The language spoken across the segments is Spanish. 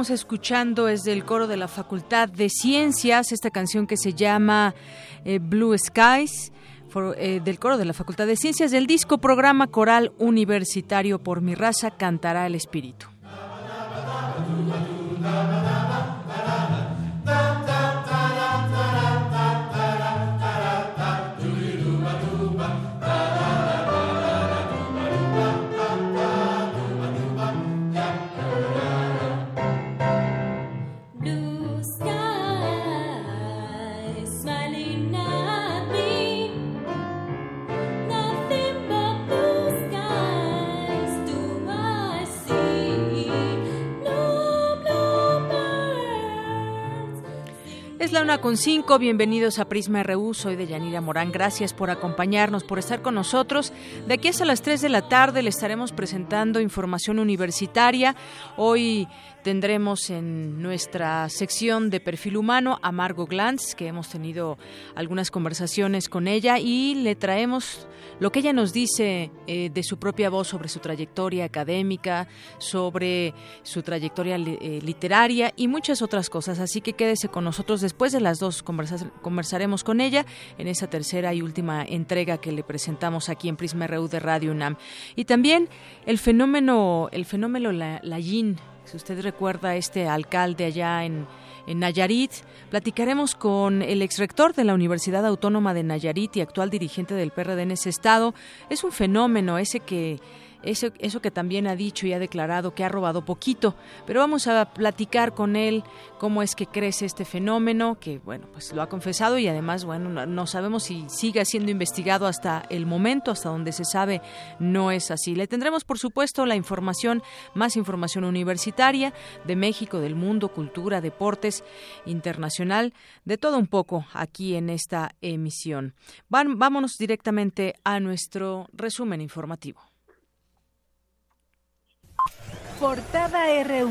Estamos escuchando es del coro de la Facultad de Ciencias, esta canción que se llama eh, Blue Skies. Eh, del coro de la Facultad de Ciencias del disco Programa Coral Universitario por mi raza cantará el espíritu. La una con cinco. Bienvenidos a Prisma RU. Soy de Yanira Morán. Gracias por acompañarnos, por estar con nosotros. De aquí hasta las 3 de la tarde le estaremos presentando información universitaria. Hoy Tendremos en nuestra sección de perfil humano a Margot Glantz, que hemos tenido algunas conversaciones con ella y le traemos lo que ella nos dice eh, de su propia voz sobre su trayectoria académica, sobre su trayectoria eh, literaria y muchas otras cosas. Así que quédese con nosotros. Después de las dos conversaremos con ella en esa tercera y última entrega que le presentamos aquí en Prisma RU de Radio UNAM. Y también el fenómeno, el fenómeno la, la si usted recuerda este alcalde allá en, en Nayarit, platicaremos con el exrector de la Universidad Autónoma de Nayarit y actual dirigente del PRD en ese estado. Es un fenómeno ese que eso, eso que también ha dicho y ha declarado que ha robado poquito, pero vamos a platicar con él cómo es que crece este fenómeno, que bueno, pues lo ha confesado y además, bueno, no, sabemos si sigue siendo investigado hasta el momento, hasta donde se sabe no es así. Le tendremos, por supuesto, la información, más información universitaria de México, del mundo, cultura, deportes, internacional, de todo un poco aquí en esta emisión. Van, vámonos directamente a nuestro resumen informativo. Portada RU.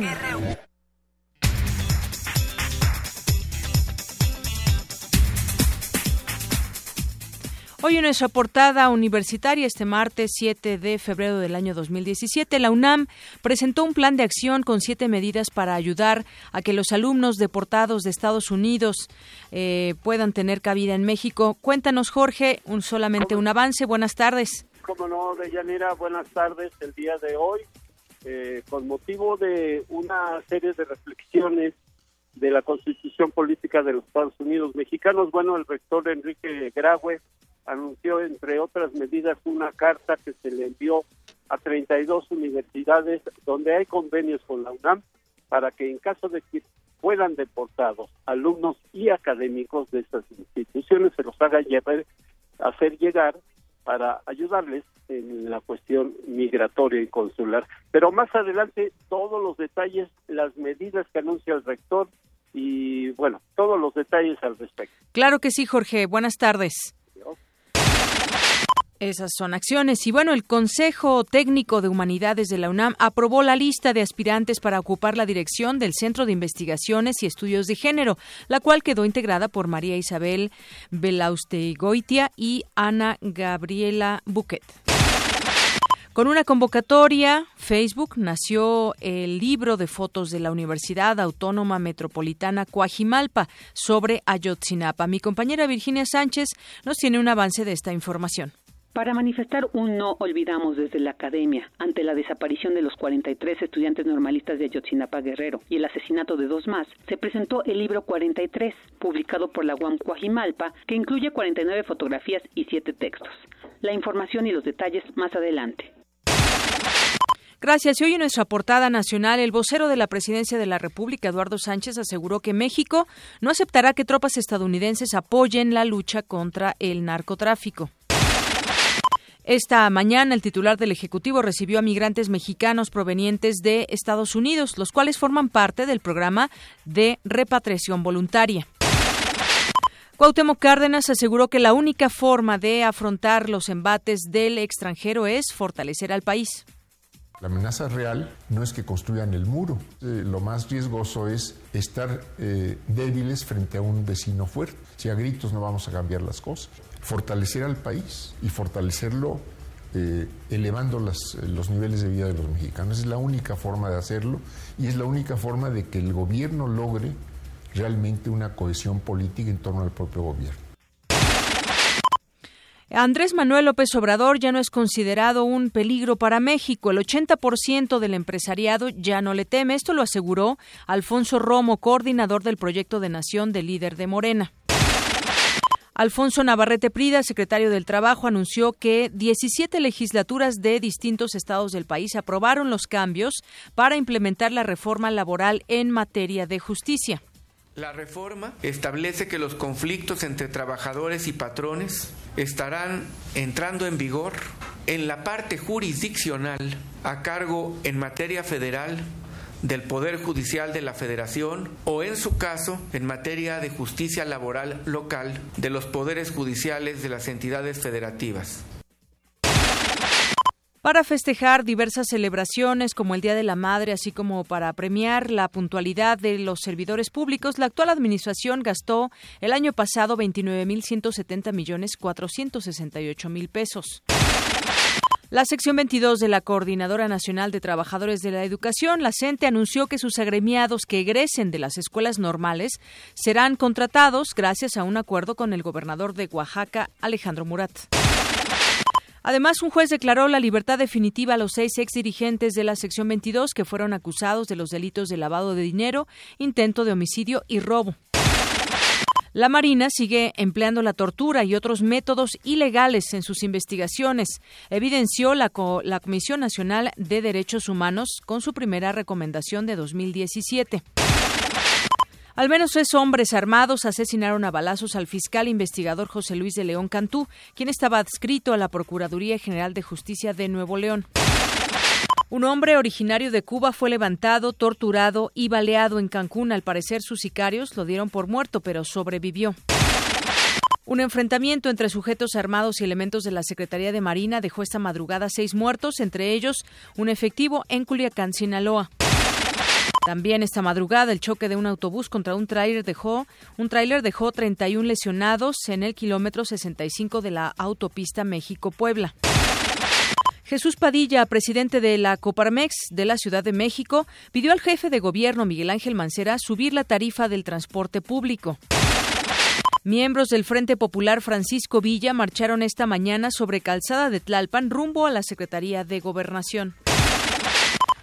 Hoy en nuestra portada universitaria, este martes 7 de febrero del año 2017, la UNAM presentó un plan de acción con siete medidas para ayudar a que los alumnos deportados de Estados Unidos eh, puedan tener cabida en México. Cuéntanos, Jorge, un solamente un avance. Buenas tardes. Cómo no, Deyanira, buenas tardes. El día de hoy eh, con motivo de una serie de reflexiones de la Constitución Política de los Estados Unidos Mexicanos, bueno, el rector Enrique Graue anunció, entre otras medidas, una carta que se le envió a 32 universidades donde hay convenios con la UNAM para que en caso de que fueran deportados alumnos y académicos de estas instituciones se los haga llevar, hacer llegar para ayudarles en la cuestión migratoria y consular. Pero más adelante todos los detalles, las medidas que anuncia el rector y bueno, todos los detalles al respecto. Claro que sí, Jorge. Buenas tardes. Esas son acciones. Y bueno, el Consejo Técnico de Humanidades de la UNAM aprobó la lista de aspirantes para ocupar la dirección del Centro de Investigaciones y Estudios de Género, la cual quedó integrada por María Isabel Belaustegoitia y Ana Gabriela Buquet. Con una convocatoria, Facebook nació el libro de fotos de la Universidad Autónoma Metropolitana Coajimalpa sobre Ayotzinapa. Mi compañera Virginia Sánchez nos tiene un avance de esta información. Para manifestar un no olvidamos desde la academia ante la desaparición de los 43 estudiantes normalistas de Ayotzinapa Guerrero y el asesinato de dos más, se presentó el libro 43, publicado por la UAM Cuajimalpa, que incluye 49 fotografías y 7 textos. La información y los detalles más adelante. Gracias. Y hoy en nuestra portada nacional, el vocero de la Presidencia de la República, Eduardo Sánchez, aseguró que México no aceptará que tropas estadounidenses apoyen la lucha contra el narcotráfico. Esta mañana el titular del Ejecutivo recibió a migrantes mexicanos provenientes de Estados Unidos, los cuales forman parte del programa de repatriación voluntaria. Cuauhtémoc Cárdenas aseguró que la única forma de afrontar los embates del extranjero es fortalecer al país. La amenaza real no es que construyan el muro. Eh, lo más riesgoso es estar eh, débiles frente a un vecino fuerte. Si a gritos no vamos a cambiar las cosas. Fortalecer al país y fortalecerlo eh, elevando los niveles de vida de los mexicanos. Es la única forma de hacerlo y es la única forma de que el gobierno logre realmente una cohesión política en torno al propio gobierno. Andrés Manuel López Obrador ya no es considerado un peligro para México. El 80% del empresariado ya no le teme. Esto lo aseguró Alfonso Romo, coordinador del proyecto de nación del líder de Morena. Alfonso Navarrete Prida, secretario del Trabajo, anunció que 17 legislaturas de distintos estados del país aprobaron los cambios para implementar la reforma laboral en materia de justicia. La reforma establece que los conflictos entre trabajadores y patrones estarán entrando en vigor en la parte jurisdiccional a cargo en materia federal del Poder Judicial de la Federación o, en su caso, en materia de justicia laboral local de los poderes judiciales de las entidades federativas. Para festejar diversas celebraciones como el Día de la Madre, así como para premiar la puntualidad de los servidores públicos, la actual administración gastó el año pasado 29.170 millones 468 mil pesos. La sección 22 de la Coordinadora Nacional de Trabajadores de la Educación, la CENTE, anunció que sus agremiados que egresen de las escuelas normales serán contratados gracias a un acuerdo con el gobernador de Oaxaca, Alejandro Murat. Además, un juez declaró la libertad definitiva a los seis ex dirigentes de la sección 22 que fueron acusados de los delitos de lavado de dinero, intento de homicidio y robo. La Marina sigue empleando la tortura y otros métodos ilegales en sus investigaciones, evidenció la, Comisión Nacional de Derechos Humanos con su primera recomendación de 2017. Al menos tres hombres armados asesinaron a balazos al fiscal investigador José Luis de León Cantú, quien estaba adscrito a la Procuraduría General de Justicia de Nuevo León. Un hombre originario de Cuba fue levantado, torturado y baleado en Cancún. Al parecer, sus sicarios lo dieron por muerto, pero sobrevivió. Un enfrentamiento entre sujetos armados y elementos de la Secretaría de Marina dejó esta madrugada seis muertos, entre ellos un efectivo en Culiacán, Sinaloa. También esta madrugada el choque de un autobús contra un tráiler dejó un tráiler dejó 31 lesionados en el kilómetro 65 de la autopista México-Puebla. Jesús Padilla, presidente de la Coparmex de la Ciudad de México, pidió al jefe de gobierno Miguel Ángel Mancera subir la tarifa del transporte público. Miembros del Frente Popular Francisco Villa marcharon esta mañana sobre Calzada de Tlalpan rumbo a la Secretaría de Gobernación.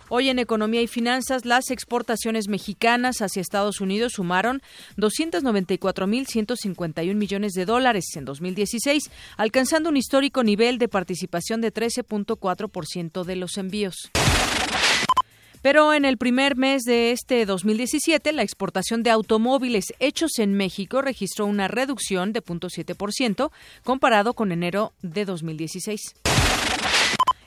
Hoy en Economía y Finanzas, las exportaciones mexicanas hacia Estados Unidos sumaron 294.151 millones de dólares en 2016, alcanzando un histórico nivel de participación de 13.4% de los envíos. Pero en el primer mes de este 2017, la exportación de automóviles hechos en México registró una reducción de 0.7% comparado con enero de 2016.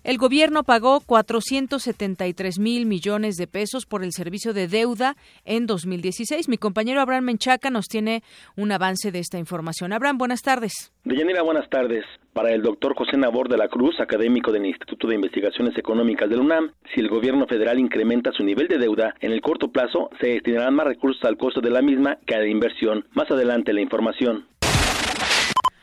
El gobierno pagó 473 mil millones de pesos por el servicio de deuda en 2016. Mi compañero Abraham Menchaca nos tiene un avance de esta información. Abraham, buenas tardes. Deyanira, buenas tardes. Para el doctor José Nabor de la Cruz, académico del Instituto de Investigaciones Económicas del UNAM, si el gobierno federal incrementa su nivel de deuda, en el corto plazo se destinarán más recursos al costo de la misma que a la inversión. Más adelante la información.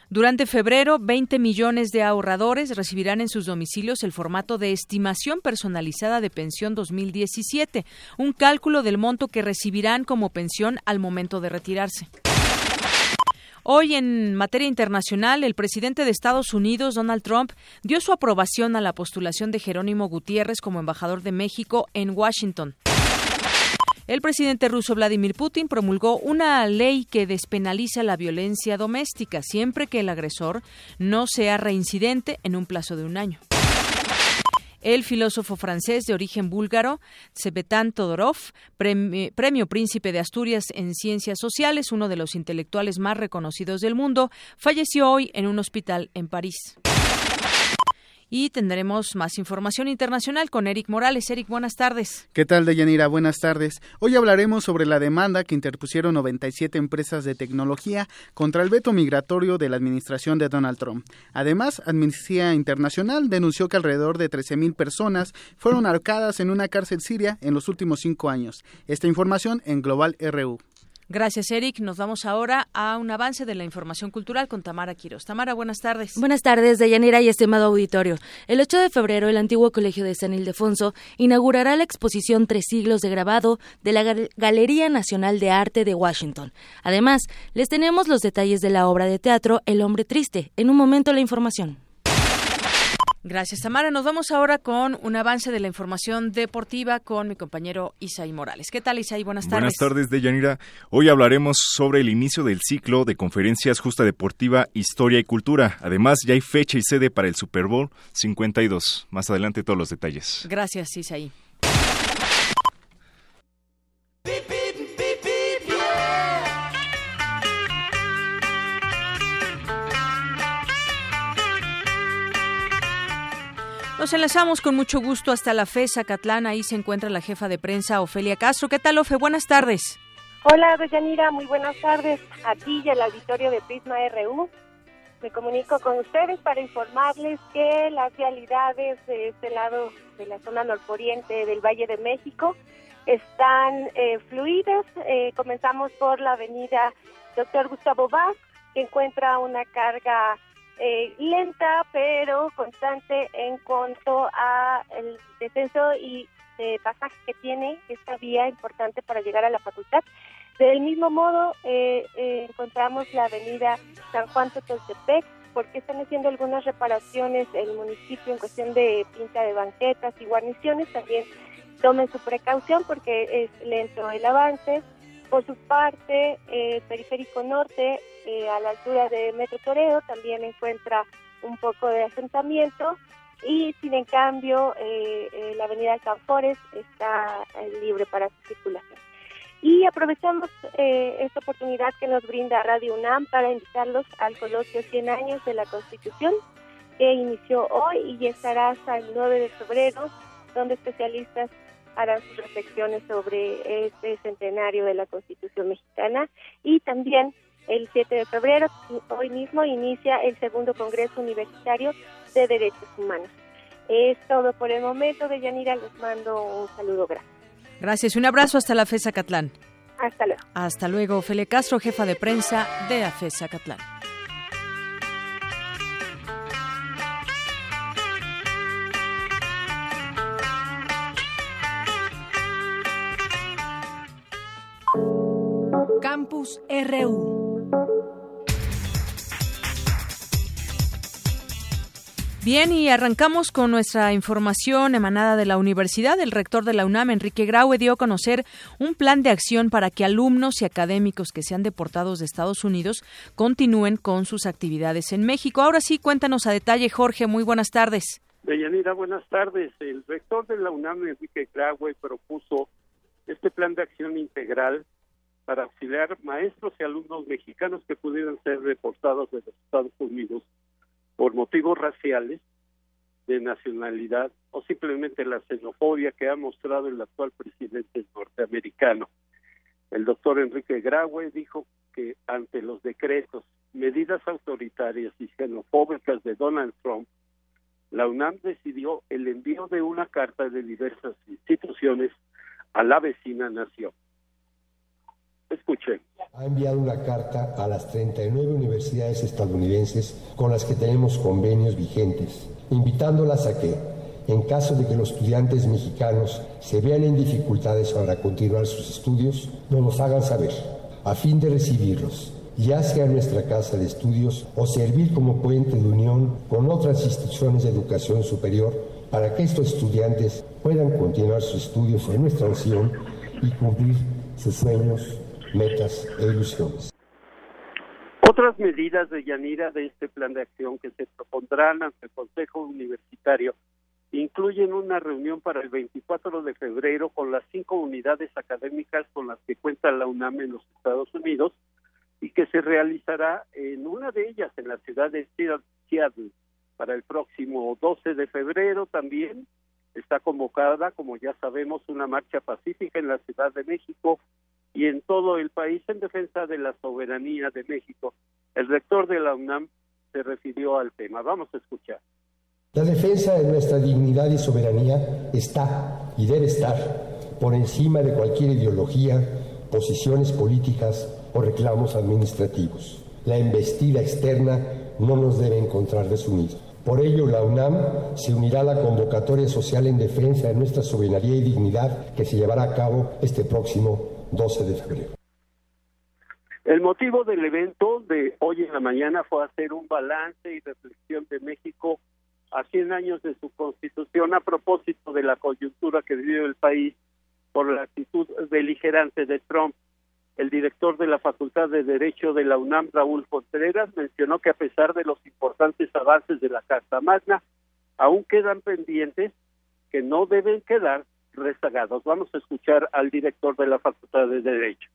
Durante febrero, 20 millones de ahorradores recibirán en sus domicilios el formato de estimación personalizada de pensión 2017, un cálculo del monto que recibirán como pensión al momento de retirarse. Hoy en materia internacional, el presidente de Estados Unidos, Donald Trump, dio su aprobación a la postulación de Jerónimo Gutiérrez como embajador de México en Washington. El presidente ruso Vladimir Putin promulgó una ley que despenaliza la violencia doméstica siempre que el agresor no sea reincidente en un plazo de un año. El filósofo francés de origen búlgaro, Tsebetan Todorov, premio, Príncipe de Asturias en Ciencias Sociales, uno de los intelectuales más reconocidos del mundo, falleció hoy en un hospital en París. Y tendremos más información internacional con Eric Morales. Eric, buenas tardes. ¿Qué tal, Deyanira? Buenas tardes. Hoy hablaremos sobre la demanda que interpusieron 97 empresas de tecnología contra el veto migratorio de la administración de Donald Trump. Además, Amnistía Internacional denunció que alrededor de 13.000 personas fueron arcadas en una cárcel siria en los últimos cinco años. Esta información en Global RU. Gracias, Eric. Nos vamos ahora a un avance de la información cultural con Tamara Quiroz. Tamara, buenas tardes. Buenas tardes, Deyanira y estimado auditorio. El 8 de febrero, el antiguo Colegio de San Ildefonso inaugurará la exposición Tres siglos de grabado de la Galería Nacional de Arte de Washington. Además, les tenemos los detalles de la obra de teatro El hombre triste. En un momento, la información. Gracias, Tamara. Nos vamos ahora con un avance de la información deportiva con mi compañero Isaí Morales. ¿Qué tal, Isaí? Buenas tardes. Buenas tardes, Deyanira. Hoy hablaremos sobre el inicio del ciclo de conferencias Justa Deportiva, Historia y Cultura. Además, ya hay fecha y sede para el Super Bowl 52. Más adelante todos los detalles. Gracias, Isaí. Nos enlazamos con mucho gusto hasta la FESA Catlán. Ahí se encuentra la jefa de prensa, Ofelia Castro. ¿Qué tal, Ofe? Buenas tardes. Hola, Deyanira. Muy buenas tardes a ti y al auditorio de Prisma RU. Me comunico con ustedes para informarles que las realidades de este lado de la zona norporiente del Valle de México están eh, fluidas. Eh, comenzamos por la avenida Doctor Gustavo Vaz, que encuentra una carga eh, lenta pero constante en cuanto a el descenso y eh, pasaje que tiene esta vía importante para llegar a la facultad. Del mismo modo, eh, encontramos la avenida San Juan Totoltepec, porque están haciendo algunas reparaciones el municipio en cuestión de pinta de banquetas y guarniciones. También tomen su precaución porque es lento el avance. Por su parte, eh, Periférico Norte, eh, a la altura de Metro Toreo, también encuentra un poco de asentamiento y sin en cambio eh, la avenida Alcanfores está libre para su circulación. Y aprovechamos esta oportunidad que nos brinda Radio UNAM para invitarlos al coloquio 100 años de la Constitución que inició hoy y estará hasta el 9 de febrero, donde especialistas harán sus reflexiones sobre este centenario de la Constitución mexicana y también el 7 de febrero, hoy mismo, inicia el segundo Congreso Universitario de Derechos Humanos. Es todo por el momento, de Yanira, les mando un saludo gracias. Gracias y un abrazo hasta la FESA Catlán. Hasta luego. Hasta luego, Fele Castro, jefa de prensa de la FESA Catlán. Campus RU. Bien, y arrancamos con nuestra información emanada de la universidad. El rector de la UNAM, Enrique Graue, dio a conocer un plan de acción para que alumnos y académicos que sean deportados de Estados Unidos continúen con sus actividades en México. Ahora sí, cuéntanos a detalle, Jorge. Muy buenas tardes. Deyanira, buenas tardes. El rector de la UNAM, Enrique Graue, propuso este plan de acción integral para auxiliar maestros y alumnos mexicanos que pudieran ser deportados de los Estados Unidos por motivos raciales, de nacionalidad o simplemente la xenofobia que ha mostrado el actual presidente norteamericano. El doctor Enrique Graue dijo que ante los decretos, medidas autoritarias y xenofóbicas de Donald Trump, la UNAM decidió el envío de una carta de diversas instituciones a la vecina nación. Escuche. Ha enviado una carta a las 39 universidades estadounidenses con las que tenemos convenios vigentes, invitándolas a que, en caso de que los estudiantes mexicanos se vean en dificultades para continuar sus estudios, nos los hagan saber, a fin de recibirlos ya sea nuestra casa de estudios o servir como puente de unión con otras instituciones de educación superior para que estos estudiantes puedan continuar sus estudios en nuestra nación y cumplir sus sueños, metas ilusiones. Otras medidas de Yanira de este plan de acción que se propondrán ante el Consejo Universitario incluyen una reunión para el 24 de febrero con las cinco unidades académicas con las que cuenta la UNAM en los Estados Unidos y que se realizará en una de ellas en la ciudad de Seattle para el próximo 12 de febrero también está convocada, como ya sabemos, una marcha pacífica en la Ciudad de México y en todo el país en defensa de la soberanía de México. El rector de la UNAM se refirió al tema. Vamos a escuchar. La defensa de nuestra dignidad y soberanía está y debe estar por encima de cualquier ideología, posiciones políticas o reclamos administrativos. La embestida externa no nos debe encontrar desunidos. Por ello, la UNAM se unirá a la convocatoria social en defensa de nuestra soberanía y dignidad que se llevará a cabo este próximo 12 de febrero. El motivo del evento de hoy en la mañana fue hacer un balance y reflexión de México a 100 años de su constitución a propósito de la coyuntura que vive el país por la actitud beligerante de Trump. El director de la Facultad de Derecho de la UNAM, Raúl Contreras, mencionó que a pesar de los importantes avances de la Carta Magna, aún quedan pendientes que no deben quedar Vamos a escuchar al director de la Facultad de Derecho.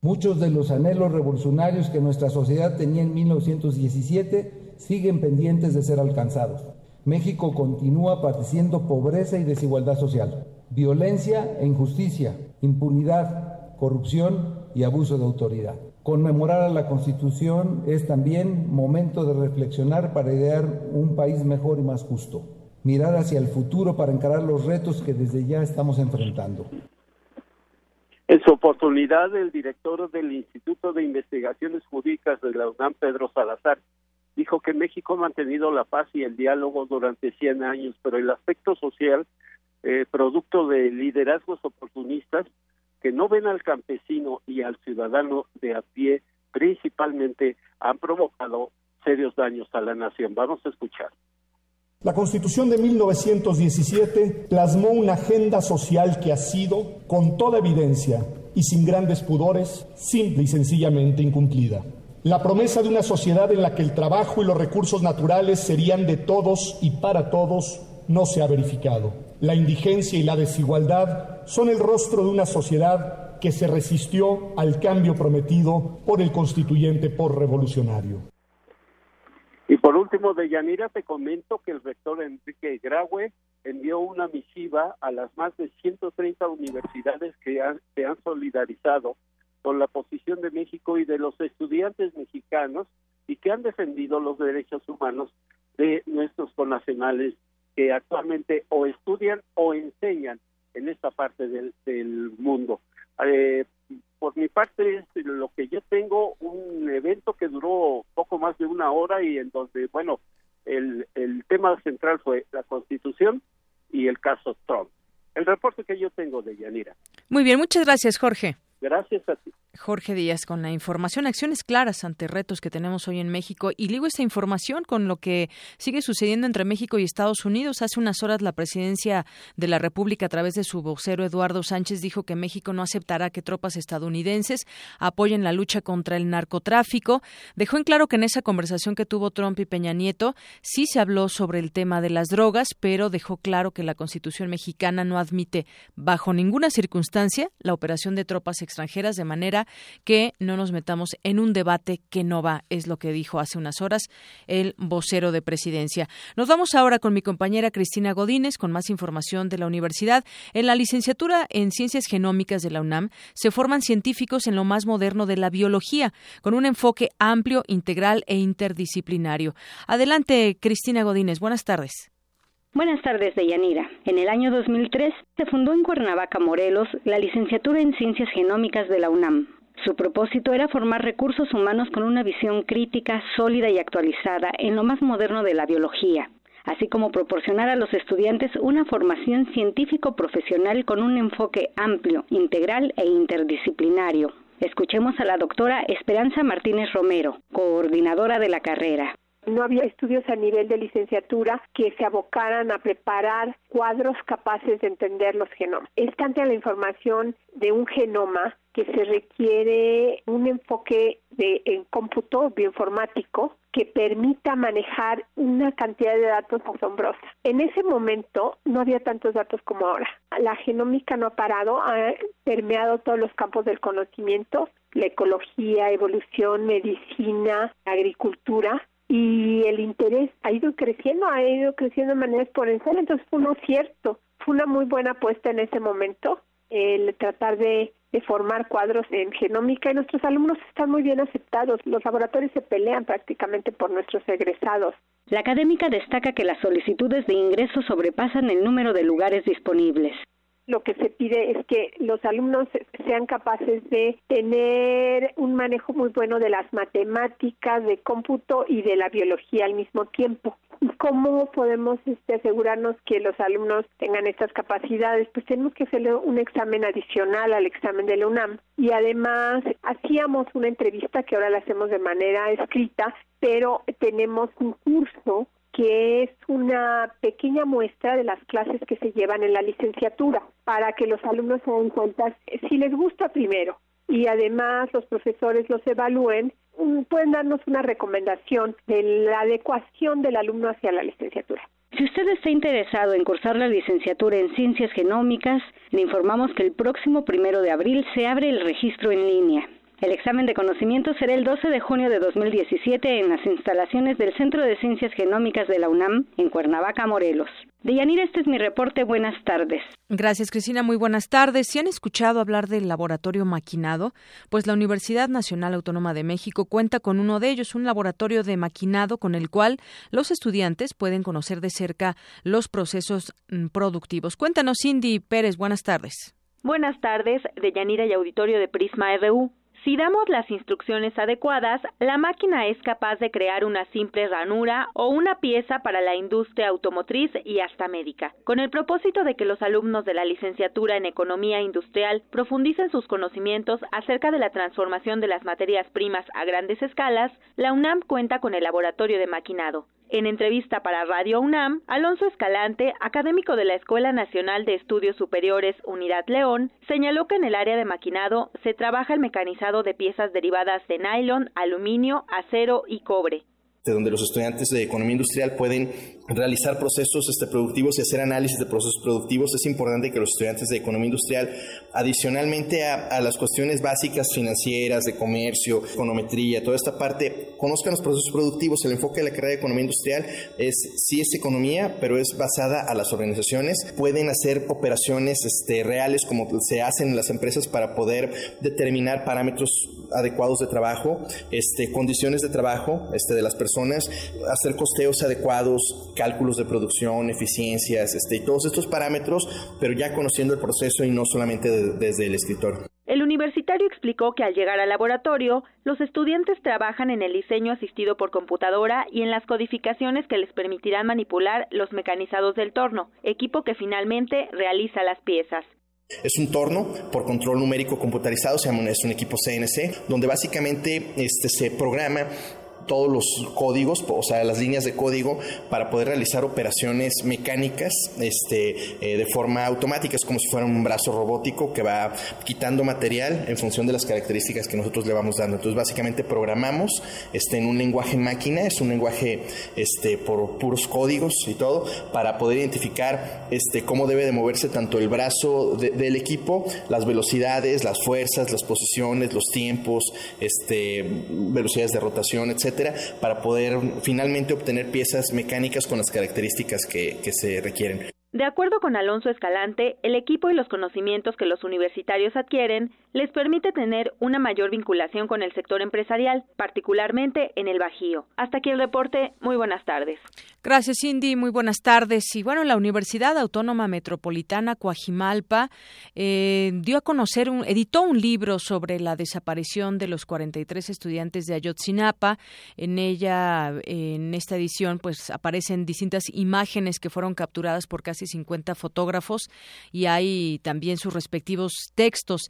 Muchos de los anhelos revolucionarios que nuestra sociedad tenía en 1917 siguen pendientes de ser alcanzados. México continúa padeciendo pobreza y desigualdad social, violencia e injusticia, impunidad, corrupción y abuso de autoridad. Conmemorar a la Constitución es también momento de reflexionar para idear un país mejor y más justo mirar hacia el futuro para encarar los retos que desde ya estamos enfrentando. En su oportunidad, el director del Instituto de Investigaciones Jurídicas de la UNAM, Pedro Salazar, dijo que México ha mantenido la paz y el diálogo durante 100 años, pero el aspecto social, eh, producto de liderazgos oportunistas que no ven al campesino y al ciudadano de a pie, principalmente han provocado serios daños a la nación. Vamos a escuchar. La Constitución de 1917 plasmó una agenda social que ha sido, con toda evidencia y sin grandes pudores, simple y sencillamente incumplida. La promesa de una sociedad en la que el trabajo y los recursos naturales serían de todos y para todos no se ha verificado. La indigencia y la desigualdad son el rostro de una sociedad que se resistió al cambio prometido por el constituyente por revolucionario. Y por último, de Yanira, te comento que el rector Enrique Graue envió una misiva a las más de 130 universidades que han, se han solidarizado con la posición de México y de los estudiantes mexicanos y que han defendido los derechos humanos de nuestros connacionales que actualmente o estudian o enseñan en esta parte del, del mundo. Eh, por mi parte, es lo que yo tengo, un evento que duró poco más de una hora y en donde, bueno, el, el tema central fue la Constitución y el caso Trump. El reporte que yo tengo de Yanira. Muy bien, muchas gracias, Jorge. Gracias a ti. Jorge Díaz con la información, acciones claras ante retos que tenemos hoy en México. Y ligo esta información con lo que sigue sucediendo entre México y Estados Unidos. Hace unas horas la presidencia de la República, a través de su vocero Eduardo Sánchez, dijo que México no aceptará que tropas estadounidenses apoyen la lucha contra el narcotráfico. Dejó en claro que en esa conversación que tuvo Trump y Peña Nieto sí se habló sobre el tema de las drogas, pero dejó claro que la Constitución mexicana no admite bajo ninguna circunstancia la operación de tropas extranjeras de que no nos metamos en un debate que no va, es lo que dijo hace unas horas el vocero de presidencia. Nos vamos ahora con mi compañera Cristina Godínez con más información de la universidad. En la licenciatura en Ciencias Genómicas de la UNAM se forman científicos en lo más moderno de la biología, con un enfoque amplio, integral e interdisciplinario. Adelante, Cristina Godínez. Buenas tardes. Buenas tardes, Deyanira. En el año 2003 se fundó en Cuernavaca, Morelos, la licenciatura en Ciencias Genómicas de la UNAM. Su propósito era formar recursos humanos con una visión crítica, sólida y actualizada en lo más moderno de la biología, así como proporcionar a los estudiantes una formación científico-profesional con un enfoque amplio, integral e interdisciplinario. Escuchemos a la doctora Esperanza Martínez Romero, coordinadora de la carrera no había estudios a nivel de licenciatura que se abocaran a preparar cuadros capaces de entender los genomas. Es tanta la información de un genoma que se requiere un enfoque de en cómputo bioinformático que permita manejar una cantidad de datos asombrosa. En ese momento no había tantos datos como ahora. La genómica no ha parado, ha permeado todos los campos del conocimiento, la ecología, evolución, medicina, agricultura, y el interés ha ido creciendo, ha ido creciendo de manera exponencial, entonces fue un cierto, fue una muy buena apuesta en ese momento el tratar de, de, formar cuadros en genómica y nuestros alumnos están muy bien aceptados. Los laboratorios se pelean prácticamente por nuestros egresados. La académica destaca que las solicitudes de ingreso sobrepasan el número de lugares disponibles lo que se pide es que los alumnos sean capaces de tener un manejo muy bueno de las matemáticas, de cómputo y de la biología al mismo tiempo. ¿Y cómo podemos este, asegurarnos que los alumnos tengan estas capacidades? Pues tenemos que hacerle un examen adicional al examen de la UNAM. Y además hacíamos una entrevista que ahora la hacemos de manera escrita, pero tenemos un curso que es una pequeña muestra de las clases que se llevan en la licenciatura para que los alumnos se den cuenta si les gusta primero y además los profesores los evalúen, mm, pueden darnos una recomendación de la adecuación del alumno hacia la licenciatura. Si usted está interesado en cursar la licenciatura en Ciencias Genómicas, le informamos que el próximo primero de abril se abre el registro en línea. El examen de conocimiento será el 12 de junio de 2017 en las instalaciones del Centro de Ciencias Genómicas de la UNAM en Cuernavaca, Morelos. Deyanira, este es mi reporte. Buenas tardes. Gracias, Cristina. Muy buenas tardes. Si han escuchado hablar del laboratorio maquinado, pues la Universidad Nacional Autónoma de México cuenta con uno de ellos, un laboratorio de maquinado con el cual los estudiantes pueden conocer de cerca los procesos mm, productivos. Cuéntanos, Cindy Pérez. Buenas tardes. Buenas tardes, Deyanira y auditorio de Prisma RU. Si damos las instrucciones adecuadas, la máquina es capaz de crear una simple ranura o una pieza para la industria automotriz y hasta médica. Con el propósito de que los alumnos de la licenciatura en Economía Industrial profundicen sus conocimientos acerca de la transformación de las materias primas a grandes escalas, la UNAM cuenta con el laboratorio de maquinado. En entrevista para Radio UNAM, Alonso Escalante, académico de la Escuela Nacional de Estudios Superiores Unidad León, señaló que en el área de maquinado se trabaja el mecanizado de piezas derivadas de nylon, aluminio, acero y cobre donde los estudiantes de economía industrial pueden realizar procesos este, productivos y hacer análisis de procesos productivos. Es importante que los estudiantes de economía industrial, adicionalmente a, las cuestiones básicas financieras, de comercio, econometría, toda esta parte, conozcan los procesos productivos. El enfoque de la carrera de economía industrial es, sí es economía, pero es basada a las organizaciones. Pueden hacer operaciones este, reales como se hacen en las empresas para poder determinar parámetros adecuados de trabajo, este, condiciones de trabajo este, de las personas, hacer costeos adecuados, cálculos de producción, eficiencias, este, y todos estos parámetros, pero ya conociendo el proceso y no solamente desde el escritorio. El universitario explicó que al llegar al laboratorio, los estudiantes trabajan en el diseño asistido por computadora y en las codificaciones que les permitirán manipular los mecanizados del torno, equipo que finalmente realiza las piezas. Es un torno por control numérico computarizado, se llama, es un equipo CNC, donde básicamente este, se programa todos los códigos, o sea, las líneas de código para poder realizar operaciones mecánicas este, eh, de forma automática. Es como si fuera un brazo robótico que va quitando material en función de las características que nosotros le vamos dando. Entonces, básicamente programamos este, en un lenguaje máquina, es un lenguaje este, por puros códigos y todo, para poder identificar este, cómo debe de moverse tanto el brazo del equipo, las velocidades, las fuerzas, las posiciones, los tiempos, este, velocidades de rotación, etc para poder finalmente obtener piezas mecánicas con las características que, se requieren. De acuerdo con Alonso Escalante, el equipo y los conocimientos que los universitarios adquieren les permite tener una mayor vinculación con el sector empresarial, particularmente en el Bajío. Hasta aquí el reporte. Muy buenas tardes. Gracias, Cindy. Muy buenas tardes. Y bueno, la Universidad Autónoma Metropolitana Coajimalpa eh, dio a conocer, un, editó un libro sobre la desaparición de los 43 estudiantes de Ayotzinapa. En ella, en esta edición, pues aparecen distintas imágenes que fueron capturadas por casi 50 fotógrafos y hay también sus respectivos textos.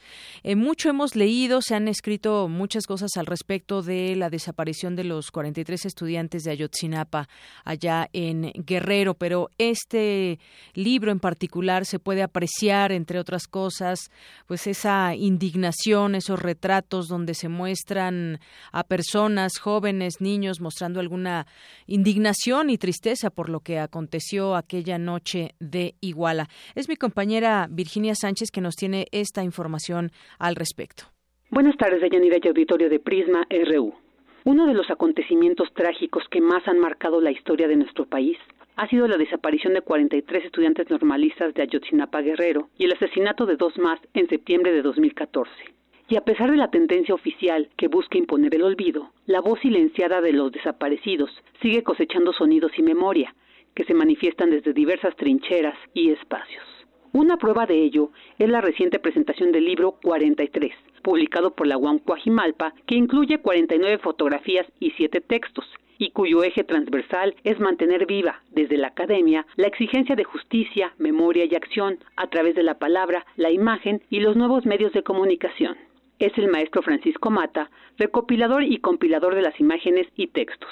Eh, mucho hemos leído, se han escrito muchas cosas al respecto de la desaparición de los 43 estudiantes de Ayotzinapa allá en Guerrero, pero este libro en particular se puede apreciar, entre otras cosas, pues esa indignación, esos retratos donde se muestran a personas, jóvenes, niños, mostrando alguna indignación y tristeza por lo que aconteció aquella noche de Iguala. Es mi compañera Virginia Sánchez que nos tiene esta información al respecto. Buenas tardes, Deyanira y auditorio de Prisma RU. Uno de los acontecimientos trágicos que más han marcado la historia de nuestro país ha sido la desaparición de 43 estudiantes normalistas de Ayotzinapa Guerrero y el asesinato de dos más en septiembre de 2014. Y a pesar de la tendencia oficial que busca imponer el olvido, la voz silenciada de los desaparecidos sigue cosechando sonidos y memoria, que se manifiestan desde diversas trincheras y espacios. Una prueba de ello es la reciente presentación del libro 43, publicado por la UAM Cuajimalpa, que incluye 49 fotografías y 7 textos, y cuyo eje transversal es mantener viva, desde la academia, la exigencia de justicia, memoria y acción a través de la palabra, la imagen y los nuevos medios de comunicación es el maestro Francisco Mata, recopilador y compilador de las imágenes y textos.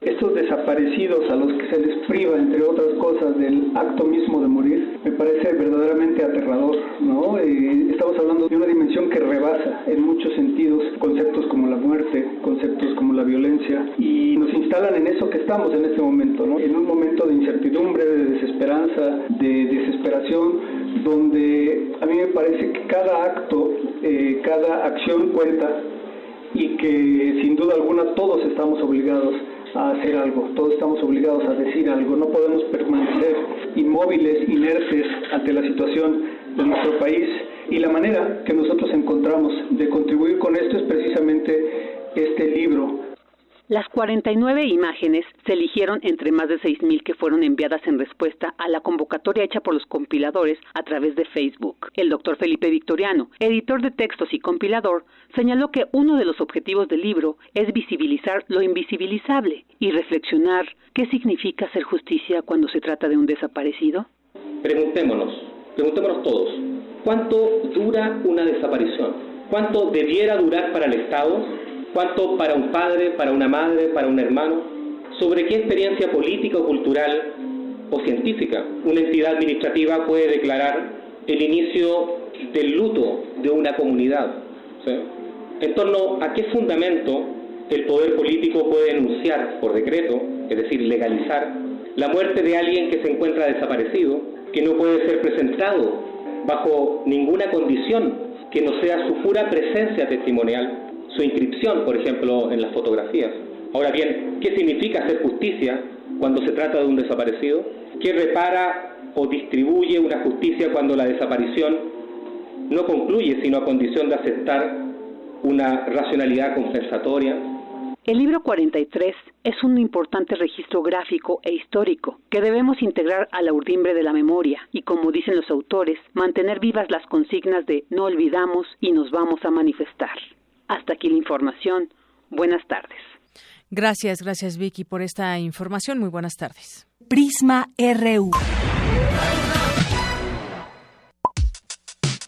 Estos desaparecidos a los que se les priva, entre otras cosas, del acto mismo de morir, me parece verdaderamente aterrador, ¿no? Eh, estamos hablando de una dimensión que rebasa en muchos sentidos conceptos como la muerte, conceptos como la violencia, y nos instalan en eso que estamos en este momento, ¿no? En un momento de incertidumbre, de desesperanza, de desesperación, donde a mí me parece que cada acto, eh, cada acción cuenta y que sin duda alguna todos estamos obligados a hacer algo, todos estamos obligados a decir algo, no podemos permanecer inmóviles, inertes ante la situación de nuestro país. Y la manera que nosotros encontramos de contribuir con esto es precisamente este libro las 49 imágenes se eligieron entre más de 6.000 que fueron enviadas en respuesta a la convocatoria hecha por los compiladores a través de Facebook. El doctor Felipe Victoriano, editor de textos y compilador, señaló que uno de los objetivos del libro es visibilizar lo invisibilizable y reflexionar qué significa hacer justicia cuando se trata de un desaparecido. Preguntémonos, preguntémonos todos, ¿cuánto dura una desaparición? ¿Cuánto debiera durar para el Estado cuánto para un padre, para una madre, para un hermano, sobre qué experiencia política o cultural o científica una entidad administrativa puede declarar el inicio del luto de una comunidad. En torno a qué fundamento el poder político puede enunciar por decreto, es decir, legalizar, la muerte de alguien que se encuentra desaparecido, que no puede ser presentado bajo ninguna condición que no sea su pura presencia testimonial su inscripción, por ejemplo, en las fotografías. Ahora bien, ¿qué significa hacer justicia cuando se trata de un desaparecido? ¿Qué repara o distribuye una justicia cuando la desaparición no concluye sino a condición de aceptar una racionalidad compensatoria? El libro 43 es un importante registro gráfico e histórico que debemos integrar a la urdimbre de la memoria y, como dicen los autores, mantener vivas las consignas de no olvidamos y nos vamos a manifestar. Hasta aquí la información. Buenas tardes. Gracias, gracias Vicky por esta información. Muy buenas tardes. Prisma RU.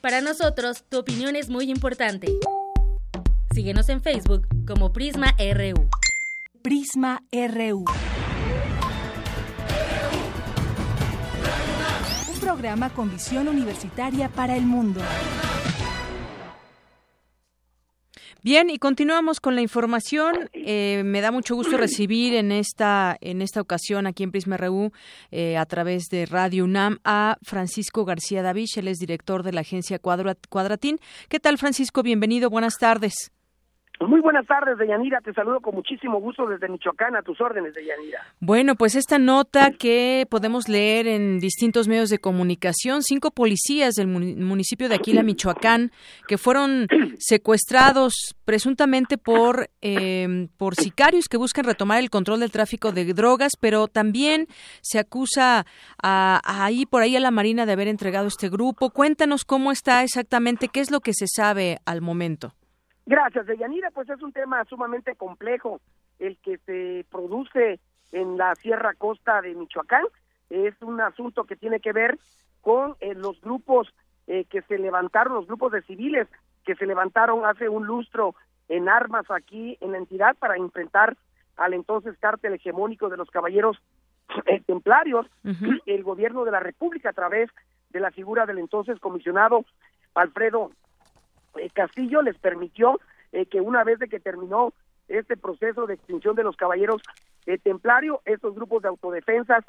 Para nosotros, tu opinión es muy importante. Síguenos en Facebook como Prisma RU. Prisma RU. Un programa con visión universitaria para el mundo. Bien, y continuamos con la información. Eh, me da mucho gusto recibir en esta en esta ocasión aquí en Prisma RU eh, a través de Radio UNAM a Francisco García Davich, él es director de la agencia Cuadratín. ¿Qué tal, Francisco? Bienvenido. Buenas tardes. Muy buenas tardes, Deyanira. Te saludo con muchísimo gusto desde Michoacán. A tus órdenes, Deyanira. Bueno, pues esta nota que podemos leer en distintos medios de comunicación, cinco policías del municipio de Aquila, Michoacán, que fueron secuestrados presuntamente por, eh, por sicarios que buscan retomar el control del tráfico de drogas, pero también se acusa a, ahí por ahí a la Marina de haber entregado este grupo. Cuéntanos cómo está exactamente, qué es lo que se sabe al momento. Gracias, Deyanira. Pues es un tema sumamente complejo el que se produce en la Sierra Costa de Michoacán. es un asunto que tiene que ver con eh, los grupos eh, que se levantaron, los grupos de civiles que se levantaron hace un lustro en armas aquí en la entidad para enfrentar al entonces cártel hegemónico de los caballeros eh, templarios, el gobierno de la República a través de la figura del entonces comisionado Alfredo Castillo les permitió que una vez de que terminó este proceso de extinción de los caballeros templarios, estos grupos de autodefensas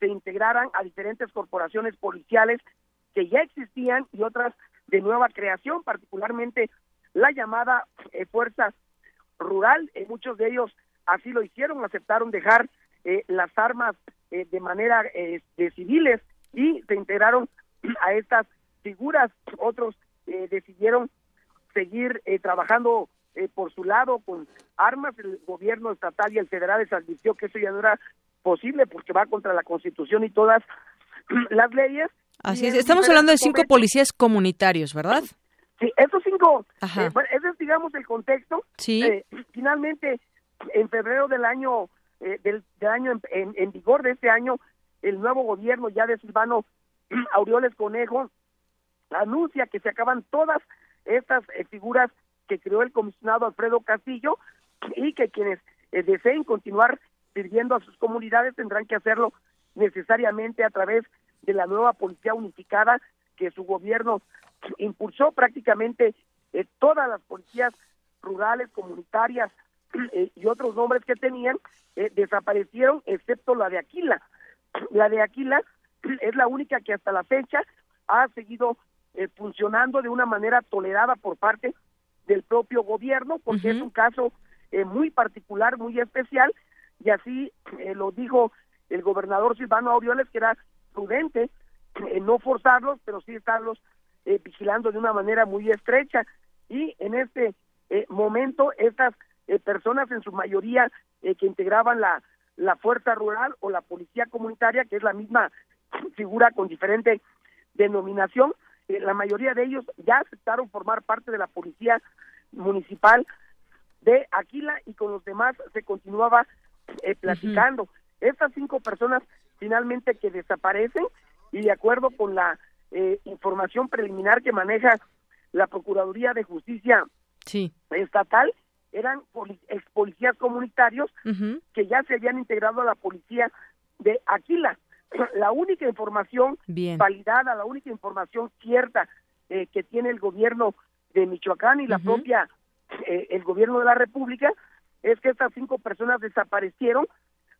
se integraran a diferentes corporaciones policiales que ya existían y otras de nueva creación, particularmente la llamada eh, Fuerza Rural. Eh, muchos de ellos así lo hicieron, aceptaron dejar eh, las armas de manera de civiles y se integraron a estas figuras. Otros decidieron seguir trabajando por su lado con armas. El gobierno estatal y el federal les advirtió que eso ya no era posible porque va contra la Constitución y todas las leyes. Así es, estamos hablando de cinco policías comunitarios, ¿verdad? Sí, esos cinco, eh, bueno, ese es digamos el contexto. Sí. Eh, finalmente, en febrero del año, eh, del, año en, en, vigor de este año, el nuevo gobierno ya de Silvano Aureoles Conejo anuncia que se acaban todas estas figuras que creó el comisionado Alfredo Castillo y que quienes deseen continuar sirviendo a sus comunidades tendrán que hacerlo necesariamente a través de la nueva policía unificada que su gobierno impulsó prácticamente eh, todas las policías rurales, comunitarias eh, y otros nombres que tenían eh, desaparecieron excepto la de Aquila. La de Aquila es la única que hasta la fecha ha seguido funcionando de una manera tolerada por parte del propio gobierno porque es un caso muy particular, muy especial y así eh, lo dijo el gobernador Silvano Aureoles que era prudente eh, no forzarlos, pero sí estarlos eh, vigilando de una manera muy estrecha. Y en este momento estas personas en su mayoría que integraban la la fuerza rural o la policía comunitaria que es la misma figura con diferente denominación la mayoría de ellos ya aceptaron formar parte de la policía municipal de Aquila y con los demás se continuaba eh, platicando. Estas cinco personas finalmente que desaparecen y de acuerdo con la eh, información preliminar que maneja la Procuraduría de Justicia Estatal, eran ex policías comunitarios que ya se habían integrado a la policía de Aquila. La única información validada, la única información cierta eh, que tiene el gobierno de Michoacán y la propia el gobierno de la República es que estas cinco personas desaparecieron,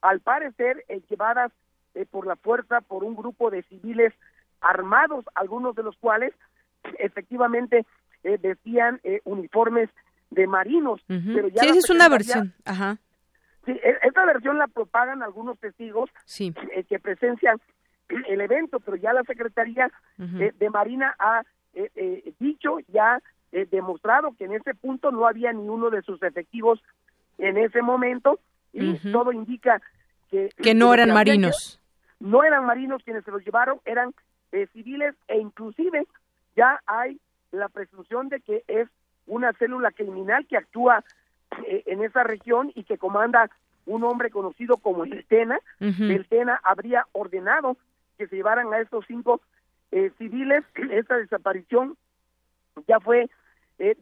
al parecer eh, llevadas eh, por la fuerza por un grupo de civiles armados, algunos de los cuales efectivamente eh, vestían uniformes de marinos. pero ya sí, esa es una versión. Ajá. Sí, e, esta versión la propagan algunos testigos que presencian el evento, pero ya la Secretaría de Marina ha dicho, ya demostrado que en ese punto no había ni uno de sus efectivos en ese momento y todo indica que... Que no eran marinos. No eran marinos quienes se los llevaron, eran eh, civiles e inclusive ya hay la presunción de que es una célula criminal que actúa eh, en esa región y que comanda un hombre conocido como el Tena. El Tena habría ordenado que se llevaran a estos cinco eh, civiles. Esta desaparición ya fue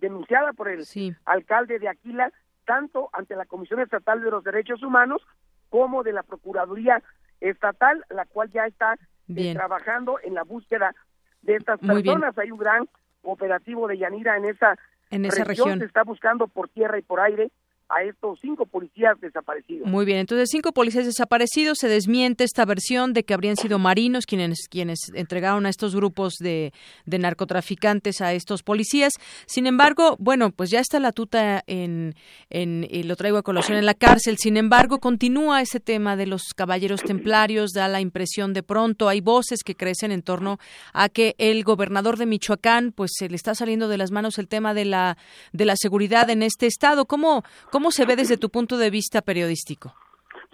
denunciada por el alcalde de Aquila tanto ante la Comisión Estatal de los Derechos Humanos como de la Procuraduría Estatal, la cual ya está eh, trabajando en la búsqueda de estas personas. Hay un gran operativo de Yanira en esa, en esa región. Se está buscando por tierra y por aire a estos cinco policías desaparecidos. Muy bien, entonces cinco policías desaparecidos, se desmiente esta versión de que habrían sido marinos quienes, quienes entregaron a estos grupos de, de narcotraficantes a estos policías. Sin embargo, bueno, pues ya está la tuta en, en lo traigo a colación en la cárcel. Sin embargo, continúa ese tema de los caballeros templarios, da la impresión de pronto, hay voces que crecen en torno a que el gobernador de Michoacán, pues se le está saliendo de las manos el tema de la, de la seguridad en este estado. ¿Cómo, cómo ¿Cómo se ve desde tu punto de vista periodístico?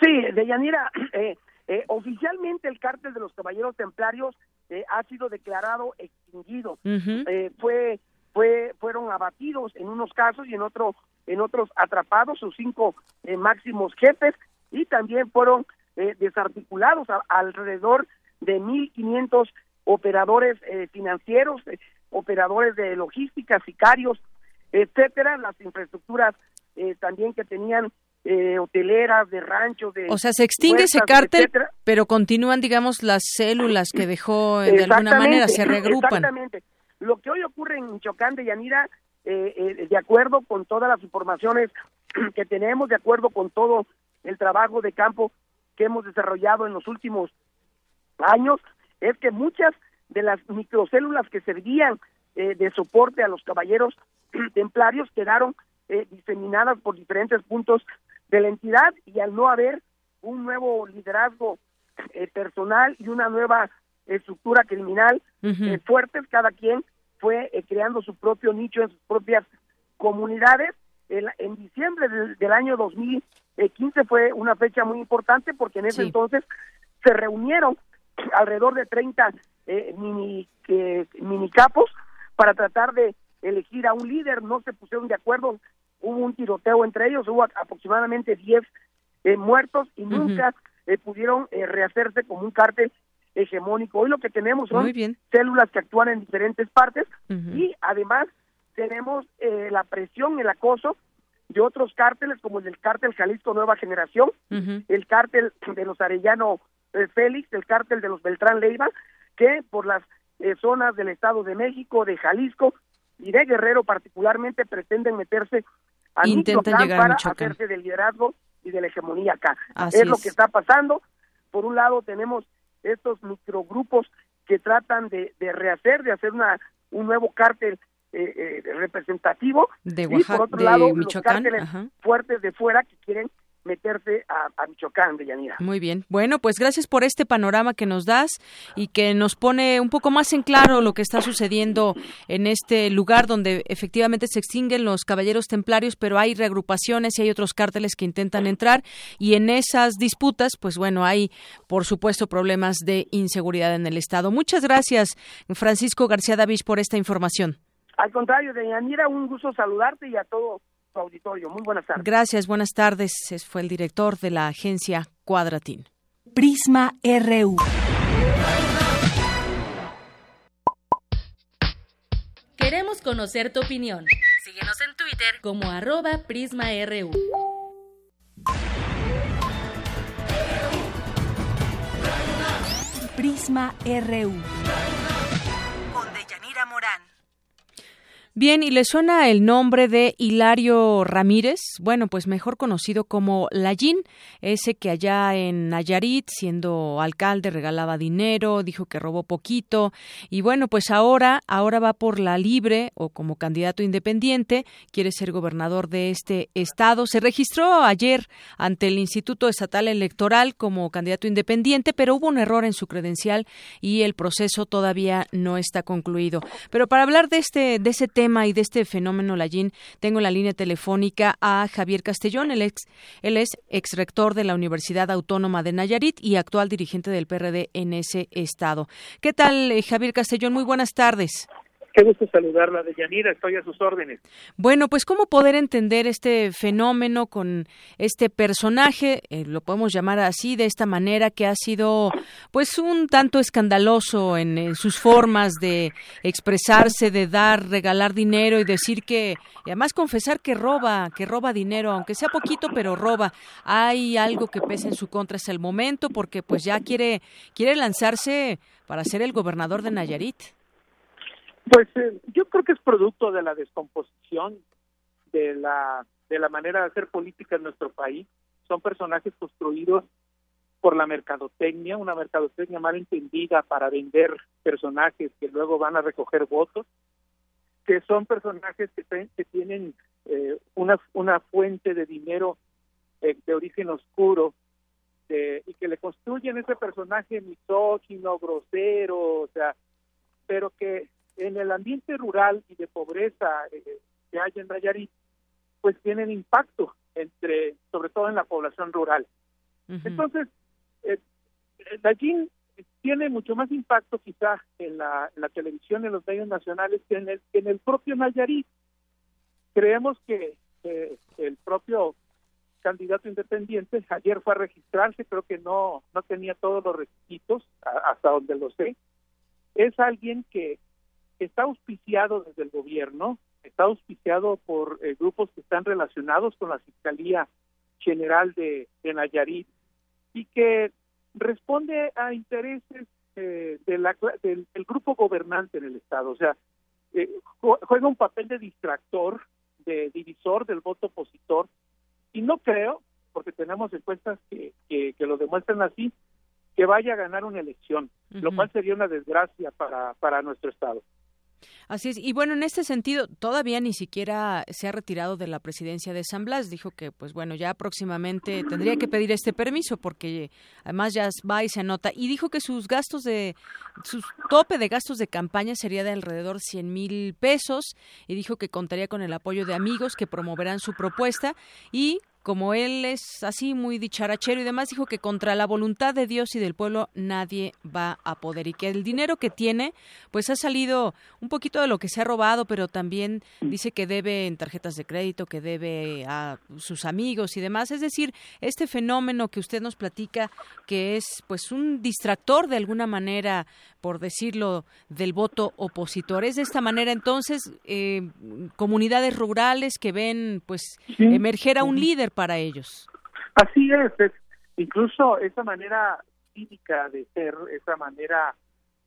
Sí, Deyanira, eh, eh, oficialmente el cártel de los Caballeros Templarios eh, ha sido declarado extinguido. Eh, fue, fue, fueron abatidos en unos casos y en otros, en otros atrapados sus cinco máximos jefes y también fueron eh, desarticulados, alrededor de 1.500 operadores eh, financieros, eh, operadores de logística, sicarios, etcétera, las infraestructuras también que tenían hoteleras, de ranchos, de... O sea, se extingue ese cártel, pero continúan, digamos, las células que dejó de alguna manera, se reagrupan. Exactamente. Lo que hoy ocurre en Michoacán de Yanira, de acuerdo con todas las informaciones que tenemos, de acuerdo con todo el trabajo de campo que hemos desarrollado en los últimos años es que muchas de las microcélulas que servían eh, de soporte a los caballeros templarios quedaron eh, diseminadas por diferentes puntos de la entidad y al no haber un nuevo liderazgo eh, personal y una nueva estructura criminal fuertes, cada quien fue creando su propio nicho en sus propias comunidades. en diciembre del, del año 2015 fue una fecha muy importante porque en ese entonces se reunieron alrededor de 30 eh, mini, mini capos para tratar de elegir a un líder, no se pusieron de acuerdo, hubo un tiroteo entre ellos, hubo aproximadamente 10 eh, muertos y nunca eh, pudieron rehacerse como un cártel hegemónico. Hoy lo que tenemos son células que actúan en diferentes partes y además tenemos la presión, el acoso de otros cárteles como el del cártel Jalisco Nueva Generación, el cártel de los Arellano Félix, el cártel de los Beltrán Leiva, que por las eh, zonas del Estado de México, de Jalisco y de Guerrero particularmente pretenden meterse a Michoacán para hacerse del liderazgo y de la hegemonía acá. es, lo que está pasando. Por un lado tenemos estos microgrupos que tratan de, rehacer, de hacer una un nuevo cártel eh, eh, representativo de y por otro lado los cárteles fuertes de fuera que quieren meterse a, Michoacán de Yanira. Muy bien. Bueno, pues gracias por este panorama que nos das y que nos pone un poco más en claro lo que está sucediendo en este lugar donde efectivamente se extinguen los caballeros templarios, pero hay reagrupaciones y hay otros cárteles que intentan entrar y en esas disputas, pues bueno, hay por supuesto problemas de inseguridad en el Estado. Muchas gracias, Francisco García Davis, por esta información. Al contrario, de Yanira, un gusto saludarte y a todo auditorio. Muy buenas tardes. Gracias, buenas tardes. Fue el director de la agencia Cuadratín. Prisma RU. Queremos conocer tu opinión. Síguenos en Twitter como arroba PrismaRU. Prisma RU. Bien, ¿y le suena el nombre de Hilario Ramírez? Bueno, pues mejor conocido como Lallín, ese que allá en Nayarit, siendo alcalde, regalaba dinero, dijo que robó poquito, y bueno, pues ahora, ahora va por la libre o como candidato independiente, quiere ser gobernador de este estado. Se registró ayer ante el Instituto Estatal Electoral como candidato independiente, pero hubo un error en su credencial y el proceso todavía no está concluido. Pero para hablar de este, de ese tema, y de este fenómeno Lallín, tengo en la línea telefónica a Javier Castellón, el ex, él es ex rector de la Universidad Autónoma de Nayarit y actual dirigente del PRD en ese estado. ¿Qué tal, eh, Javier Castellón? Muy buenas tardes. Qué gusto saludarla, Deyanira, estoy a sus órdenes. Bueno, pues cómo poder entender este fenómeno con este personaje, eh, lo podemos llamar así, de esta manera, que ha sido pues un tanto escandaloso en, sus formas de expresarse, de dar, regalar dinero y decir que, y además confesar que roba, que roba dinero, aunque sea poquito, pero roba. Hay algo que pesa en su contra hasta el momento, porque pues ya quiere, quiere lanzarse para ser el gobernador de Nayarit. Pues eh, yo creo que es producto de la descomposición de la de la manera de hacer política en nuestro país. Son personajes construidos por la mercadotecnia, una mercadotecnia mal entendida para vender personajes que luego van a recoger votos, que son personajes que, tienen eh, una, una fuente de dinero eh, de origen oscuro y que le construyen ese personaje misógino, grosero, o sea, pero que en el ambiente rural y de pobreza eh, que hay en Nayarit, pues tienen impacto entre, sobre todo en la población rural. Entonces, eh, tiene mucho más impacto quizá en la, televisión, en los medios nacionales, que en el, en el propio Nayarit. Creemos que el propio candidato independiente, ayer fue a registrarse, creo que no, no tenía todos los requisitos, hasta donde lo sé. Es alguien que está auspiciado desde el gobierno, está auspiciado por eh, grupos que están relacionados con la Fiscalía General de, Nayarit y que responde a intereses eh, de la, del, grupo gobernante en el Estado. O sea, eh, juega un papel de distractor, de divisor del voto opositor y no creo, porque tenemos encuestas que, que, lo demuestran así, que vaya a ganar una elección, lo cual sería una desgracia para, para nuestro Estado. Así es. Y bueno, en este sentido, todavía ni siquiera se ha retirado de la presidencia de San Blas. Dijo que, pues bueno, ya próximamente tendría que pedir este permiso porque además ya va y se anota. Y dijo que sus gastos de, su tope de gastos de campaña sería de alrededor 100 mil pesos. Y dijo que contaría con el apoyo de amigos que promoverán su propuesta. Y como él es así muy dicharachero y demás, dijo que contra la voluntad de Dios y del pueblo nadie va a poder y que el dinero que tiene pues ha salido un poquito de lo que se ha robado, pero también dice que debe en tarjetas de crédito, que debe a sus amigos y demás. Es decir, este fenómeno que usted nos platica que es pues un distractor de alguna manera, por decirlo, del voto opositor. Es de esta manera entonces eh, comunidades rurales que ven pues emerger a un líder para ellos. Así es, incluso esa manera cívica de ser, esa manera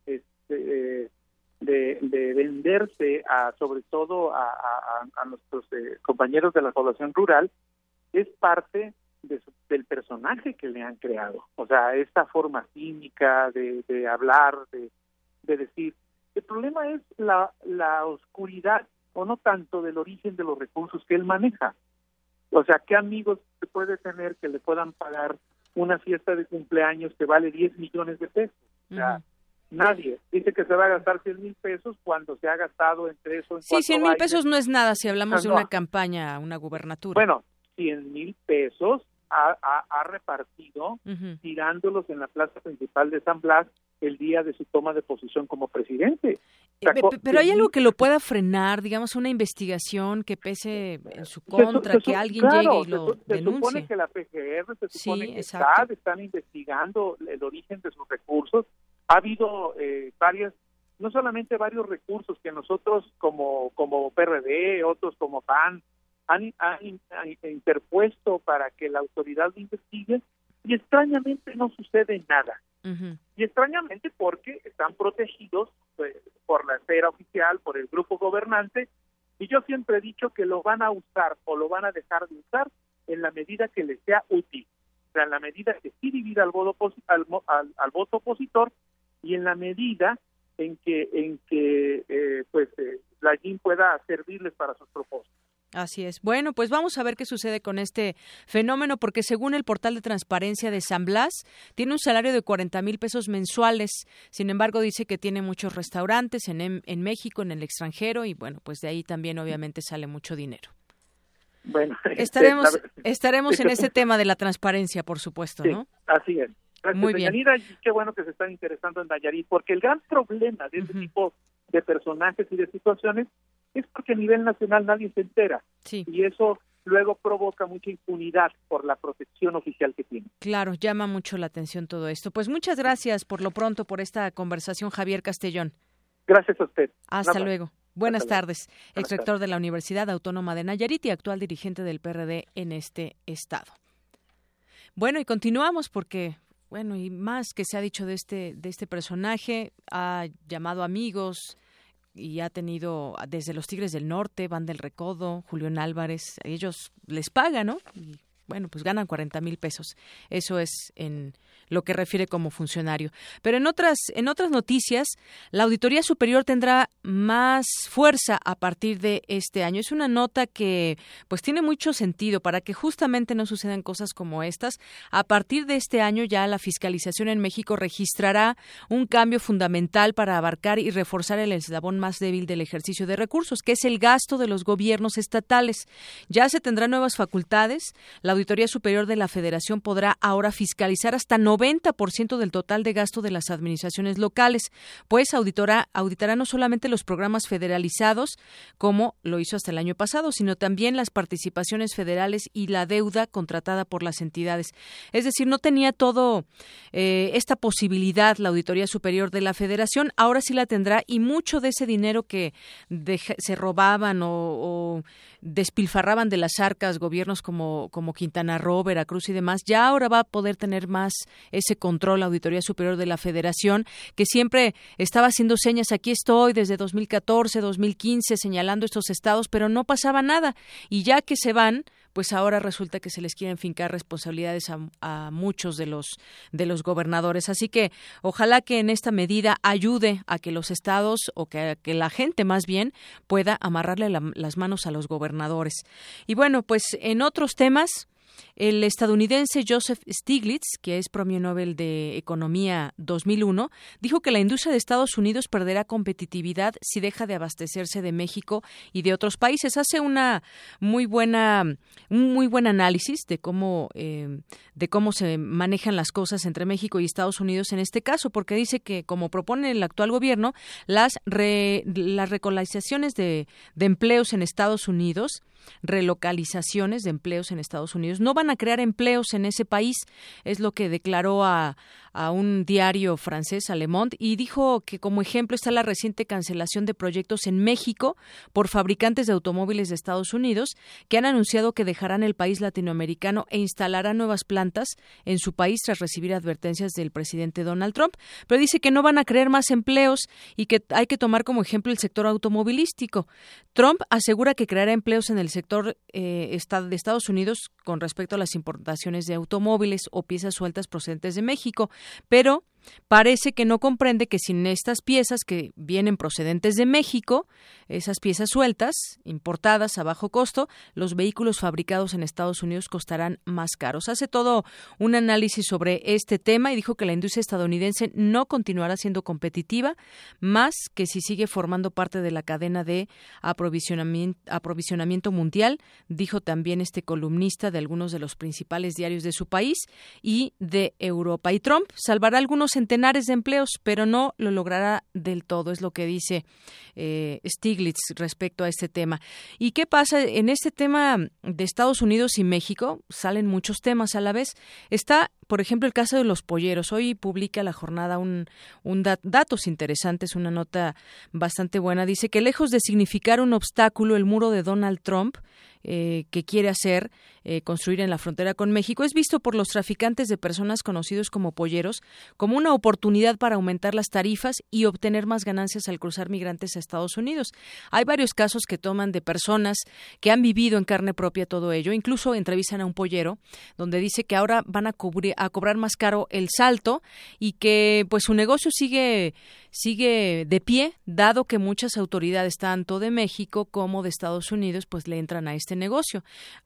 este, de, venderse a sobre todo a, nuestros eh, compañeros de la población rural es parte del personaje que le han creado. O sea, esta forma cínica de, de hablar, de, de decir. El problema es la, la oscuridad o no tanto del origen de los recursos que él maneja. O sea, ¿qué amigos se puede tener que le puedan pagar una fiesta de cumpleaños que vale 10 millones de pesos? O sea, nadie. Dice que se va a gastar 100 mil pesos cuando se ha gastado entre eso. En sí, 100 mil pesos no es nada si hablamos de una campaña, una gubernatura. Bueno, 100 mil pesos ha, ha, repartido tirándolos en la plaza principal de San Blas el día de su toma de posición como presidente. Pero hay algo que lo pueda frenar, digamos, una investigación que pese en su contra, que alguien llegue y lo se, denuncie. Se supone que la PGR, se supone que está, están investigando el origen de sus recursos. Ha habido eh, varias, no solamente varios recursos que nosotros como, como PRD, otros como PAN, han, interpuesto para que la autoridad investigue y extrañamente no sucede nada. Y extrañamente porque están protegidos pues, por la esfera oficial, por el grupo gobernante, y yo siempre he dicho que lo van a usar o lo van a dejar de usar en la medida que les sea útil, o sea, en la medida que sí divida al voto, al, al, voto opositor y en la medida en que en que eh, pues eh, la GIN pueda servirles para sus propósitos. Así es. Bueno, pues vamos a ver qué sucede con este fenómeno, porque según el portal de transparencia de San Blas, tiene un salario de 40 mil pesos mensuales. Sin embargo, dice que tiene muchos restaurantes en, en México, en el extranjero, y bueno, pues de ahí también obviamente sale mucho dinero. Bueno, este, estaremos, estaremos en ese tema de la transparencia, por supuesto, ¿no? Así es. Muy bien. qué bueno que se están interesando en Nayarit, porque el gran problema de este tipo de personajes y de situaciones es porque a nivel nacional nadie se entera. Y eso luego provoca mucha impunidad por la protección oficial que tiene. Claro, llama mucho la atención todo esto. Pues muchas gracias por lo pronto por esta conversación, Javier Castellón. Gracias a usted. Hasta luego. Buenas tardes, ex rector de la Universidad Autónoma de Nayarit y actual dirigente del PRD en este estado. Bueno, y continuamos porque bueno, y más que se ha dicho de este de este personaje, ha llamado amigos, y ha tenido desde los Tigres del Norte, Van del Recodo, Julián Álvarez, ellos les pagan, ¿no? Y bueno, pues ganan 40 mil pesos. Eso es en lo que refiere como funcionario. Pero en otras, en otras noticias, la Auditoría Superior tendrá más fuerza a partir de este año. Es una nota que pues tiene mucho sentido para que justamente no sucedan cosas como estas. A partir de este año ya la fiscalización en México registrará un cambio fundamental para abarcar y reforzar el eslabón más débil del ejercicio de recursos, que es el gasto de los gobiernos estatales. Ya se tendrán nuevas facultades. La Auditoría Superior de la Federación podrá ahora fiscalizar hasta 90% del total de gasto de las administraciones locales, pues auditora, auditará no solamente los programas federalizados, como lo hizo hasta el año pasado, sino también las participaciones federales y la deuda contratada por las entidades. Es decir, no tenía todo eh, esta posibilidad la Auditoría Superior de la Federación, ahora sí la tendrá y mucho de ese dinero que se robaban o, o despilfarraban de las arcas gobiernos como, como Quintana Roo, Veracruz y demás, ya ahora va a poder tener más ese control la Auditoría Superior de la Federación, que siempre estaba haciendo señas, aquí estoy desde 2014, 2015, señalando estos estados, pero no pasaba nada. Y ya que se van, pues ahora resulta que se les quieren fincar responsabilidades a, muchos de los de los gobernadores. Así que ojalá que en esta medida ayude a que los estados o que, que la gente más bien pueda amarrarle las manos a los gobernadores. Y bueno, pues en otros temas el estadounidense Joseph Stiglitz, que es Premio Nobel de Economía 2001, dijo que la industria de Estados Unidos perderá competitividad si deja de abastecerse de México y de otros países. Hace una muy buena, un muy buen análisis de cómo, eh, de cómo se manejan las cosas entre México y Estados Unidos en este caso, porque dice que, como propone el actual gobierno, las, las recolonizaciones de empleos en Estados Unidos relocalizaciones de empleos en Estados Unidos. No van a crear empleos en ese país, es lo que declaró a, a un diario francés, Alemont, y dijo que como ejemplo está la reciente cancelación de proyectos en México por fabricantes de automóviles de Estados Unidos que han anunciado que dejarán el país latinoamericano e instalarán nuevas plantas en su país tras recibir advertencias del presidente Donald Trump. Pero dice que no van a crear más empleos y que hay que tomar como ejemplo el sector automovilístico. Trump asegura que creará empleos en el sector eh, de Estados Unidos con respecto a las importaciones de automóviles o piezas sueltas procedentes de México, pero parece que no comprende que sin estas piezas que vienen procedentes de México, esas piezas sueltas, importadas a bajo costo, los vehículos fabricados en Estados Unidos costarán más caros. Hace todo un análisis sobre este tema y dijo que la industria estadounidense no continuará siendo competitiva, más que si sigue formando parte de la cadena de aprovisionamiento, mundial, dijo también este columnista de algunos de los principales diarios de su país y de Europa. Y Trump salvará algunos centenares de empleos, pero no lo logrará del todo, es lo que dice eh, Stiglitz respecto a este tema. ¿Y qué pasa en este tema de Estados Unidos y México? Salen muchos temas a la vez. Está por ejemplo, el caso de los polleros. Hoy publica la jornada un, un datos interesantes, una nota bastante buena. Dice que lejos de significar un obstáculo, el muro de Donald Trump eh, que quiere hacer, eh, construir en la frontera con México, es visto por los traficantes de personas conocidos como polleros como una oportunidad para aumentar las tarifas y obtener más ganancias al cruzar migrantes a Estados Unidos. Hay varios casos que toman de personas que han vivido en carne propia todo ello. Incluso entrevistan a un pollero donde dice que ahora van a, a cobrar más caro el salto y que pues su negocio sigue sigue de pie, dado que muchas autoridades, tanto de México como de Estados Unidos, pues le entran a este negocio.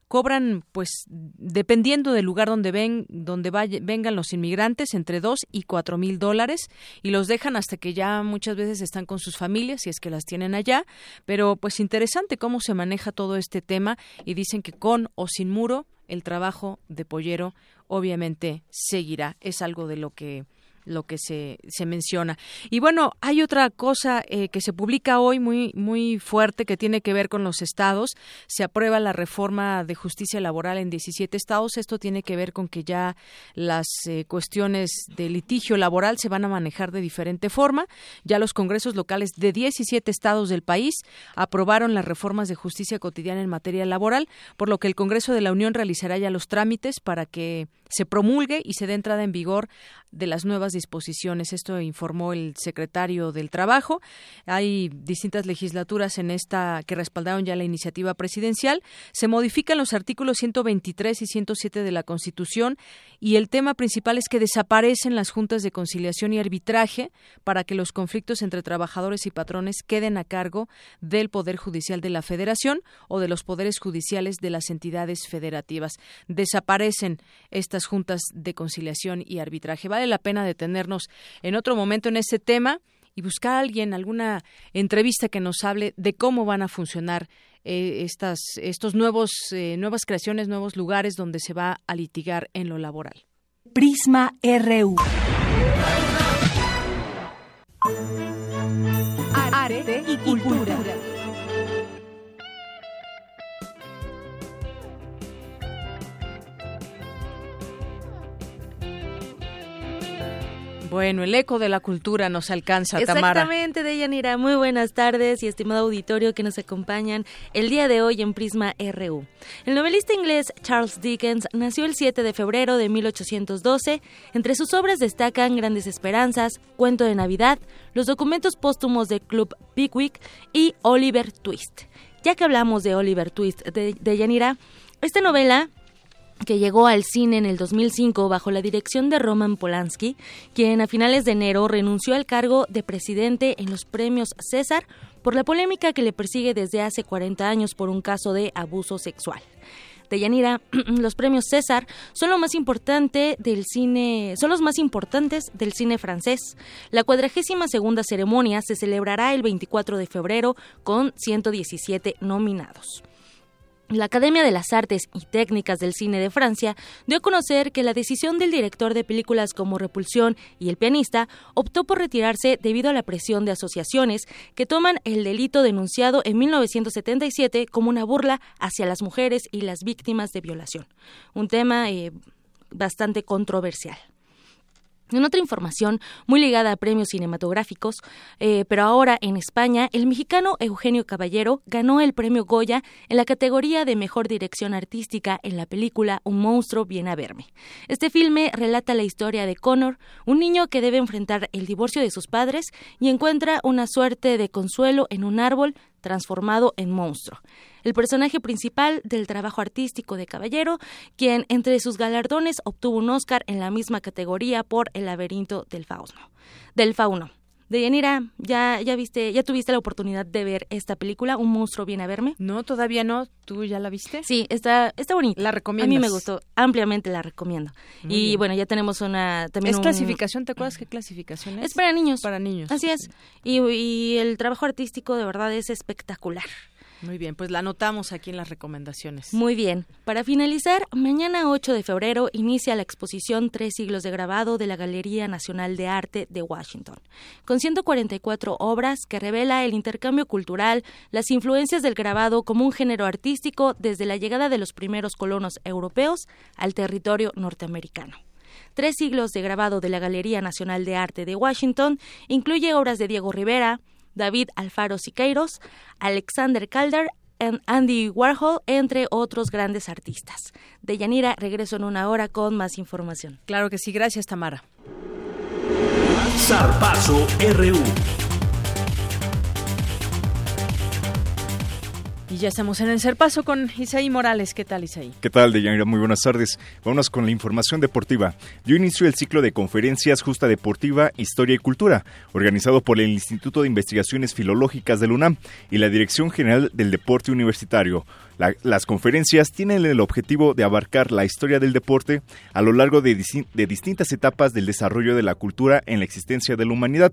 Cobran, pues, dependiendo del lugar donde ven, donde vengan los inmigrantes, entre dos y cuatro mil dólares y los dejan hasta que ya muchas veces están con sus familias, si es que las tienen allá. Pero, pues, interesante cómo se maneja todo este tema y dicen que con o sin muro el trabajo de pollero obviamente seguirá. Es algo de lo que lo que se, se menciona. Y bueno, hay otra cosa eh, que se publica hoy muy, muy fuerte que tiene que ver con los estados. Se aprueba la reforma de justicia laboral en 17 estados. Esto tiene que ver con que ya las eh, cuestiones de litigio laboral se van a manejar de diferente forma. Ya los congresos locales de 17 estados del país aprobaron las reformas de justicia cotidiana en materia laboral, por lo que el Congreso de la Unión realizará ya los trámites para que se promulgue y se dé entrada en vigor de las nuevas disposiciones. Esto informó el secretario del Trabajo. Hay distintas legislaturas en esta que respaldaron ya la iniciativa presidencial. Se modifican los artículos 123 y 107 de la Constitución y el tema principal es que desaparecen las juntas de conciliación y arbitraje para que los conflictos entre trabajadores y patrones queden a cargo del Poder Judicial de la Federación o de los poderes judiciales de las entidades federativas. Desaparecen estas juntas de conciliación y arbitraje. Vale la pena detenernos en otro momento en ese tema y buscar a alguien, alguna entrevista que nos hable de cómo van a funcionar eh, estas, estos nuevos, eh, nuevas creaciones, nuevos lugares donde se va a litigar en lo laboral. Prisma RU. Arte y cultura. Bueno, el eco de la cultura nos alcanza, Tamara. Exactamente, Deyanira. Muy buenas tardes y estimado auditorio que nos acompañan el día de hoy en Prisma RU. El novelista inglés Charles Dickens nació el 7 de febrero de 1812. Entre sus obras destacan Grandes Esperanzas, Cuento de Navidad, los documentos póstumos de Club Pickwick y Oliver Twist. Ya que hablamos de Oliver Twist de Deyanira, esta novela que llegó al cine en el 2005 bajo la dirección de Roman Polanski, quien a finales de enero renunció al cargo de presidente en los premios César por la polémica que le persigue desde hace 40 años por un caso de abuso sexual. Deyanira, los premios César son lo más importante del cine, son los más importantes del cine francés. La cuadragésima segunda ceremonia se celebrará el 24 de febrero con 117 nominados. La Academia de las Artes y Técnicas del Cine de Francia dio a conocer que la decisión del director de películas como Repulsión y el pianista optó por retirarse debido a la presión de asociaciones que toman el delito denunciado en 1977 como una burla hacia las mujeres y las víctimas de violación. Un tema eh, bastante controversial. En otra información muy ligada a premios cinematográficos, eh, pero ahora en España, el mexicano Eugenio Caballero ganó el premio Goya en la categoría de Mejor Dirección Artística en la película Un monstruo viene a verme. Este filme relata la historia de Connor, un niño que debe enfrentar el divorcio de sus padres y encuentra una suerte de consuelo en un árbol transformado en monstruo. El personaje principal del trabajo artístico de Caballero, quien entre sus galardones obtuvo un Oscar en la misma categoría por El laberinto del fauno. Del fauno. Deyanira, ¿ya, ya viste, ya tuviste la oportunidad de ver esta película, Un monstruo viene a verme? No, todavía no. ¿Tú ya la viste? Sí, está, está bonita. La recomiendo. A mí me gustó, ampliamente la recomiendo. y bueno, ya tenemos una también ¿Es clasificación? ¿Te acuerdas qué clasificación es? Es para niños. Para niños. Así es. Y, y el trabajo artístico de verdad es espectacular. Muy bien, pues la anotamos aquí en las recomendaciones. Muy bien. Para finalizar, mañana 8 de febrero inicia la exposición Tres siglos de grabado de la Galería Nacional de Arte de Washington, con 144 obras que revela el intercambio cultural, las influencias del grabado como un género artístico desde la llegada de los primeros colonos europeos al territorio norteamericano. Tres siglos de grabado de la Galería Nacional de Arte de Washington incluye obras de Diego Rivera, David Alfaro Siqueiros, Alexander Calder, Andy Warhol, entre otros grandes artistas. De Yanira, regreso en una hora con más información. Claro que sí, gracias Tamara. RU. Ya estamos en el paso con Isaí Morales. ¿Qué tal, Isaí? ¿Qué tal, Deyanira? Muy buenas tardes. Vámonos con la información deportiva. Dio inicio el ciclo de conferencias Justa Deportiva, Historia y Cultura, organizado por el Instituto de Investigaciones Filológicas del UNAM y la Dirección General del Deporte Universitario. las conferencias tienen el objetivo de abarcar la historia del deporte a lo largo de, de distintas etapas del desarrollo de la cultura en la existencia de la humanidad.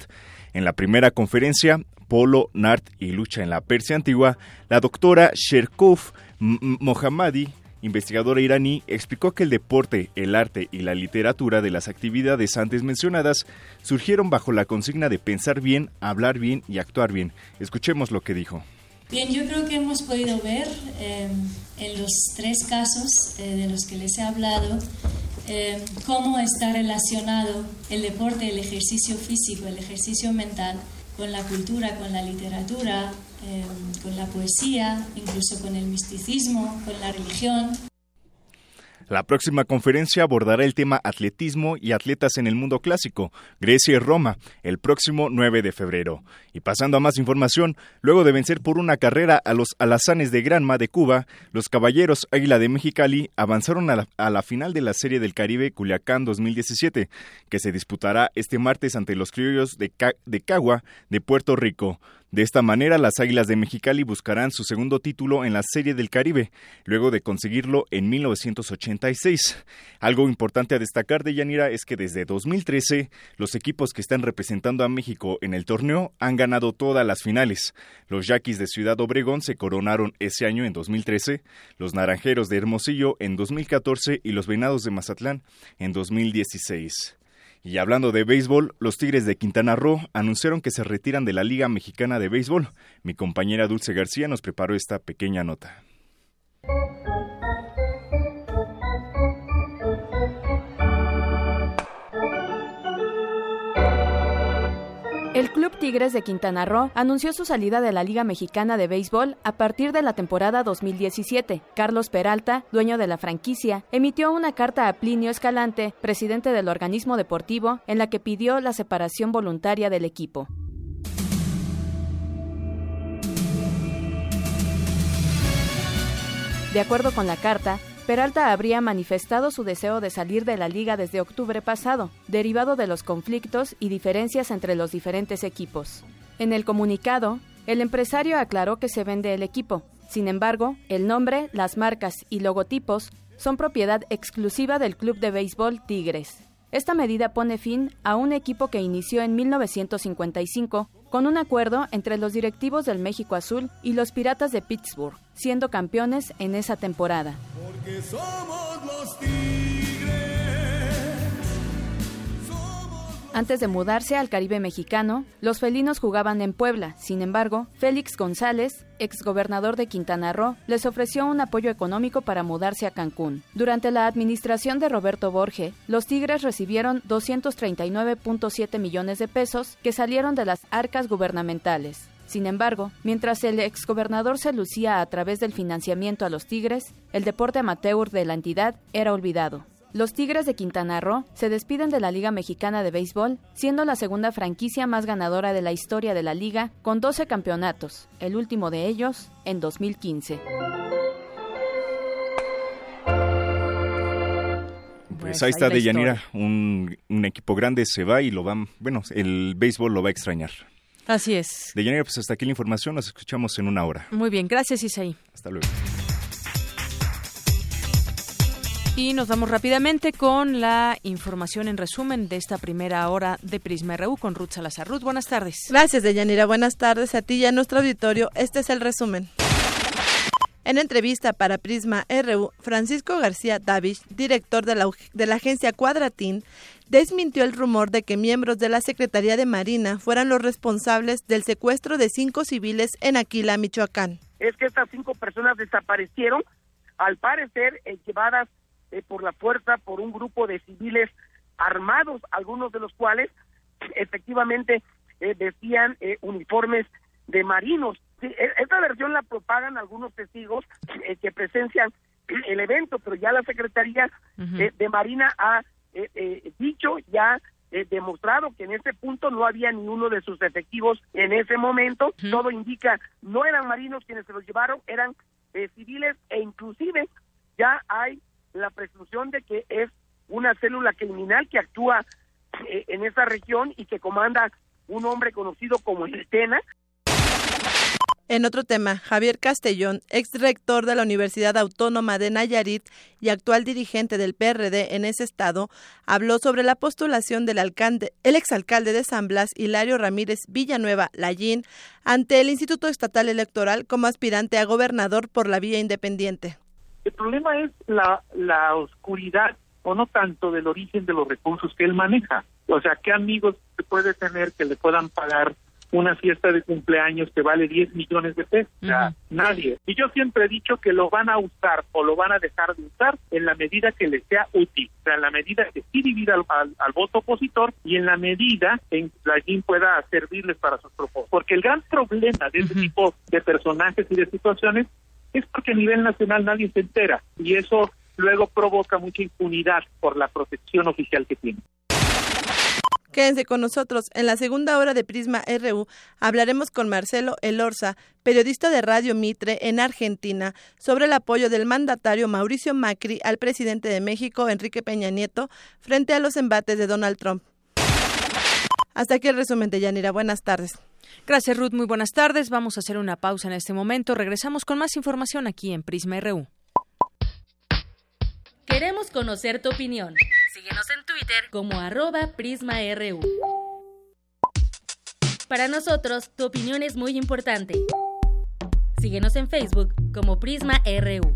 En la primera conferencia, Polo, Nart y Lucha en la Persia Antigua, la doctora Sherkov Mohammadi, investigadora iraní, explicó que el deporte, el arte y la literatura de las actividades antes mencionadas surgieron bajo la consigna de pensar bien, hablar bien y actuar bien. Escuchemos lo que dijo. Bien, yo creo que hemos podido ver eh, en los tres casos eh, de los que les he hablado eh, cómo está relacionado el deporte, el ejercicio físico, el ejercicio mental con la cultura, con la literatura, eh, con la poesía, incluso con el misticismo, con la religión. La próxima conferencia abordará el tema atletismo y atletas en el mundo clásico, Grecia y Roma, el próximo 9 de febrero. Y pasando a más información, luego de vencer por una carrera a los alazanes de Granma de Cuba, los caballeros Águila de Mexicali avanzaron a la, final de la Serie del Caribe Culiacán 2017, que se disputará este martes ante los criollos de, de Cagua de Puerto Rico. De esta manera, las Águilas de Mexicali buscarán su segundo título en la Serie del Caribe, luego de conseguirlo en 1986. Algo importante a destacar de Yanira es que desde 2013, los equipos que están representando a México en el torneo han ganado todas las finales. Los Yaquis de Ciudad Obregón se coronaron ese año en 2013, los Naranjeros de Hermosillo en 2014 y los Venados de Mazatlán en 2016. Y hablando de béisbol, los Tigres de Quintana Roo anunciaron que se retiran de la Liga Mexicana de Béisbol. Mi compañera Dulce García nos preparó esta pequeña nota. El Club Tigres de Quintana Roo anunció su salida de la Liga Mexicana de Béisbol a partir de la temporada 2017. Carlos Peralta, dueño de la franquicia, emitió una carta a Plinio Escalante, presidente del organismo deportivo, en la que pidió la separación voluntaria del equipo. De acuerdo con la carta, Peralta habría manifestado su deseo de salir de la liga desde octubre pasado, derivado de los conflictos y diferencias entre los diferentes equipos. En el comunicado, el empresario aclaró que se vende el equipo. Sin embargo, el nombre, las marcas y logotipos son propiedad exclusiva del Club de Béisbol Tigres. Esta medida pone fin a un equipo que inició en 1955 con un acuerdo entre los directivos del México Azul y los Piratas de Pittsburgh, siendo campeones en esa temporada. Antes de mudarse al Caribe mexicano, los felinos jugaban en Puebla. Sin embargo, Félix González, exgobernador de Quintana Roo, les ofreció un apoyo económico para mudarse a Cancún. Durante la administración de Roberto Borge, los Tigres recibieron 239.7 millones de pesos que salieron de las arcas gubernamentales. Sin embargo, mientras el exgobernador se lucía a través del financiamiento a los Tigres, el deporte amateur de la entidad era olvidado. Los Tigres de Quintana Roo se despiden de la Liga Mexicana de Béisbol, siendo la segunda franquicia más ganadora de la historia de la liga, con 12 campeonatos, el último de ellos en 2015. Pues ahí está Deyanira, un, un equipo grande se va y lo van, bueno, el béisbol lo va a extrañar. Así es. Deyanira, pues hasta aquí la información, nos escuchamos en una hora. Muy bien, gracias Isaí. Hasta luego. Y nos vamos rápidamente con la información en resumen de esta primera hora de Prisma RU con Ruth Salazar. Ruth, buenas tardes. Gracias, Deyanira. Buenas tardes a ti y a nuestro auditorio. Este es el resumen. En entrevista para Prisma RU, Francisco García Davis, director de la, de la agencia Cuadratín, desmintió el rumor de que miembros de la Secretaría de Marina fueran los responsables del secuestro de cinco civiles en Aquila, Michoacán. Es que estas cinco personas desaparecieron, al parecer eh, llevadas eh, por la fuerza por un grupo de civiles armados, algunos de los cuales efectivamente eh, vestían eh, uniformes de marinos. Sí, e, esta versión la propagan algunos testigos eh, que presencian el evento, pero ya la Secretaría eh, de Marina ha eh, eh, dicho, ya eh, demostrado que en ese punto no había ni uno de sus efectivos en ese momento. Todo indica, no eran marinos quienes se los llevaron, eran eh, civiles e inclusive ya hay la presunción de que es una célula criminal que actúa eh, en esa región y que comanda un hombre conocido como el Tena. En otro tema, Javier Castellón, ex rector de la Universidad Autónoma de Nayarit y actual dirigente del PRD en ese estado, habló sobre la postulación del alcalde, el exalcalde de San Blas, Hilario Ramírez Villanueva Lallín, ante el Instituto Estatal Electoral como aspirante a gobernador por la vía independiente. El problema es la, la oscuridad o no tanto del origen de los recursos que él maneja. O sea, ¿qué amigos puede tener que le puedan pagar una fiesta de cumpleaños que vale 10 millones de pesos? Nadie. Y yo siempre he dicho que lo van a usar o lo van a dejar de usar en la medida que les sea útil. O sea, en la medida que sí divida al, al, al voto opositor y en la medida en que la GIN pueda servirles para sus propósitos. Porque el gran problema de este tipo de personajes y de situaciones es porque a nivel nacional nadie se entera y eso luego provoca mucha impunidad por la protección oficial que tiene. Quédense con nosotros. En la segunda hora de Prisma RU hablaremos con Marcelo Elorza, periodista de Radio Mitre en Argentina, sobre el apoyo del mandatario Mauricio Macri al presidente de México, Enrique Peña Nieto, frente a los embates de Donald Trump. Hasta aquí el resumen de Yanira. Buenas tardes. Gracias, Ruth. Muy buenas tardes. Vamos a hacer una pausa en este momento. Regresamos con más información aquí en Prisma RU. Queremos conocer tu opinión. Síguenos en Twitter como arroba PrismaRU. Para nosotros, tu opinión es muy importante. Síguenos en Facebook como Prisma RU.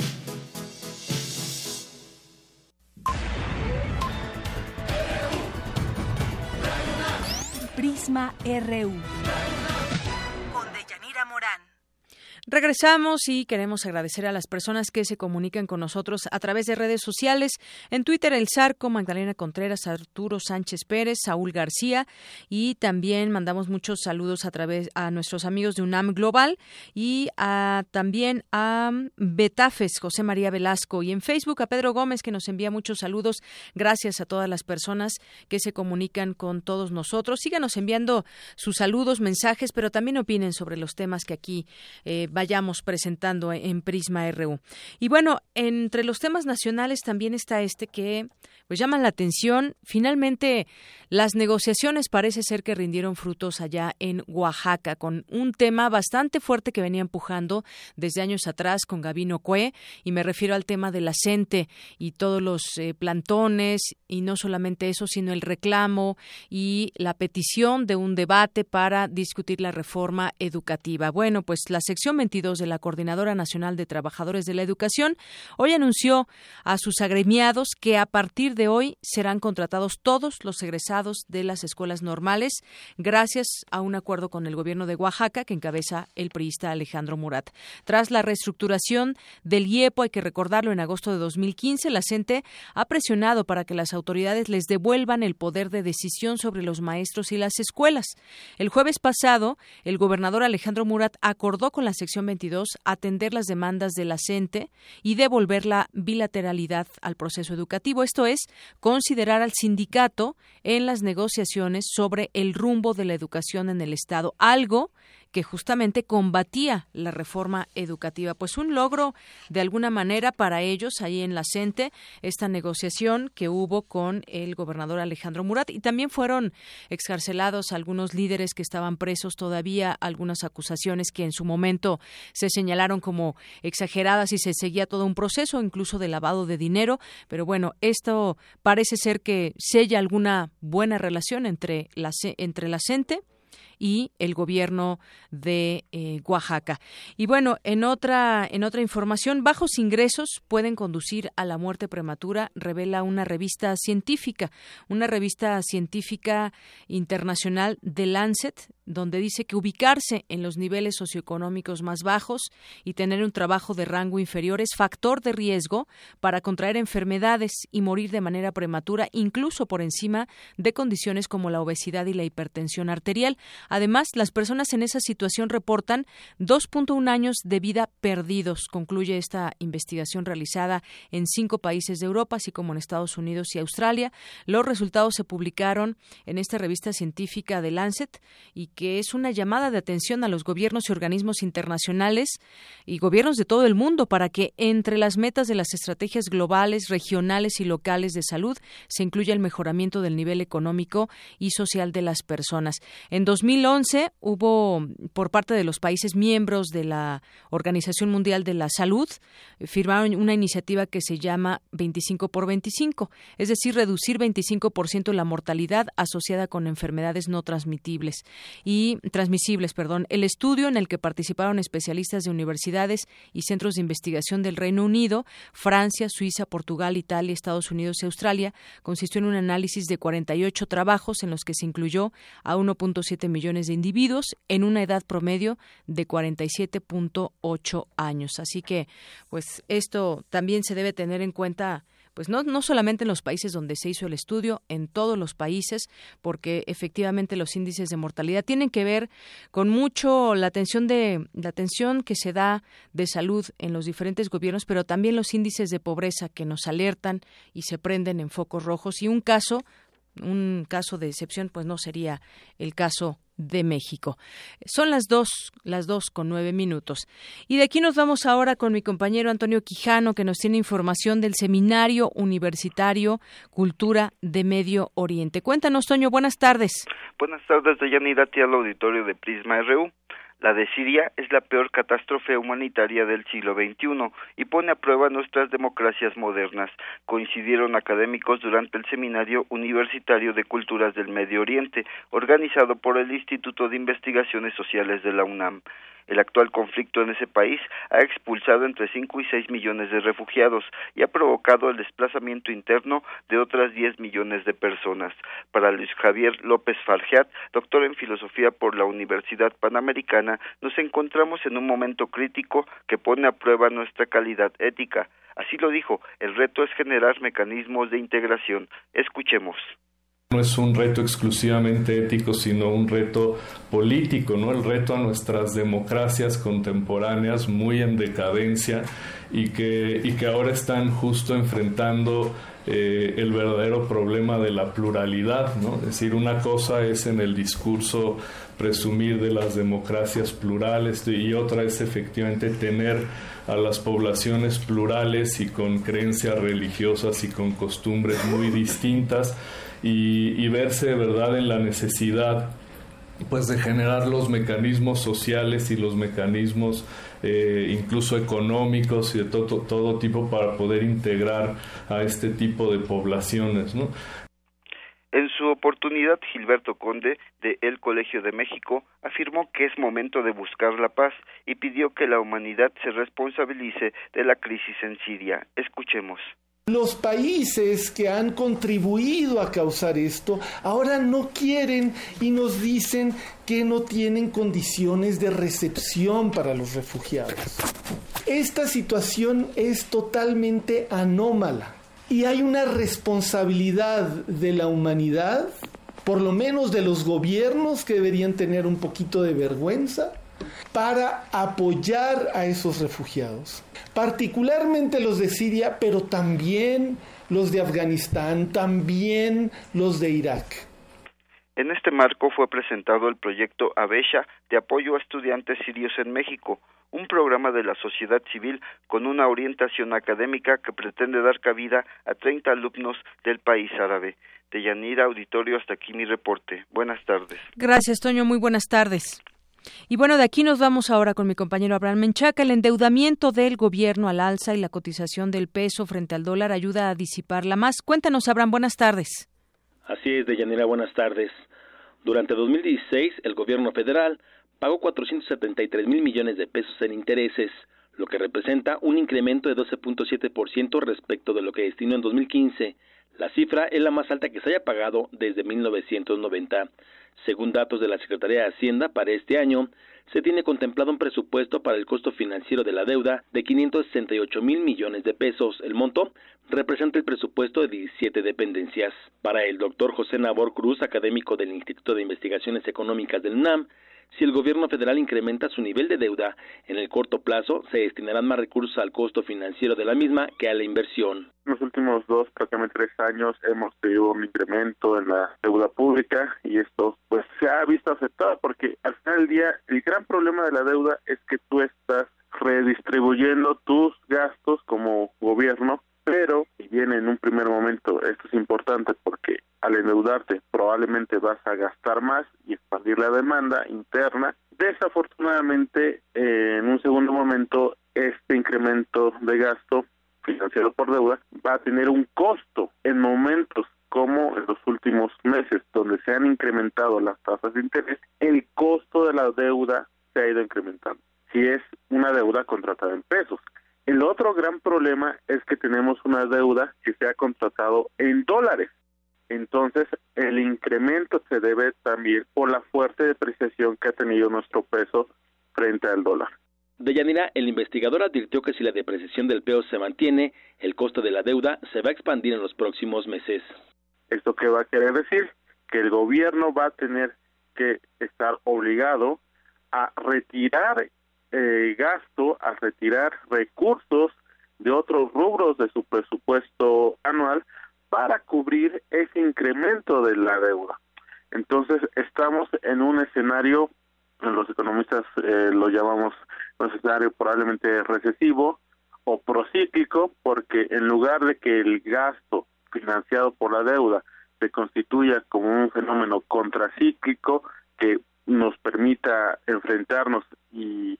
Prisma RU. Regresamos y queremos agradecer a las personas que se comunican con nosotros a través de redes sociales. En Twitter, El Zarco, Magdalena Contreras, Arturo Sánchez Pérez, Saúl García. Y también mandamos muchos saludos a través a nuestros amigos de UNAM Global y a, también a Betafes, José María Velasco. Y en Facebook a Pedro Gómez, que nos envía muchos saludos. Gracias a todas las personas que se comunican con todos nosotros. Síganos enviando sus saludos, mensajes, pero también opinen sobre los temas que aquí eh, vayamos presentando en Prisma RU. Y bueno, entre los temas nacionales también está este que pues llaman la atención. Finalmente, las negociaciones parece ser que rindieron frutos allá en Oaxaca con un tema bastante fuerte que venía empujando desde años atrás con Gabino Cue y me refiero al tema de la y todos los eh, plantones y no solamente eso, sino el reclamo y la petición de un debate para discutir la reforma educativa. Bueno, pues la sección 22 de la Coordinadora Nacional de Trabajadores de la Educación hoy anunció a sus agremiados que a partir de hoy serán contratados todos los egresados de las escuelas normales gracias a un acuerdo con el gobierno de Oaxaca que encabeza el priista Alejandro Murat. Tras la reestructuración del IEPO, hay que recordarlo, en agosto de 2015, la CENTE ha presionado para que las autoridades les devuelvan el poder de decisión sobre los maestros y las escuelas. El jueves pasado, el gobernador Alejandro Murat acordó con la sección 22 atender las demandas de la CENTE y devolver la bilateralidad al proceso educativo, esto es, considerar al sindicato en las negociaciones sobre el rumbo de la educación en el Estado, algo que justamente combatía la reforma educativa. Pues un logro de alguna manera para ellos ahí en la CENTE, esta negociación que hubo con el gobernador Alejandro Murat y también fueron excarcelados algunos líderes que estaban presos todavía, algunas acusaciones que en su momento se señalaron como exageradas y se seguía todo un proceso, incluso de lavado de dinero, pero bueno, esto parece ser que sella alguna buena relación entre la, entre la CENTE y el gobierno de eh, Oaxaca. Y bueno, en otra, en otra información, bajos ingresos pueden conducir a la muerte prematura, revela una revista científica, una revista científica internacional de Lancet, donde dice que ubicarse en los niveles socioeconómicos más bajos y tener un trabajo de rango inferior es factor de riesgo para contraer enfermedades y morir de manera prematura, incluso por encima de condiciones como la obesidad y la hipertensión arterial. Además, las personas en esa situación reportan 2.1 años de vida perdidos, concluye esta investigación realizada en cinco países de Europa, así como en Estados Unidos y Australia. Los resultados se publicaron en esta revista científica de Lancet y que es una llamada de atención a los gobiernos y organismos internacionales y gobiernos de todo el mundo para que entre las metas de las estrategias globales, regionales y locales de salud se incluya el mejoramiento del nivel económico y social de las personas. En 2011 hubo por parte de los países miembros de la Organización Mundial de la Salud firmaron una iniciativa que se llama 25 por 25, es decir, reducir 25% la mortalidad asociada con enfermedades no transmitibles y transmisibles, perdón. El estudio en el que participaron especialistas de universidades y centros de investigación del Reino Unido, Francia, Suiza, Portugal, Italia, Estados Unidos y Australia consistió en un análisis de 48 trabajos en los que se incluyó a 1.7 millones de individuos en una edad promedio de 47.8 años. Así que, pues esto también se debe tener en cuenta pues no, no solamente en los países donde se hizo el estudio, en todos los países, porque efectivamente los índices de mortalidad tienen que ver con mucho la atención de la atención que se da de salud en los diferentes gobiernos, pero también los índices de pobreza que nos alertan y se prenden en focos rojos. Y un caso un caso de excepción pues no sería el caso de México. Son las dos, las dos con nueve minutos. Y de aquí nos vamos ahora con mi compañero Antonio Quijano, que nos tiene información del Seminario Universitario Cultura de Medio Oriente. Cuéntanos, Toño, buenas tardes. Buenas tardes, Deyanira, al auditorio de Prisma RU. La de Siria es la peor catástrofe humanitaria del siglo XXI y pone a prueba nuestras democracias modernas, coincidieron académicos durante el Seminario Universitario de Culturas del Medio Oriente, organizado por el Instituto de Investigaciones Sociales de la UNAM. El actual conflicto en ese país ha expulsado entre 5 y 6 millones de refugiados y ha provocado el desplazamiento interno de otras 10 millones de personas. Para Luis Javier López Farjat, doctor en filosofía por la Universidad Panamericana, nos encontramos en un momento crítico que pone a prueba nuestra calidad ética. Así lo dijo, el reto es generar mecanismos de integración. Escuchemos no es un reto exclusivamente ético, sino un reto político, ¿no? El reto a nuestras democracias contemporáneas muy en decadencia y que, y que ahora están justo enfrentando eh, el verdadero problema de la pluralidad, ¿no? Es decir, una cosa es en el discurso presumir de las democracias plurales y otra es efectivamente tener a las poblaciones plurales y con creencias religiosas y con costumbres muy distintas y, verse verdad en la necesidad pues de generar los mecanismos sociales y los mecanismos eh, incluso económicos y de todo, todo tipo para poder integrar a este tipo de poblaciones. ¿no? En su oportunidad, Gilberto Conde, de El Colegio de México, afirmó que es momento de buscar la paz y pidió que la humanidad se responsabilice de la crisis en Siria. Escuchemos. Los países que han contribuido a causar esto ahora no quieren y nos dicen que no tienen condiciones de recepción para los refugiados. Esta situación es totalmente anómala y hay una responsabilidad de la humanidad, por lo menos de los gobiernos que deberían tener un poquito de vergüenza, para apoyar a esos refugiados, particularmente los de Siria, pero también los de Afganistán, también los de Irak. En este marco fue presentado el proyecto Abesha de apoyo a estudiantes sirios en México, un programa de la sociedad civil con una orientación académica que pretende dar cabida a 30 alumnos del país árabe. De Yanira Auditorio, hasta aquí mi reporte. Buenas tardes. Gracias, Toño. Muy buenas tardes. Y bueno, de aquí nos vamos ahora con mi compañero Abraham Menchaca. El endeudamiento del gobierno al alza y la cotización del peso frente al dólar ayuda a disiparla más. Cuéntanos, Abraham, buenas tardes. Así es, Deyanira, buenas tardes. Durante 2016, el gobierno federal pagó 473 mil millones de pesos en intereses, lo que representa un incremento de 12.7% respecto de lo que destinó en 2015. La cifra es la más alta que se haya pagado desde 1990. Según datos de la Secretaría de Hacienda, para este año se tiene contemplado un presupuesto para el costo financiero de la deuda de 568 mil millones de pesos. El monto representa el presupuesto de 17 dependencias. Para el doctor José Nabor Cruz, académico del Instituto de Investigaciones Económicas del UNAM, si el gobierno federal incrementa su nivel de deuda, en el corto plazo se destinarán más recursos al costo financiero de la misma que a la inversión. En los últimos dos, prácticamente tres años, hemos tenido un incremento en la deuda pública y esto se ha visto afectado porque al final del día el gran problema de la deuda es que tú estás redistribuyendo tus gastos como gobierno pero si bien en un primer momento esto es importante porque al endeudarte probablemente vas a gastar más y expandir la demanda interna, desafortunadamente eh, en un segundo momento este incremento de gasto financiado por deuda va a tener un costo en momentos como en los meses, donde se han incrementado las tasas de interés, el costo de la deuda se ha ido incrementando. Si es una deuda contratada en pesos, el otro gran problema es que tenemos una deuda que se ha contratado en dólares. Entonces, el incremento se debe también por la fuerte depreciación que ha tenido nuestro peso frente al dólar. Deyanira, el investigador advirtió que si la depreciación del peso se mantiene, el costo de la deuda se va a expandir en los próximos meses. ¿Esto qué va a querer decir? Que el gobierno va a tener que estar obligado a retirar eh, gasto a retirar recursos de otros rubros de su presupuesto anual para cubrir ese incremento de la deuda. Entonces estamos en un escenario, los economistas eh, lo llamamos un escenario probablemente recesivo o procíclico, porque en lugar de que el gasto financiado por la deuda se constituya como un fenómeno contracíclico que nos permita enfrentarnos y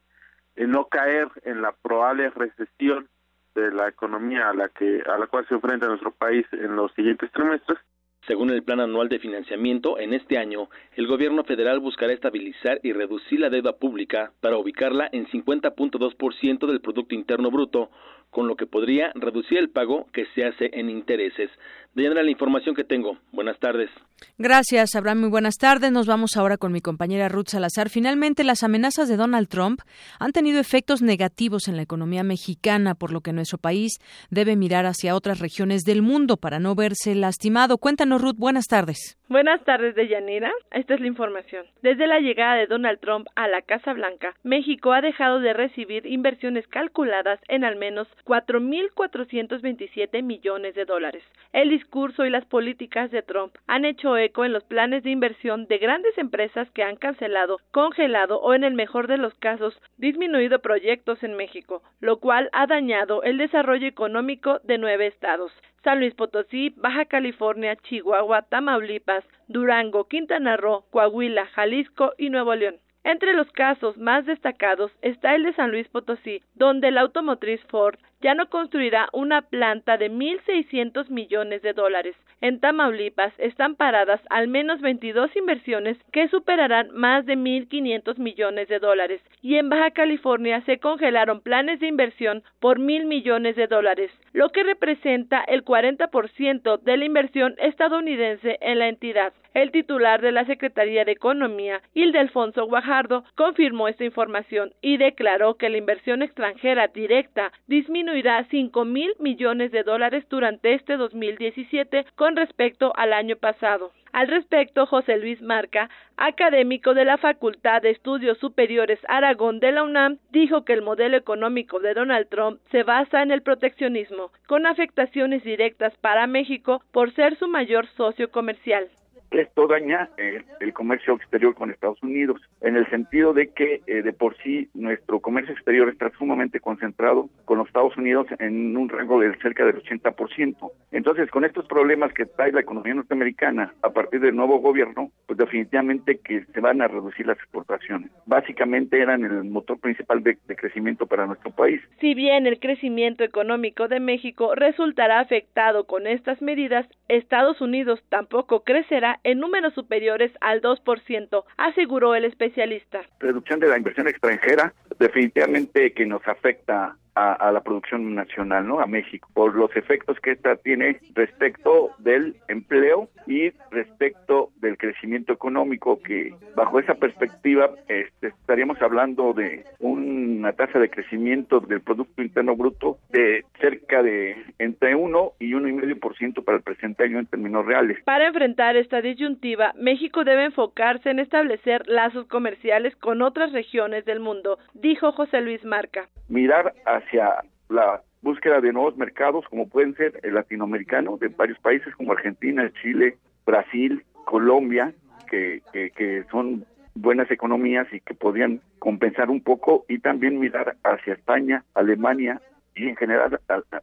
no caer en la probable recesión de la economía a la que a la cual se enfrenta nuestro país en los siguientes trimestres. Según el Plan Anual de Financiamiento, en este año, el gobierno federal buscará estabilizar y reducir la deuda pública para ubicarla en 50.2% del Producto Interno Bruto, con lo que podría reducir el pago que se hace en intereses. Deyanira, la información que tengo. Buenas tardes. Gracias, Abraham. Muy buenas tardes. Nos vamos ahora con mi compañera Ruth Salazar. Finalmente, las amenazas de Donald Trump han tenido efectos negativos en la economía mexicana, por lo que nuestro país debe mirar hacia otras regiones del mundo para no verse lastimado. Cuéntanos, Ruth. Buenas tardes. Buenas tardes, Deyanira. Esta es la información. Desde la llegada de Donald Trump a la Casa Blanca, México ha dejado de recibir inversiones calculadas en al menos 4.427 millones de dólares. El discurso y las políticas de Trump han hecho eco en los planes de inversión de grandes empresas que han cancelado, congelado o en el mejor de los casos disminuido proyectos en México, lo cual ha dañado el desarrollo económico de nueve estados. San Luis Potosí, Baja California, Chihuahua, Tamaulipas, Durango, Quintana Roo, Coahuila, Jalisco y Nuevo León. Entre los casos más destacados está el de San Luis Potosí, donde la automotriz Ford ya no construirá una planta de 1.600 millones de dólares. En Tamaulipas están paradas al menos 22 inversiones que superarán más de 1.500 millones de dólares. Y en Baja California se congelaron planes de inversión por mil millones de dólares, lo que representa el 40% de la inversión estadounidense en la entidad. El titular de la Secretaría de Economía, Ildefonso Guajardo, confirmó esta información y declaró que la inversión extranjera directa disminuirá 5 mil millones de dólares durante este 2017 con respecto al año pasado. Al respecto, José Luis Marca, académico de la Facultad de Estudios Superiores Aragón de la UNAM, dijo que el modelo económico de Donald Trump se basa en el proteccionismo, con afectaciones directas para México por ser su mayor socio comercial. Esto daña eh, el comercio exterior con Estados Unidos, en el sentido de que eh, de por sí nuestro comercio exterior está sumamente concentrado con los Estados Unidos en un rango de cerca del 80%. Entonces, con estos problemas que trae la economía norteamericana a partir del nuevo gobierno, pues definitivamente que se van a reducir las exportaciones. Básicamente eran el motor principal de crecimiento para nuestro país. Si bien el crecimiento económico de México resultará afectado con estas medidas, Estados Unidos tampoco crecerá en números superiores al 2%, aseguró el especialista. Reducción de la inversión extranjera definitivamente que nos afecta a, la producción nacional, ¿no? A México, por los efectos que esta tiene respecto del empleo y respecto del crecimiento económico, que bajo esa perspectiva este, estaríamos hablando de una tasa de crecimiento del Producto Interno Bruto de cerca de entre 1 y 1,5% para el presente año en términos reales. Para enfrentar esta disyuntiva, México debe enfocarse en establecer lazos comerciales con otras regiones del mundo, dijo José Luis Marca. Mirar hacia la búsqueda de nuevos mercados como pueden ser el latinoamericano de varios países como Argentina, Chile, Brasil, Colombia, que, que, son buenas economías y que podrían compensar un poco y también mirar hacia España, Alemania y en general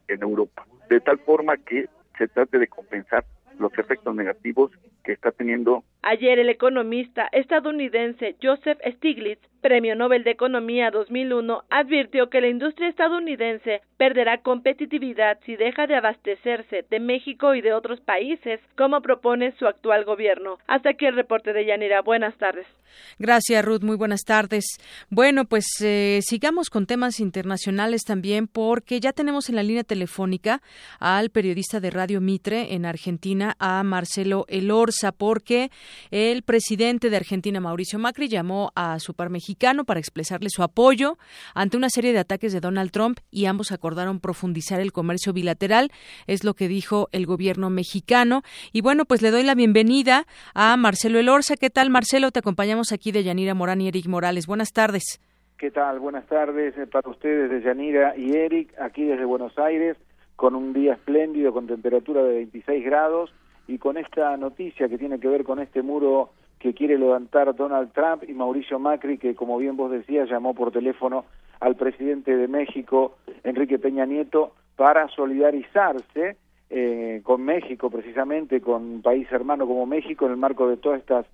en Europa, de tal forma que se trate de compensar los efectos negativos que está teniendo. Ayer el economista estadounidense Joseph Stiglitz, Premio Nobel de Economía 2001, advirtió que la industria estadounidense perderá competitividad si deja de abastecerse de México y de otros países, como propone su actual gobierno. Hasta aquí el reporte de Yanira. Buenas tardes. Gracias, Ruth. Muy buenas tardes. Bueno, pues eh, sigamos con temas internacionales también, porque ya tenemos en la línea telefónica al periodista de Radio Mitre en Argentina, a Marcelo Elorza, porque el presidente de Argentina, Mauricio Macri, llamó a su par mexicano para expresarle su apoyo ante una serie de ataques de Donald Trump y ambos acordaron profundizar el comercio bilateral, es lo que dijo el gobierno mexicano. Y bueno, pues le doy la bienvenida a Marcelo Elorza. ¿Qué tal, Marcelo? Te acompañamos aquí de Yanira Morán y Eric Morales. Buenas tardes. ¿Qué tal? Buenas tardes eh, para ustedes de Yanira y Eric, aquí desde Buenos Aires, con un día espléndido, con temperatura de 26 grados y con esta noticia que tiene que ver con este muro que quiere levantar Donald Trump y Mauricio Macri, que como bien vos decías, llamó por teléfono al presidente de México, Enrique Peña Nieto, para solidarizarse eh, con México, precisamente con un país hermano como México, en el marco de toda esta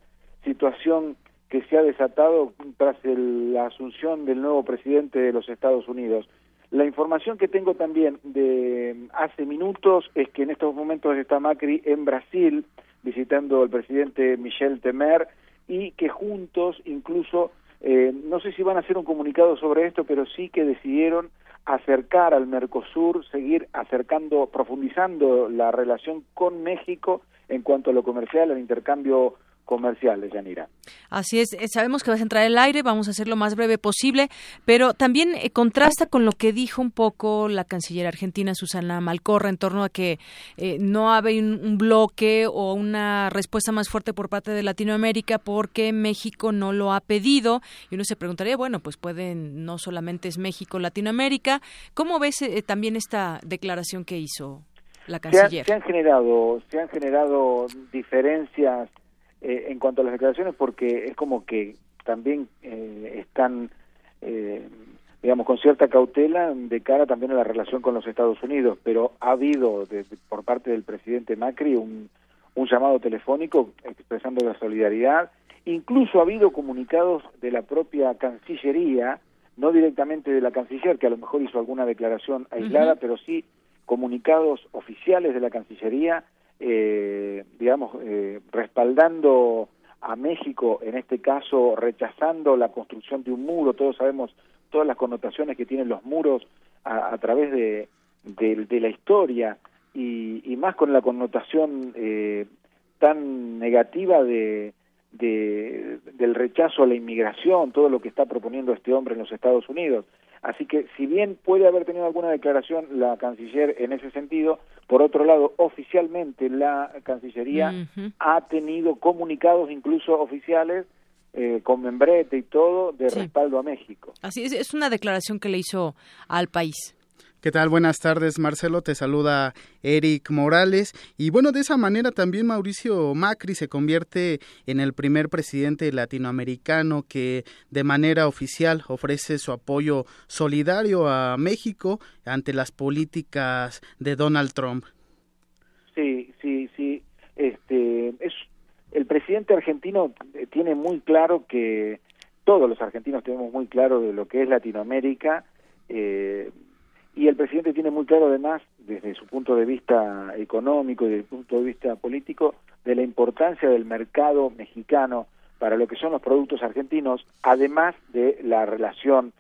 situación que se ha desatado tras la asunción del nuevo presidente de los Estados Unidos. La información que tengo también de hace minutos es que en estos momentos está Macri en Brasil visitando al presidente Michel Temer y que juntos incluso, eh, no sé si van a hacer un comunicado sobre esto, pero sí que decidieron acercar al Mercosur, seguir acercando, profundizando la relación con México en cuanto a lo comercial, al intercambio comerciales, Yanira. Así es, eh, sabemos que vas a entrar al aire, vamos a hacer lo más breve posible, pero también eh, contrasta con lo que dijo un poco la canciller argentina Susana Malcorra en torno a que eh, no hay un, bloque o una respuesta más fuerte por parte de Latinoamérica porque México no lo ha pedido y uno se preguntaría, bueno, pues pueden, no solamente es México, Latinoamérica, ¿cómo ves también esta declaración que hizo la canciller? se han generado, se han generado diferencias eh, en cuanto a las declaraciones porque es como que también eh, están eh, digamos con cierta cautela de cara también a la relación con los Estados Unidos. Pero ha habido por parte del presidente Macri un, un llamado telefónico expresando la solidaridad. Incluso ha habido comunicados de la propia Cancillería no directamente de la canciller que a lo mejor hizo alguna declaración aislada pero sí comunicados oficiales de la Cancillería eh, digamos, eh, respaldando a México, en este caso rechazando la construcción de un muro, todos sabemos todas las connotaciones que tienen los muros a, través de, de, la historia y, más con la connotación eh, tan negativa de, de, del rechazo a la inmigración, todo lo que está proponiendo este hombre en los Estados Unidos. Así que si bien puede haber tenido alguna declaración la canciller en ese sentido, por otro lado, oficialmente la Cancillería ha tenido comunicados incluso oficiales eh, con membrete y todo de respaldo a México. Así es, es una declaración que le hizo al país. ¿Qué tal? Buenas tardes, Marcelo. Te saluda Eric Morales. Y bueno, de esa manera también Mauricio Macri se convierte en el primer presidente latinoamericano que de manera oficial ofrece su apoyo solidario a México ante las políticas de Donald Trump. Sí, sí, sí. Este, es, el presidente argentino tiene muy claro que todos los argentinos tenemos muy claro de lo que es Latinoamérica. Eh, y el presidente tiene muy claro además, desde su punto de vista económico y desde el punto de vista político, de la importancia del mercado mexicano para lo que son los productos argentinos, además de la relación,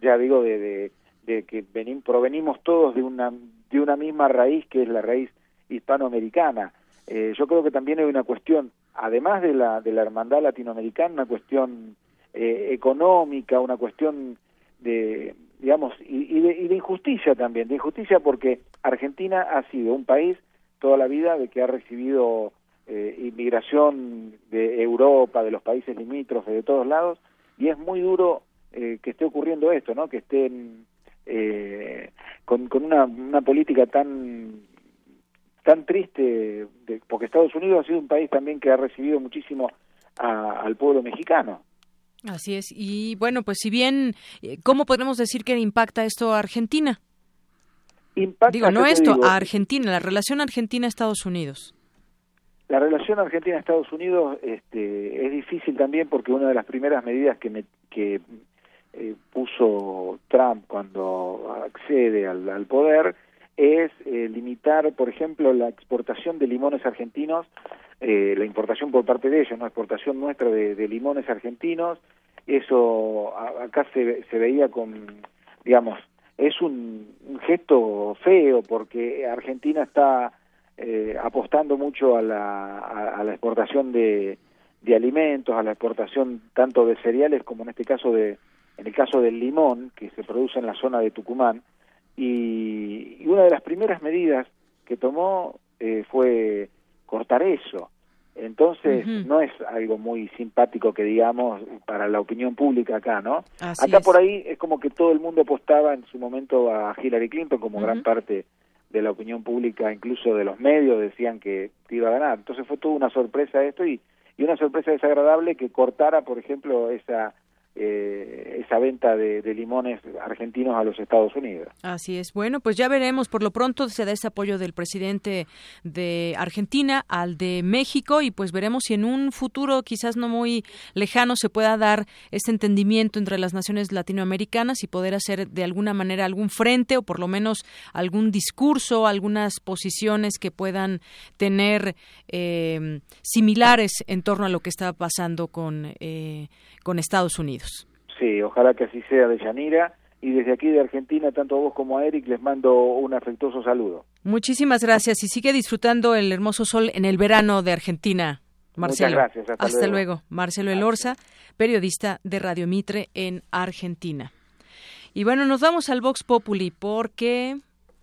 ya digo, de, de, que provenimos todos de una, de una misma raíz, que es la raíz hispanoamericana. Eh, yo creo que también hay una cuestión, además de la, de la hermandad latinoamericana, una cuestión eh, económica, una cuestión de, digamos, y, de, injusticia también, de injusticia porque Argentina ha sido un país toda la vida de que ha recibido eh, inmigración de Europa, de los países limítrofes, de todos lados, y es muy duro eh, que esté ocurriendo esto, ¿no? Que estén eh, con, con una, una política tan tan triste, de, porque Estados Unidos ha sido un país también que ha recibido muchísimo al pueblo mexicano. Así es. Y bueno, pues si bien, eh, ¿cómo podemos decir que impacta esto a Argentina? digo, no esto, a Argentina, la relación Argentina-Estados Unidos. La relación Argentina-Estados Unidos este, es difícil también porque una de las primeras medidas que, me, que eh, puso Trump cuando accede al, poder es eh, limitar, por ejemplo, la exportación de limones argentinos eh, la importación por parte de ellos, no exportación nuestra de, limones argentinos, eso acá se, se veía con, digamos, es un, gesto feo porque Argentina está eh, apostando mucho a la, a, la exportación de, de alimentos, a la exportación tanto de cereales como en este caso de, en el caso del limón que se produce en la zona de Tucumán y, y una de las primeras medidas que tomó eh, fue cortar eso. Entonces, no es algo muy simpático que digamos para la opinión pública acá, ¿no? acá por ahí es como que todo el mundo apostaba en su momento a Hillary Clinton como gran parte de la opinión pública, incluso de los medios, decían que iba a ganar. Entonces fue toda una sorpresa esto y, y una sorpresa desagradable que cortara, por ejemplo, esa eh, esa venta de, limones argentinos a los Estados Unidos. Así es. Bueno, pues ya veremos. Por lo pronto se da ese apoyo del presidente de Argentina al de México y pues veremos si en un futuro quizás no muy lejano se pueda dar ese entendimiento entre las naciones latinoamericanas y poder hacer de alguna manera algún frente o por lo menos algún discurso, algunas posiciones que puedan tener eh, similares en torno a lo que está pasando con, eh, con Estados Unidos. Sí, ojalá que así sea de Yanira. Y desde aquí de Argentina, tanto a vos como a Eric, les mando un afectuoso saludo. Muchísimas gracias y sigue disfrutando el hermoso sol en el verano de Argentina. Marcelo. Muchas gracias. Hasta, luego. Marcelo Elorza, periodista de Radio Mitre en Argentina. Y bueno, nos vamos al Vox Populi porque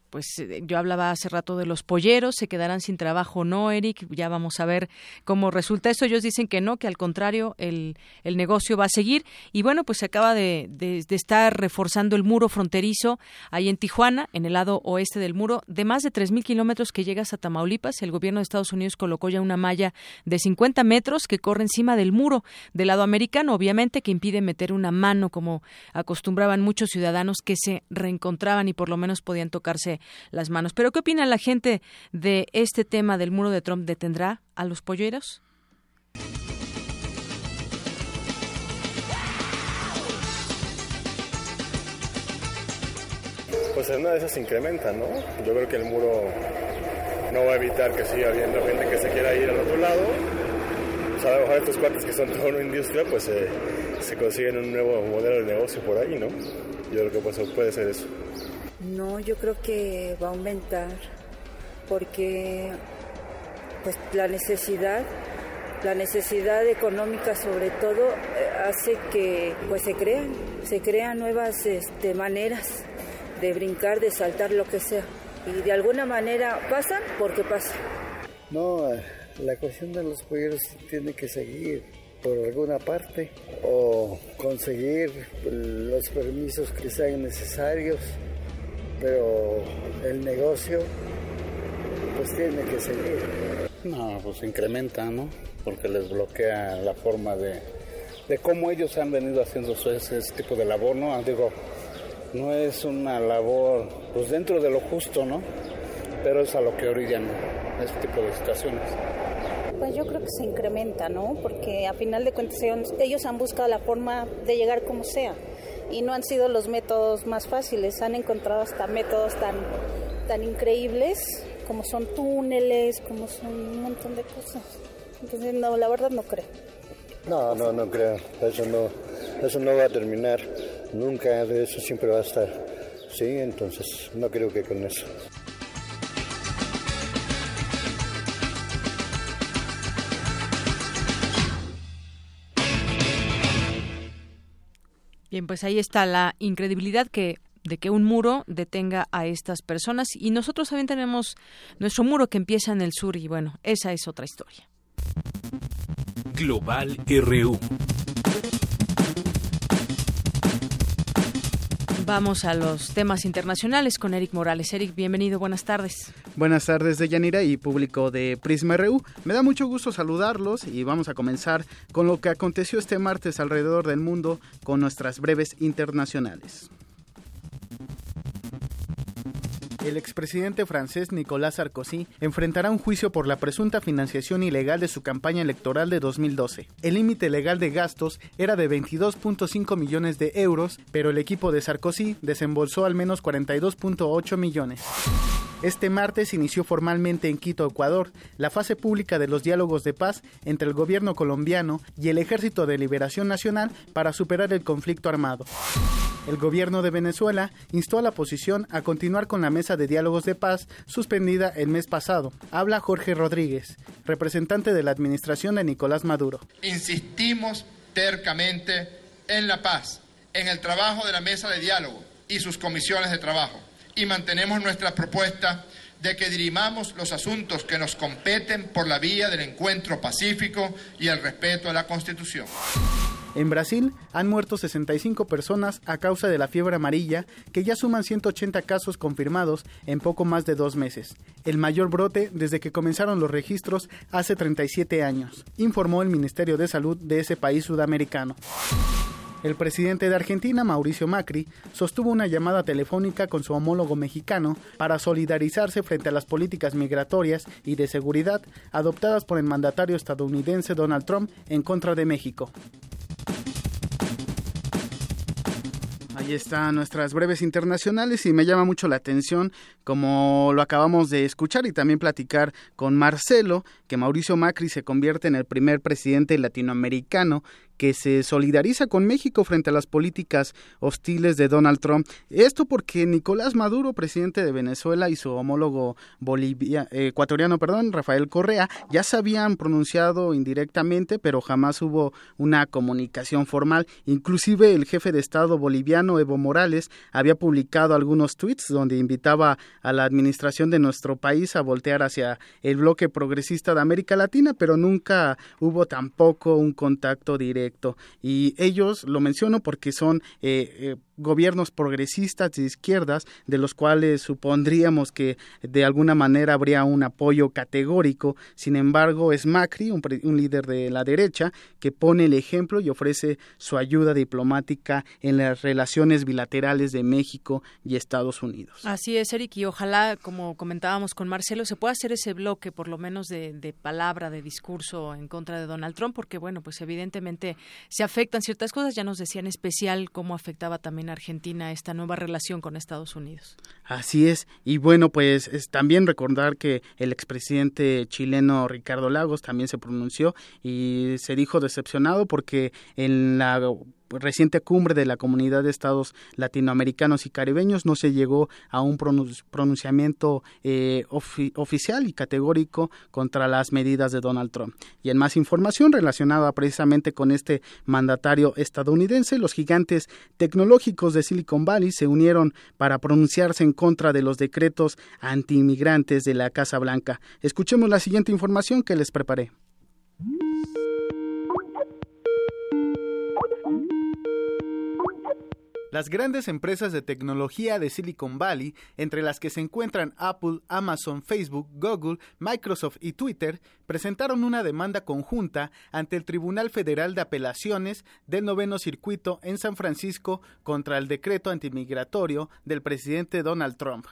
pues eh, yo hablaba hace rato de los polleros, se quedarán sin trabajo no, Eric, ya vamos a ver cómo resulta esto. Ellos dicen que no, que al contrario, el, el negocio va a seguir. Y bueno, pues se acaba de, de, estar reforzando el muro fronterizo ahí en Tijuana, en el lado oeste del muro, de más de 3.000 kilómetros que llega hasta Tamaulipas. El gobierno de Estados Unidos colocó ya una malla de 50 metros que corre encima del muro del lado americano, obviamente, que impide meter una mano como acostumbraban muchos ciudadanos que se reencontraban y por lo menos podían tocarse las manos. Pero ¿qué opina la gente de este tema del muro de Trump? ¿Detendrá a los polleros? Pues una de esas incrementa, ¿no? Yo creo que el muro no va a evitar que siga habiendo gente que se quiera ir al otro lado. O sea, estos cuates que son toda una industria, pues se consiguen un nuevo modelo de negocio por ahí, ¿no? Yo creo que puede ser eso. No, yo creo que va a aumentar porque pues la necesidad, la necesidad económica sobre todo eh, hace que pues se crean, se crean nuevas este, maneras de brincar, de saltar lo que sea. Y de alguna manera pasan porque pasan. No, la cuestión de los polleros tiene que seguir por alguna parte o conseguir los permisos que sean necesarios pero el negocio pues tiene que seguir. No, pues incrementa, ¿no? Porque les bloquea la forma de, de cómo ellos han venido haciendo ese, tipo de labor, ¿no? Digo, no es una labor, pues dentro de lo justo, ¿no? Pero es a lo que orillan este tipo de situaciones. Pues yo creo que se incrementa, ¿no? Porque a final de cuentas ellos han buscado la forma de llegar como sea y no han sido los métodos más fáciles, han encontrado hasta métodos tan, tan increíbles como son túneles, como son un montón de cosas. Entonces, no, la verdad no creo. No, no, no creo. Eso no, eso no va a terminar nunca. Eso siempre va a estar. Sí, entonces no creo que con eso. Bien, pues ahí está la incredibilidad que de que un muro detenga a estas personas y nosotros también tenemos nuestro muro que empieza en el sur y bueno, esa es otra historia. Global RU. Vamos a los temas internacionales con Eric Morales. Eric, bienvenido, buenas tardes. Buenas tardes, de Yanira y público de Prisma RU. Me da mucho gusto saludarlos y vamos a comenzar con lo que aconteció este martes alrededor del mundo con nuestras breves internacionales. El expresidente francés Nicolas Sarkozy enfrentará un juicio por la presunta financiación ilegal de su campaña electoral de 2012. El límite legal de gastos era de 22.5 millones de euros, pero el equipo de Sarkozy desembolsó al menos 42.8 millones. Este martes inició formalmente en Quito, Ecuador, la fase pública de los diálogos de paz entre el gobierno colombiano y el Ejército de Liberación Nacional para superar el conflicto armado. El gobierno de Venezuela instó a la oposición a continuar con la mesa de diálogos de paz suspendida el mes pasado. Habla Jorge Rodríguez, representante de la administración de Nicolás Maduro. Insistimos tercamente en la paz, en el trabajo de la mesa de diálogo y sus comisiones de trabajo y mantenemos nuestra propuesta de que dirimamos los asuntos que nos competen por la vía del encuentro pacífico y el respeto a la Constitución. En Brasil han muerto 65 personas a causa de la fiebre amarilla, que ya suman 180 casos confirmados en poco más de dos meses, el mayor brote desde que comenzaron los registros hace 37 años, informó el Ministerio de Salud de ese país sudamericano. El presidente de Argentina, Mauricio Macri, sostuvo una llamada telefónica con su homólogo mexicano para solidarizarse frente a las políticas migratorias y de seguridad adoptadas por el mandatario estadounidense Donald Trump en contra de México. Ahí están nuestras breves internacionales y me llama mucho la atención, como lo acabamos de escuchar y también platicar con Marcelo, que Mauricio Macri se convierte en el primer presidente latinoamericano que se solidariza con México frente a las políticas hostiles de Donald Trump. Esto porque Nicolás Maduro, presidente de Venezuela, y su homólogo bolivia, ecuatoriano, perdón, Rafael Correa, ya se habían pronunciado indirectamente, pero jamás hubo una comunicación formal. Inclusive el jefe de Estado boliviano, Evo Morales, había publicado algunos tweets donde invitaba a la administración de nuestro país a voltear hacia el bloque progresista de América Latina, pero nunca hubo tampoco un contacto directo. Y ellos lo menciono porque son eh, eh, gobiernos progresistas de izquierdas, de los cuales supondríamos que de alguna manera habría un apoyo categórico. Sin embargo, es Macri, un, líder de la derecha, que pone el ejemplo y ofrece su ayuda diplomática en las relaciones bilaterales de México y Estados Unidos. Así es, Eric, y ojalá, como comentábamos con Marcelo, se pueda hacer ese bloque, por lo menos de, de palabra, de discurso en contra de Donald Trump, porque, bueno, pues evidentemente se afectan ciertas cosas. Ya nos decían especial cómo afectaba también Argentina esta nueva relación con Estados Unidos. Así es, y bueno, pues es también recordar que el expresidente chileno Ricardo Lagos también se pronunció y se dijo decepcionado porque en la reciente cumbre de la Comunidad de Estados Latinoamericanos y Caribeños no se llegó a un pronunciamiento eh, oficial y categórico contra las medidas de Donald Trump. Y en más información relacionada precisamente con este mandatario estadounidense, los gigantes tecnológicos de Silicon Valley se unieron para pronunciarse en contra de los decretos antiinmigrantes de la Casa Blanca. Escuchemos la siguiente información que les preparé. Las grandes empresas de tecnología de Silicon Valley, entre las que se encuentran Apple, Amazon, Facebook, Google, Microsoft y Twitter, presentaron una demanda conjunta ante el Tribunal Federal de Apelaciones del Noveno Circuito en San Francisco contra el decreto antimigratorio del presidente Donald Trump.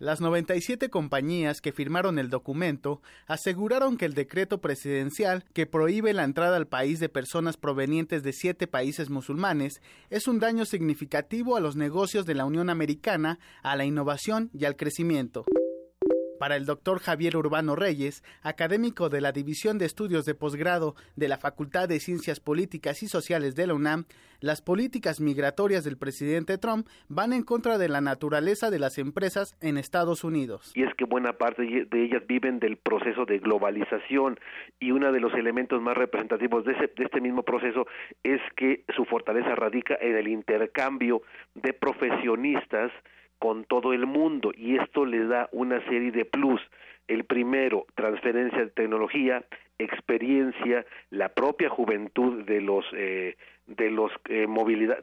Las 97 compañías que firmaron el documento aseguraron que el decreto presidencial que prohíbe la entrada al país de personas provenientes de siete países musulmanes es un daño significativo a los negocios de la Unión Americana, a la innovación y al crecimiento. Para el doctor Javier Urbano Reyes, académico de la División de Estudios de Posgrado de la Facultad de Ciencias Políticas y Sociales de la UNAM, las políticas migratorias del presidente Trump van en contra de la naturaleza de las empresas en Estados Unidos. Y es que buena parte de ellas viven del proceso de globalización y uno de los elementos más representativos de, de este mismo proceso es que su fortaleza radica en el intercambio de profesionistas con todo el mundo y esto le da una serie de plus. El primero, transferencia de tecnología, experiencia, la propia juventud de los eh, de los eh,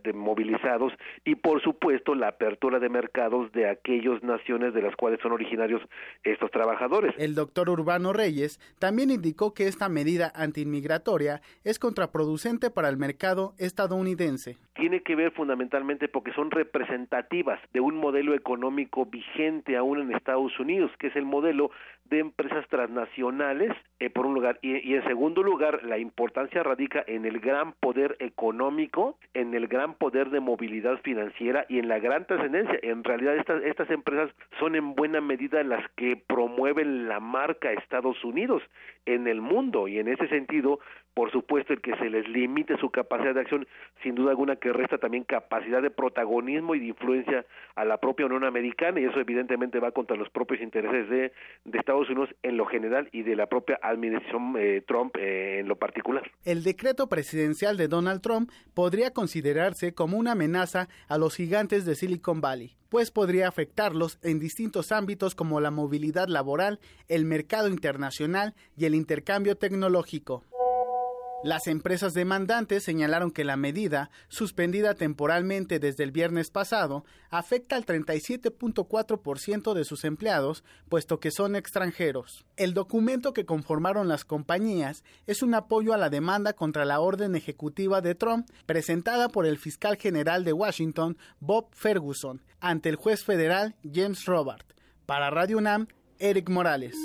de movilizados y por supuesto la apertura de mercados de aquellas naciones de las cuales son originarios estos trabajadores. El doctor Urbano Reyes también indicó que esta medida antiinmigratoria es contraproducente para el mercado estadounidense. Tiene que ver fundamentalmente porque son representativas de un modelo económico vigente aún en Estados Unidos, que es el modelo de empresas transnacionales, eh, por un lugar, y, y en segundo lugar, la importancia radica en el gran poder económico, en el gran poder de movilidad financiera y en la gran trascendencia. En realidad, estas, estas empresas son en buena medida las que promueven la marca Estados Unidos en el mundo, y en ese sentido, por supuesto, el que se les limite su capacidad de acción, sin duda alguna que resta también capacidad de protagonismo y de influencia a la propia Unión Americana, y eso evidentemente va contra los propios intereses de, Estados Unidos en lo general y de la propia administración eh, Trump eh, en lo particular. El decreto presidencial de Donald Trump podría considerarse como una amenaza a los gigantes de Silicon Valley, pues podría afectarlos en distintos ámbitos como la movilidad laboral, el mercado internacional y el intercambio tecnológico. Las empresas demandantes señalaron que la medida, suspendida temporalmente desde el viernes pasado, afecta al 37.4% de sus empleados, puesto que son extranjeros. El documento que conformaron las compañías es un apoyo a la demanda contra la orden ejecutiva de Trump, presentada por el fiscal general de Washington, Bob Ferguson, ante el juez federal James Robert. Para Radio UNAM, Eric Morales.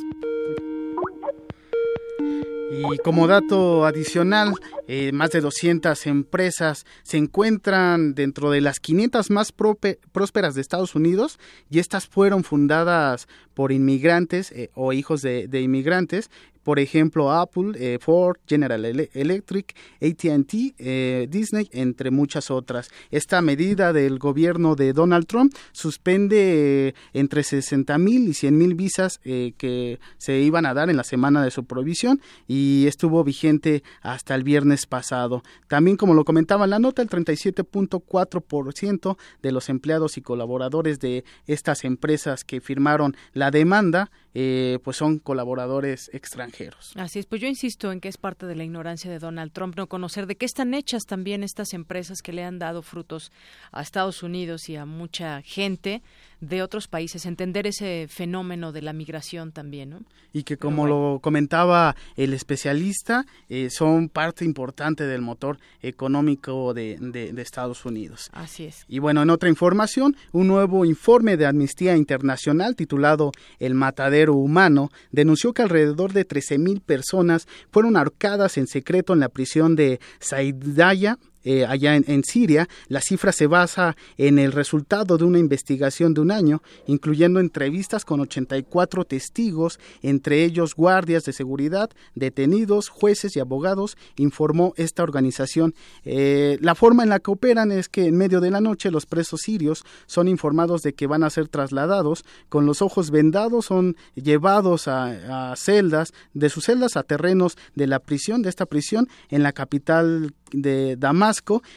Y como dato adicional, eh, más de 200 empresas se encuentran dentro de las 500 más prósperas de Estados Unidos y estas fueron fundadas por inmigrantes eh, o hijos de, inmigrantes por ejemplo Apple, eh, Ford, General Electric, ATT, eh, Disney, entre muchas otras. Esta medida del gobierno de Donald Trump suspende entre 60 mil y 100 mil visas que se iban a dar en la semana de su provisión y estuvo vigente hasta el viernes pasado. También, como lo comentaba en la nota, el 37.4% de los empleados y colaboradores de estas empresas que firmaron la demanda, pues son colaboradores extranjeros. Así es, pues yo insisto en que es parte de la ignorancia de Donald Trump no conocer de qué están hechas también estas empresas que le han dado frutos a Estados Unidos y a mucha gente de otros países, entender ese fenómeno de la migración también, ¿no? Y que como lo comentaba el especialista, eh, son parte importante del motor económico de, de, de, Estados Unidos. Así es. Y bueno, en otra información, un nuevo informe de Amnistía Internacional titulado El Matadero Humano denunció que alrededor de 13 mil personas fueron ahorcadas en secreto en la prisión de Saidaya eh, allá en, Siria. La cifra se basa en el resultado de una investigación de un año, incluyendo entrevistas con 84 testigos, entre ellos guardias de seguridad, detenidos, jueces y abogados, informó esta organización. Eh, la forma en la que operan es que en medio de la noche los presos sirios son informados de que van a ser trasladados, con los ojos vendados son llevados a, a celdas, de sus celdas a terrenos de la prisión, de esta prisión, en la capital de Damasco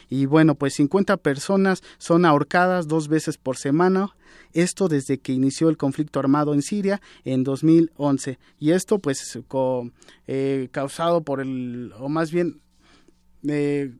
y bueno, pues 50 personas son ahorcadas dos veces por semana. Esto desde que inició el conflicto armado en Siria en 2011 y esto pues eh, causado por el o más bien eh,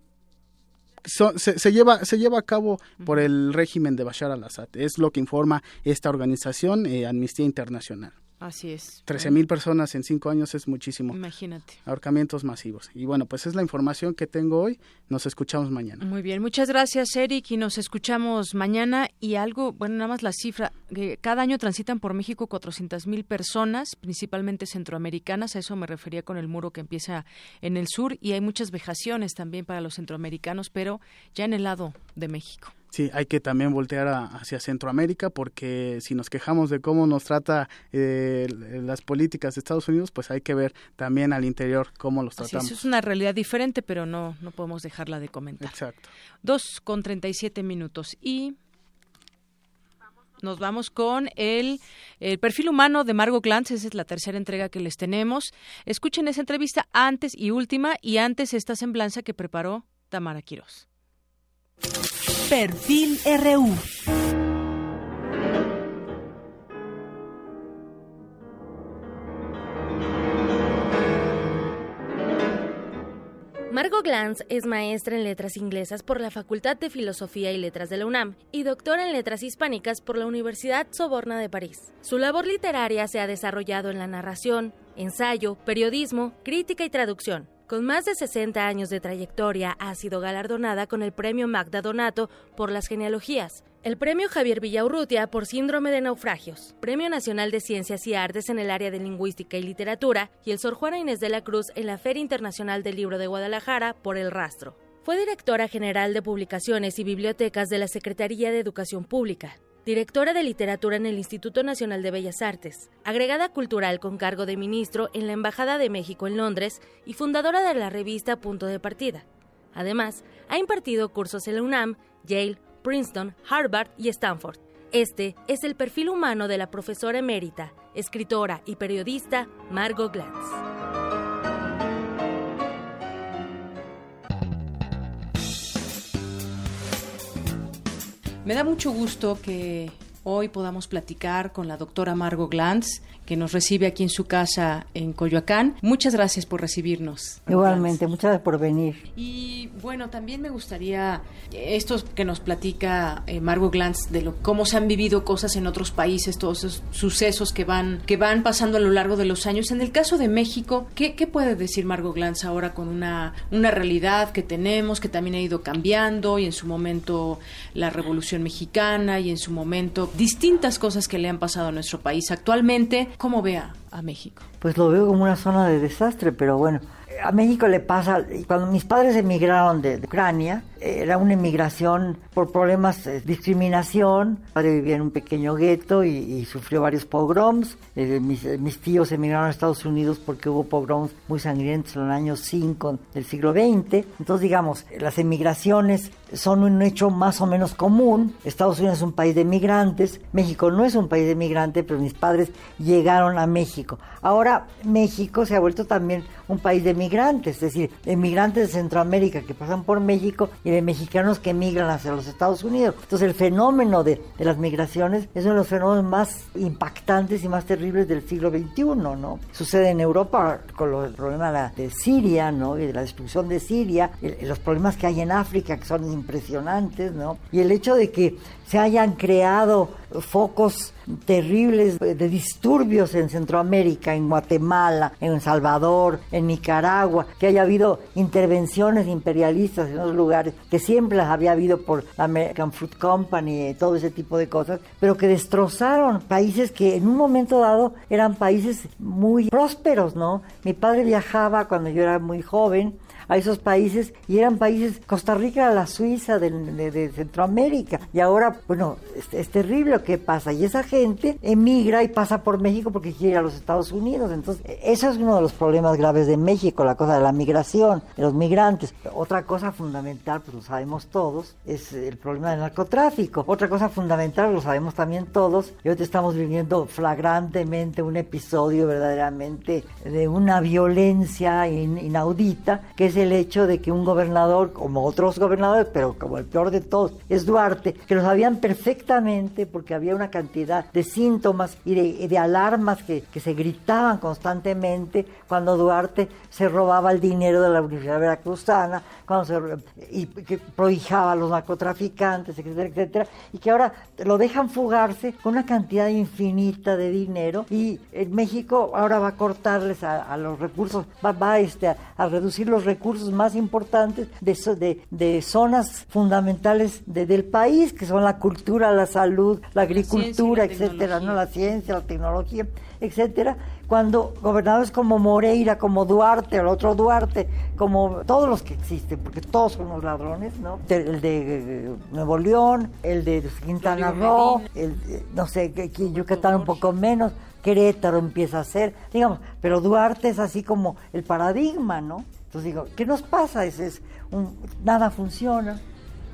se, lleva, se lleva a cabo por el régimen de Bashar al-Assad. Es lo que informa esta organización, eh, Amnistía Internacional. Así es. 13 mil personas en cinco años es muchísimo. Imagínate. Ahorcamientos masivos. Y bueno, pues es la información que tengo hoy. Nos escuchamos mañana. Muy bien. Muchas gracias, Eric. Y nos escuchamos mañana. Y algo, bueno, nada más la cifra. Que cada año transitan por México 400 mil personas, principalmente centroamericanas. A eso me refería con el muro que empieza en el sur. Y hay muchas vejaciones también para los centroamericanos, pero ya en el lado de México. Sí, hay que también voltear hacia Centroamérica porque si nos quejamos de cómo nos trata eh, las políticas de Estados Unidos, pues hay que ver también al interior cómo los tratamos. eso es una realidad diferente, pero no, no podemos dejarla de comentar. Exacto. Dos con treinta y siete minutos y nos vamos con el, el, perfil humano de Margot Glantz. Esa es la tercera entrega que les tenemos. Escuchen esa entrevista antes y última y antes esta semblanza que preparó Tamara Quiroz. Perfil RU. Margot Glantz es maestra en letras inglesas por la Facultad de Filosofía y Letras de la UNAM y doctora en letras hispánicas por la Universidad Soborna de París. Su labor literaria se ha desarrollado en la narración, ensayo, periodismo, crítica y traducción. Con más de 60 años de trayectoria, ha sido galardonada con el Premio Magda Donato por las genealogías, el Premio Javier Villaurrutia por Síndrome de Naufragios, Premio Nacional de Ciencias y Artes en el área de Lingüística y Literatura y el Sor Juana Inés de la Cruz en la Feria Internacional del Libro de Guadalajara por El Rastro. Fue directora general de Publicaciones y Bibliotecas de la Secretaría de Educación Pública, directora de literatura en el Instituto Nacional de Bellas Artes, agregada cultural con cargo de ministro en la Embajada de México en Londres y fundadora de la revista Punto de Partida. Además, ha impartido cursos en la UNAM, Yale, Princeton, Harvard y Stanford. Este es el perfil humano de la profesora emérita, escritora y periodista Margot Glantz. Me da mucho gusto que hoy podamos platicar con la doctora Margot Glantz, que nos recibe aquí en su casa en Coyoacán. Muchas gracias por recibirnos. Igualmente, muchas gracias por venir. Y bueno, también me gustaría esto que nos platica eh, Margot Glantz de lo, cómo se han vivido cosas en otros países, todos esos sucesos que van que van pasando a lo largo de los años. En el caso de México, ¿qué, qué puede decir Margot Glantz ahora con una, una realidad que tenemos, que también ha ido cambiando y en su momento la Revolución Mexicana y en su momento distintas cosas que le han pasado a nuestro país actualmente? ¿Cómo vea a México? Pues lo veo como una zona de desastre, pero bueno, a México le pasa, cuando mis padres emigraron de, Ucrania, era una emigración por problemas de discriminación. Mi padre vivía en un pequeño gueto y, sufrió varios pogroms. Eh, mis, tíos emigraron a Estados Unidos porque hubo pogroms muy sangrientos en el año 5 del siglo XX. Entonces, digamos, las emigraciones son un hecho más o menos común. Estados Unidos es un país de migrantes, México no es un país de migrantes, pero mis padres llegaron a México. Ahora México se ha vuelto también un país de migrantes, es decir, de migrantes de Centroamérica que pasan por México y de mexicanos que emigran hacia los Estados Unidos. Entonces el fenómeno de, las migraciones es uno de los fenómenos más impactantes y más terribles del siglo XXI, ¿no? Sucede en Europa con el problema de Siria, ¿no? Y de la destrucción de Siria, los problemas que hay en África que son impresionantes, ¿no? Y el hecho de que se hayan creado focos terribles de disturbios en Centroamérica, en Guatemala, en El Salvador, en Nicaragua, que haya habido intervenciones imperialistas en esos lugares, que siempre las había habido por la American Fruit Company, todo ese tipo de cosas, pero que destrozaron países que en un momento dado eran países muy prósperos, ¿no? Mi padre viajaba cuando yo era muy joven a esos países y eran países, Costa Rica la Suiza de, Centroamérica y ahora, bueno, es, terrible lo que pasa y esa gente emigra y pasa por México porque quiere a los Estados Unidos, entonces eso es uno de los problemas graves de México, la cosa de la migración, de los migrantes. Otra cosa fundamental, pues lo sabemos todos, es el problema del narcotráfico. Otra cosa fundamental, lo sabemos también todos, y hoy estamos viviendo flagrantemente un episodio verdaderamente de una violencia inaudita, que es el hecho de que un gobernador, como otros gobernadores, pero como el peor de todos, es Duarte, que lo sabían perfectamente porque había una cantidad de síntomas y de, alarmas que, se gritaban constantemente cuando Duarte se robaba el dinero de la Universidad Veracruzana, cuando se, y que prohijaba a los narcotraficantes, etcétera, etcétera, y que ahora lo dejan fugarse con una cantidad infinita de dinero y en México ahora va a cortarles a, los recursos, va, va este, a, reducir los recursos más importantes de, de, de zonas fundamentales del país, que son la cultura, la salud, la agricultura, etcétera, ¿no? la ciencia, la tecnología, etcétera, cuando gobernadores como Moreira, como Duarte, el otro Duarte, como todos los que existen, porque todos son los ladrones, ¿no? El de eh, Nuevo León, el de Quintana Roo, el, no sé, Yucatán un poco menos, Querétaro empieza a ser, digamos, pero Duarte es así como el paradigma, ¿no? Entonces digo, ¿qué nos pasa? Es, es un, nada funciona.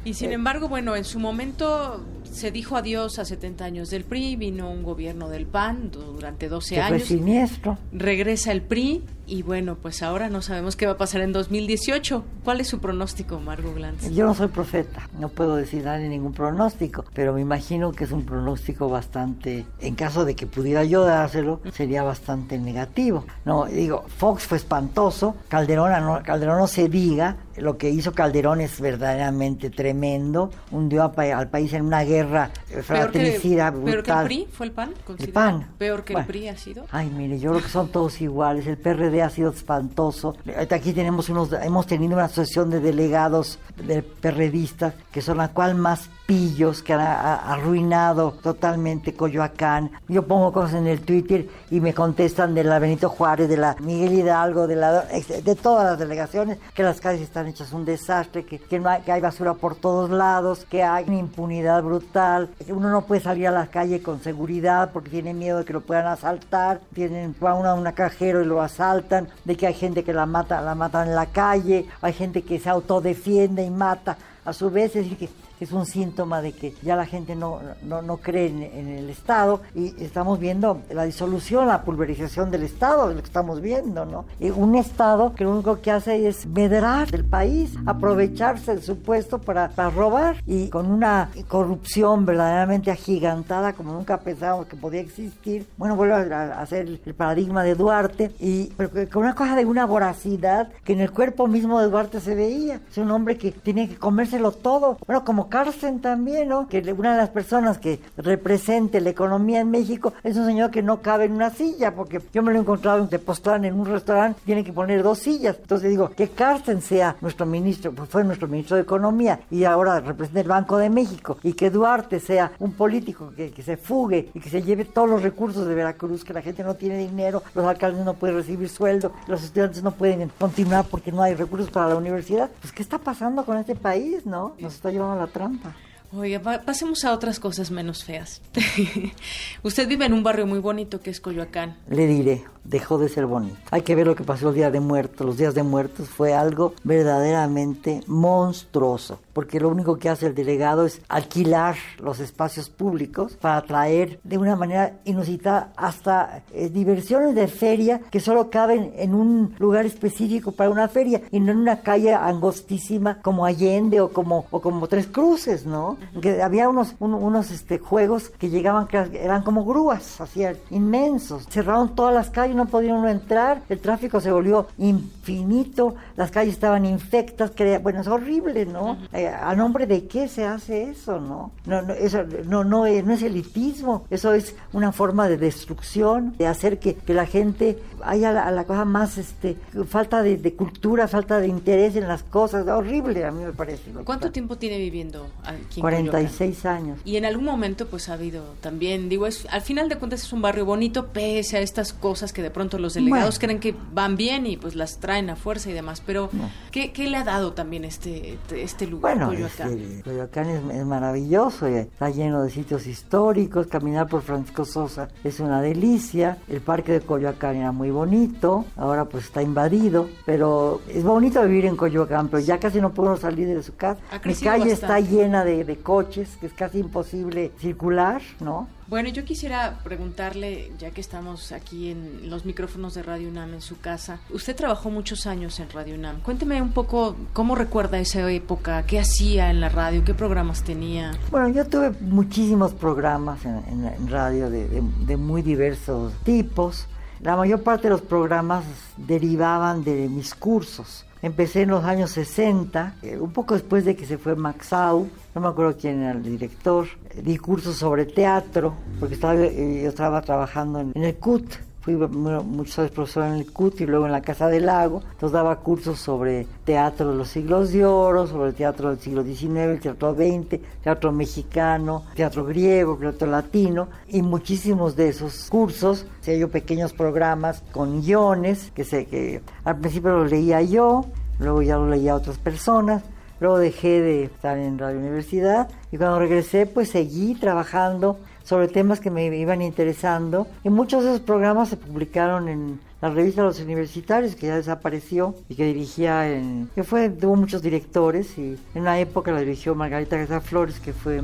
Y sin embargo, bueno, en su momento se dijo adiós a 70 años del PRI, vino un gobierno del PAN durante 12 años. Fue siniestro. Regresa el PRI y bueno, pues ahora no sabemos qué va a pasar en 2018. ¿Cuál es su pronóstico, Margot Glantz? Yo no soy profeta, no puedo decir darle ningún pronóstico, pero me imagino que es un pronóstico bastante, en caso de que pudiera yo dárselo, sería bastante negativo. No, digo, Fox fue espantoso, Calderón no, Calderón no se diga, lo que hizo Calderón es verdaderamente tremendo, hundió al país en una guerra fratricida brutal. ¿Peor que el PRI fue el PAN? El PAN. ¿Peor que el PRI ha sido? Ay, mire, yo creo que son todos iguales, el PRD ha sido espantoso. Aquí tenemos unos, hemos tenido una asociación de delegados de perredistas que son la cual más pillos que han arruinado totalmente Coyoacán. Yo pongo cosas en el Twitter y me contestan de la Benito Juárez, de la Miguel Hidalgo, de la de todas las delegaciones, que las calles están hechas un desastre, que, hay basura por todos lados, que hay una impunidad brutal, que uno no puede salir a la calle con seguridad porque tiene miedo de que lo puedan asaltar, tienen a una, una cajero y lo asaltan, de que hay gente que la mata, la matan en la calle, hay gente que se autodefiende y mata. A su vez, es decir, que es un síntoma de que ya la gente no, no, cree en, el Estado y estamos viendo la disolución, la pulverización del Estado, lo que estamos viendo, ¿no? Un Estado que lo único que hace es medrar del país, aprovecharse de su puesto para, para robar y con una corrupción verdaderamente agigantada como nunca pensábamos que podía existir. Bueno, vuelve a, hacer el paradigma de Duarte y con una cosa de una voracidad que en el cuerpo mismo de Duarte se veía. Es un hombre que tiene que comérselo todo. Bueno, como Carsten también, ¿no? Que una de las personas que represente la economía en México es un señor que no cabe en una silla, porque yo me lo he encontrado de postal en un restaurante, tiene que poner dos sillas. Entonces digo, que Carsten sea nuestro ministro, pues fue nuestro ministro de Economía y ahora representa el Banco de México, y que Duarte sea un político que, que se fugue y que se lleve todos los recursos de Veracruz, que la gente no tiene dinero, los alcaldes no pueden recibir sueldo, los estudiantes no pueden continuar porque no hay recursos para la universidad. Pues, ¿qué está pasando con este país, no? Nos está llevando la aprontar. Oiga, pasemos a otras cosas menos feas. Usted vive en un barrio muy bonito que es Coyoacán. Le diré, dejó de ser bonito. Hay que ver lo que pasó el Día de Muertos. Los Días de Muertos fue algo verdaderamente monstruoso, porque lo único que hace el delegado es alquilar los espacios públicos para atraer de una manera inusitada hasta eh, diversiones de feria que solo caben en un lugar específico para una feria y no en una calle angostísima como Allende o como, o como Tres Cruces, ¿no? Que había unos, unos este, juegos que llegaban, que eran como grúas, así inmensos. Cerraron todas las calles, no podían entrar, el tráfico se volvió infinito, las calles estaban infectas, que, bueno, es horrible, ¿no? Eh, ¿A nombre de qué se hace eso, no? No, no, eso no, no, es, no es elitismo, eso es una forma de destrucción, de hacer que, que la gente haya la, la, cosa más, este, falta de, de, cultura, falta de interés en las cosas, horrible a mí me parece. ¿Cuánto tiempo tiene viviendo aquí? 46 años. Y en algún momento pues ha habido también, digo, es al final de cuentas es un barrio bonito pese a estas cosas que de pronto los delegados creen que van bien y pues las traen a fuerza y demás, pero ¿qué, le ha dado también este, este lugar, bueno, Coyoacán? Este, Coyoacán es, maravilloso, eh, está lleno de sitios históricos, caminar por Francisco Sosa es una delicia, el parque de Coyoacán era muy bonito, ahora pues está invadido, pero es bonito vivir en Coyoacán, pero ya casi no podemos salir de su casa, mi calle está llena de coches, que es casi imposible circular, ¿no? Bueno, yo quisiera preguntarle, ya que estamos aquí en los micrófonos de Radio UNAM en su casa, usted trabajó muchos años en Radio UNAM. Cuénteme un poco cómo recuerda esa época, qué hacía en la radio, qué programas tenía. Bueno, yo tuve muchísimos programas en, radio de muy diversos tipos. La mayor parte de los programas derivaban de mis cursos. Empecé en los años 60, eh, un poco después de que se fue Maxau, no me acuerdo quién era el director, di cursos sobre teatro, porque estaba, eh, yo estaba trabajando en, el CUT, Fui muchos años profesor en el CUT y luego en la Casa del Lago. Entonces daba cursos sobre teatro de los siglos de oro, sobre el teatro del siglo XIX, el teatro XX, teatro mexicano, teatro griego, teatro latino. Y muchísimos de esos cursos, se yo pequeños programas con guiones, que, sé, que al principio los leía yo, luego ya los leía otras personas. Luego dejé de estar en Radio Universidad y cuando regresé pues seguí trabajando sobre temas que me iban interesando. Y muchos de esos programas se publicaron en la revista Los Universitarios, que ya desapareció y que dirigía en... que fue, tuvo muchos directores y en una época la dirigió Margarita García Flores, que fue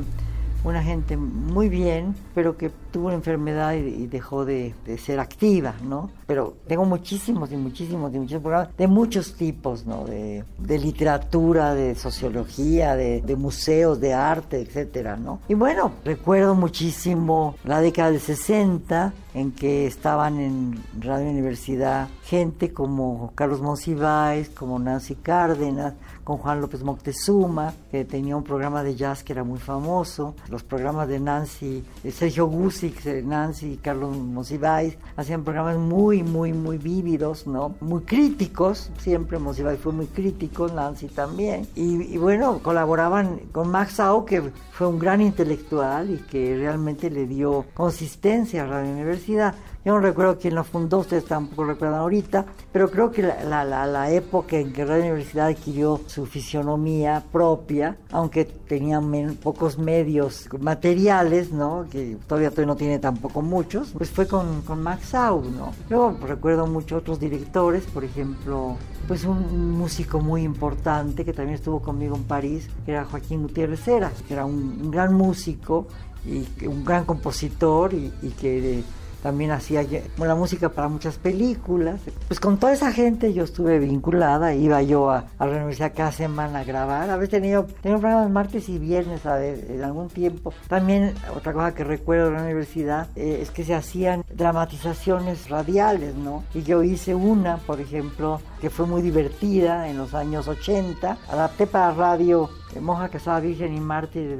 una gente muy bien, pero que tuvo una enfermedad y, dejó de, ser activa, ¿no? Pero tengo muchísimos y muchísimos y muchísimos programas de muchos tipos, ¿no? De, literatura, de sociología, de, museos, de arte, etcétera, ¿no? Y bueno, recuerdo muchísimo la década del 60, en que estaban en Radio Universidad gente como Carlos Monsiváis, como Nancy Cárdenas, con Juan López Moctezuma, que tenía un programa de jazz que era muy famoso, los programas de Nancy, Sergio Gusic, Nancy y Carlos Monsiváis, hacían programas muy, muy, muy vívidos, ¿no? Muy críticos, siempre Monsiváis fue muy crítico, Nancy también, y, bueno, colaboraban con Max Au, que fue un gran intelectual y que realmente le dio consistencia a la universidad. Yo no recuerdo quién lo fundó, ustedes tampoco recuerdan ahorita, pero creo que la, la, la, época en que Radio Universidad adquirió su fisionomía propia, aunque tenía pocos medios materiales, ¿no? que todavía, todavía no tiene tampoco muchos, pues fue con, con Max Out, ¿no? Luego recuerdo muchos otros directores, por ejemplo, pues un músico muy importante que también estuvo conmigo en París, que era Joaquín Gutiérrez Heras, que era un, gran músico y un gran compositor y, y que también hacía la música para muchas películas. Pues con toda esa gente yo estuve vinculada, iba yo a, la universidad cada semana a grabar. A veces tenía, tenía programas martes y viernes a ver, en algún tiempo. También otra cosa que recuerdo de la universidad eh, es que se hacían dramatizaciones radiales, ¿no? Y yo hice una, por ejemplo, que fue muy divertida en los años 80. Adapté para radio Monja Casada Virgen y Mártir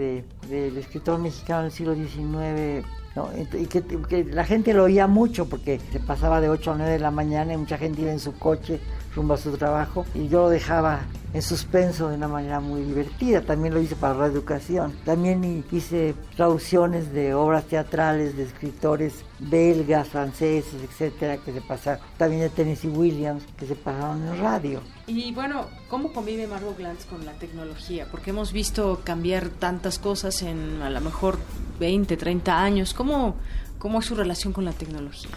del escritor mexicano del siglo XIX y que, la gente lo oía mucho porque se pasaba de 8 a 9 de la mañana y mucha gente iba en su coche rumbo a su trabajo y yo lo dejaba en suspenso de una manera muy divertida. También lo hice para la educación. También hice traducciones de obras teatrales de escritores belgas, franceses, etcétera, que se pasaron. También de Tennessee Williams, que se pasaron en radio. Y bueno, ¿cómo convive Margot Glantz con la tecnología? Porque hemos visto cambiar tantas cosas en a lo mejor 20, 30 años. ¿Cómo, cómo es su relación con la tecnología?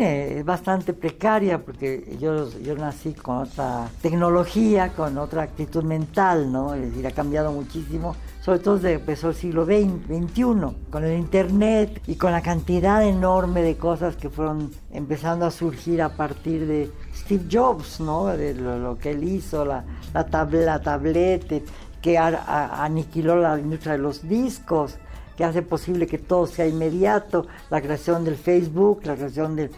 Es bastante precaria porque yo, yo nací con otra tecnología, con otra actitud mental, ¿no? Es decir, ha cambiado muchísimo, sobre todo desde empezó el siglo XXI, con el Internet y con la cantidad enorme de cosas que fueron empezando a surgir a partir de Steve Jobs, ¿no? De lo, que él hizo, la, la, la tableta que aniquiló la industria de los discos, que hace posible que todo sea inmediato, la creación del Facebook, la creación del,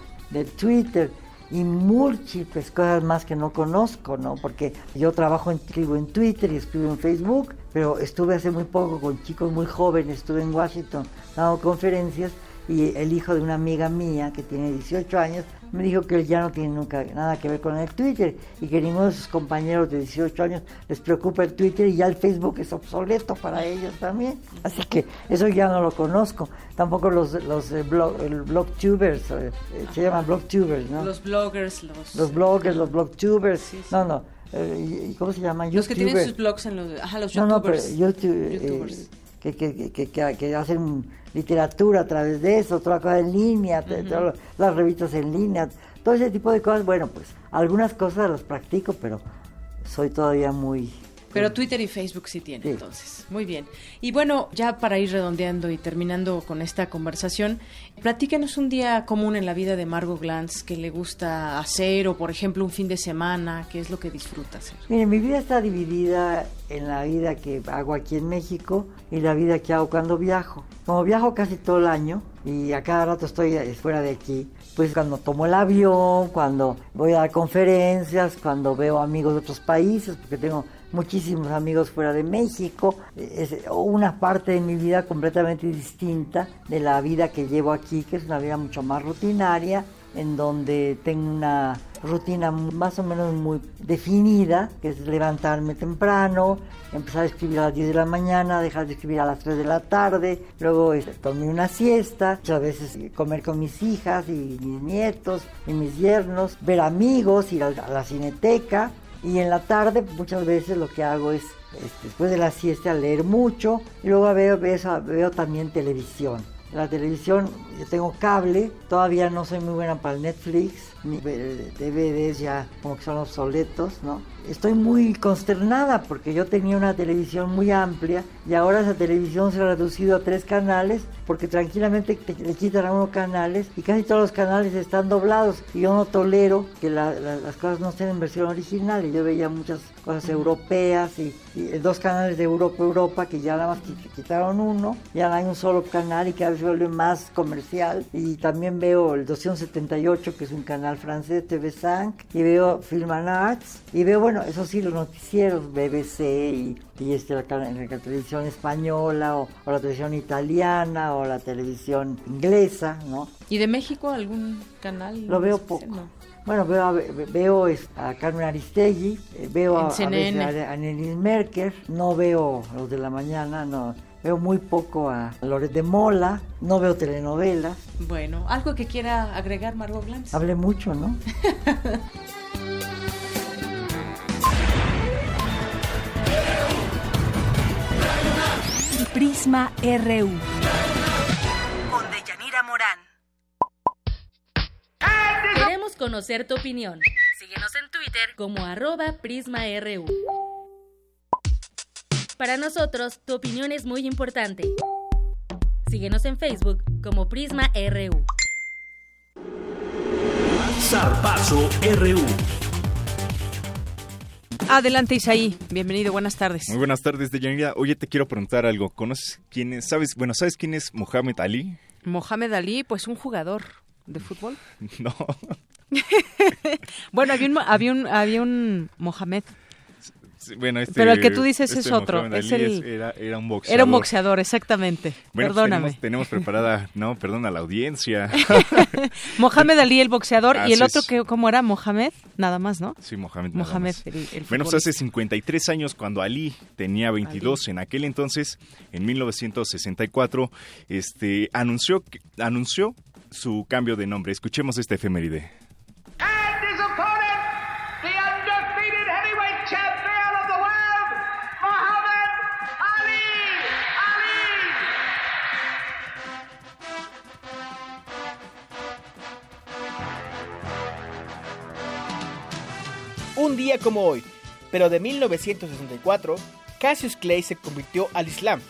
Twitter y múltiples cosas más que no conozco, ¿no? Porque yo trabajo, en, escribo en Twitter y escribo en Facebook, pero estuve hace muy poco con chicos muy jóvenes, estuve en Washington dando conferencias y el hijo de una amiga mía que tiene 18 años me dijo que él ya no tiene nunca nada que ver con el Twitter y que ninguno de sus compañeros de 18 años les preocupa el Twitter y ya el Facebook es obsoleto para ellos también. Así que eso ya no lo conozco. Tampoco los, los eh, blog, el blogtubers, eh, se llaman blogtubers, ¿no? Los bloggers, los... Los bloggers, los blogtubers. No, no. Eh, ¿Cómo se llaman? Los que tienen sus blogs en los... Ajá, los youtubers. No, no, pero youtubers. Que, que, que, que hacen literatura a través de eso, otra cosa en línea, las revistas en línea, todo ese tipo de cosas. Bueno, pues algunas cosas las practico, pero soy todavía muy Pero Twitter y Facebook sí tienen, entonces. Muy bien. Y bueno, ya para ir redondeando y terminando con esta conversación, platícanos un día común en la vida de Margot Glantz que le gusta hacer o, por ejemplo, un fin de semana, ¿qué es lo que disfruta hacer? Mire, mi vida está dividida en la vida que hago aquí en México y la vida que hago cuando viajo. Como viajo casi todo el año y a cada rato estoy fuera de aquí, pues cuando tomo el avión, cuando voy a dar conferencias, cuando veo amigos de otros países, porque tengo muchísimos amigos fuera de México, es una parte de mi vida completamente distinta de la vida que llevo aquí, que es una vida mucho más rutinaria, en donde tengo una rutina más o menos muy definida, que es levantarme temprano, empezar a escribir a las 10 de la mañana, dejar de escribir a las 3 de la tarde, luego este, tomar una siesta, muchas veces comer con mis hijas y mis nietos y mis yernos, ver amigos, ir a la cineteca y en la tarde muchas veces lo que hago es este, después de la siesta leer mucho y luego veo, veo, veo también televisión la televisión, yo tengo cable, todavía no soy muy buena para el Netflix, ni DVDs ya como que son obsoletos, ¿no? Estoy muy consternada porque yo tenía una televisión muy amplia y ahora esa televisión se ha reducido a tres canales porque tranquilamente le quitan a uno canales y casi todos los canales están doblados. Y yo no tolero que las cosas no estén en versión original. Y yo veía muchas cosas europeas y, dos canales de Europa Europa que ya nada más quitaron uno, ya no hay un solo canal y cada vez se vuelve más comercial. Y también veo el 278 que es un canal francés TV5 y veo Film and Arts y veo bueno eso sí los noticieros BBC y, y este, la, la, televisión española o, la televisión italiana o la televisión inglesa, ¿no? ¿Y de México algún canal? Lo veo poco. Bueno, veo, veo a Carmen Aristegui, eh, veo a, a, a, Merker, no veo los de la mañana, no. Veo muy poco a Loret de Mola, no veo telenovelas. Bueno, ¿algo que quiera agregar Margot Glantz? Hablé mucho, ¿no? Prisma RU. Con Deyanira Morán. Queremos conocer tu opinión. Síguenos en Twitter como arroba PrismaRU. Para nosotros, tu opinión es muy importante. Síguenos en Facebook como Prisma RU. Zarpazo RU. Adelante, Isaí. Bienvenido, buenas tardes. Muy buenas tardes, Deyanira. Oye, te quiero preguntar algo. ¿Conoces quién es? ¿Sabes? Bueno, ¿sabes quién es Mohamed Ali? Mohamed Ali, pues un jugador de fútbol. No. bueno, había un, había un, había un Mohamed bueno, este, Pero el que tú dices este es otro. Es el, era, era, un boxeador. Era un boxeador, exactamente. Bueno, Perdóname. Pues tenemos, tenemos, preparada, no, perdón, a la audiencia. Mohamed Ali, el boxeador, y el otro, que ¿cómo era? Mohamed, nada más, ¿no? Sí, Mohamed. Mohamed, el, el Bueno, pues hace 53 años, cuando Ali tenía 22, Ali. en aquel entonces, en 1964, este, anunció, anunció su cambio de nombre. Escuchemos este efeméride. Un día como hoy, pero de 1964, Cassius Clay se convirtió al Islam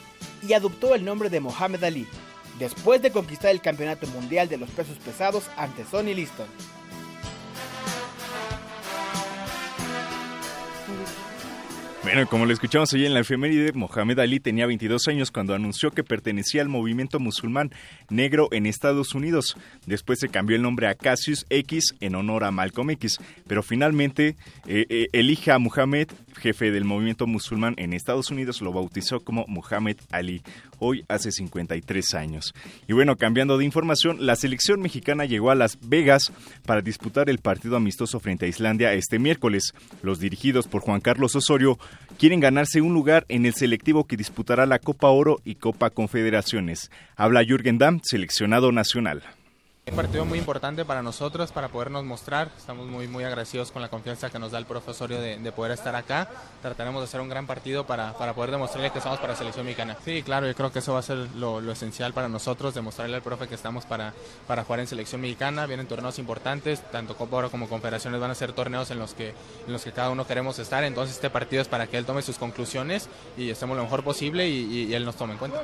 y adoptó el nombre de Muhammad Ali, después de conquistar el Campeonato Mundial de los Pesos Pesados ante Sonny Liston. Bueno, como lo escuchamos hoy en la efeméride, Mohamed Ali tenía 22 años cuando anunció que pertenecía al movimiento musulmán negro en Estados Unidos. Después se cambió el nombre a Cassius X en honor a Malcolm X, pero finalmente eh, eh, elige a Mohamed, jefe del movimiento musulmán en Estados Unidos, lo bautizó como Mohamed Ali, hoy hace 53 años. Y bueno, cambiando de información, la selección mexicana llegó a Las Vegas para disputar el partido amistoso frente a Islandia este miércoles. Los dirigidos por Juan Carlos Osorio quieren ganarse un lugar en el selectivo que disputará la Copa Oro y Copa Confederaciones. Habla Jürgen Damm, seleccionado nacional. Un partido muy importante para nosotros, para podernos mostrar. Estamos muy, muy agradecidos con la confianza que nos da el profesorio de, de poder estar acá. Trataremos de hacer un gran partido para, para poder demostrarle que estamos para selección mexicana. Sí, claro, yo creo que eso va a ser lo, esencial para nosotros, demostrarle al profe que estamos para, para jugar en selección mexicana. Vienen torneos importantes, tanto Copa Oro como Confederaciones van a ser torneos en los, que, en los que cada uno queremos estar. Entonces este partido es para que él tome sus conclusiones y estemos lo mejor posible y, y él nos tome en cuenta.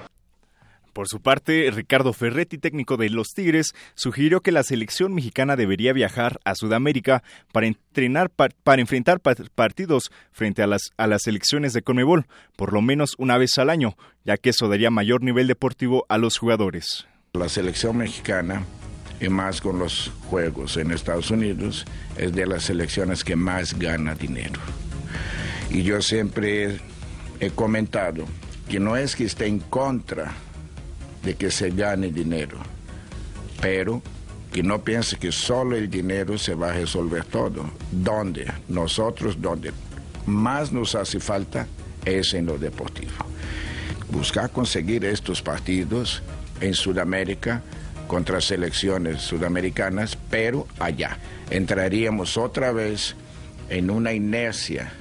Por su parte, Ricardo Ferretti, técnico de los Tigres, sugirió que la selección mexicana debería viajar a Sudamérica para entrenar para enfrentar partidos frente a las a las selecciones de Conmebol, por lo menos una vez al año, ya que eso daría mayor nivel deportivo a los jugadores. La selección mexicana y más con los juegos en Estados Unidos es de las selecciones que más gana dinero. Y yo siempre he comentado que no es que esté en contra de que se gane dinero, pero que no piense que solo el dinero se va a resolver todo. Donde nosotros, donde más nos hace falta es en lo deportivo. Buscar conseguir estos partidos en Sudamérica contra selecciones sudamericanas, pero allá. Entraríamos otra vez en una inercia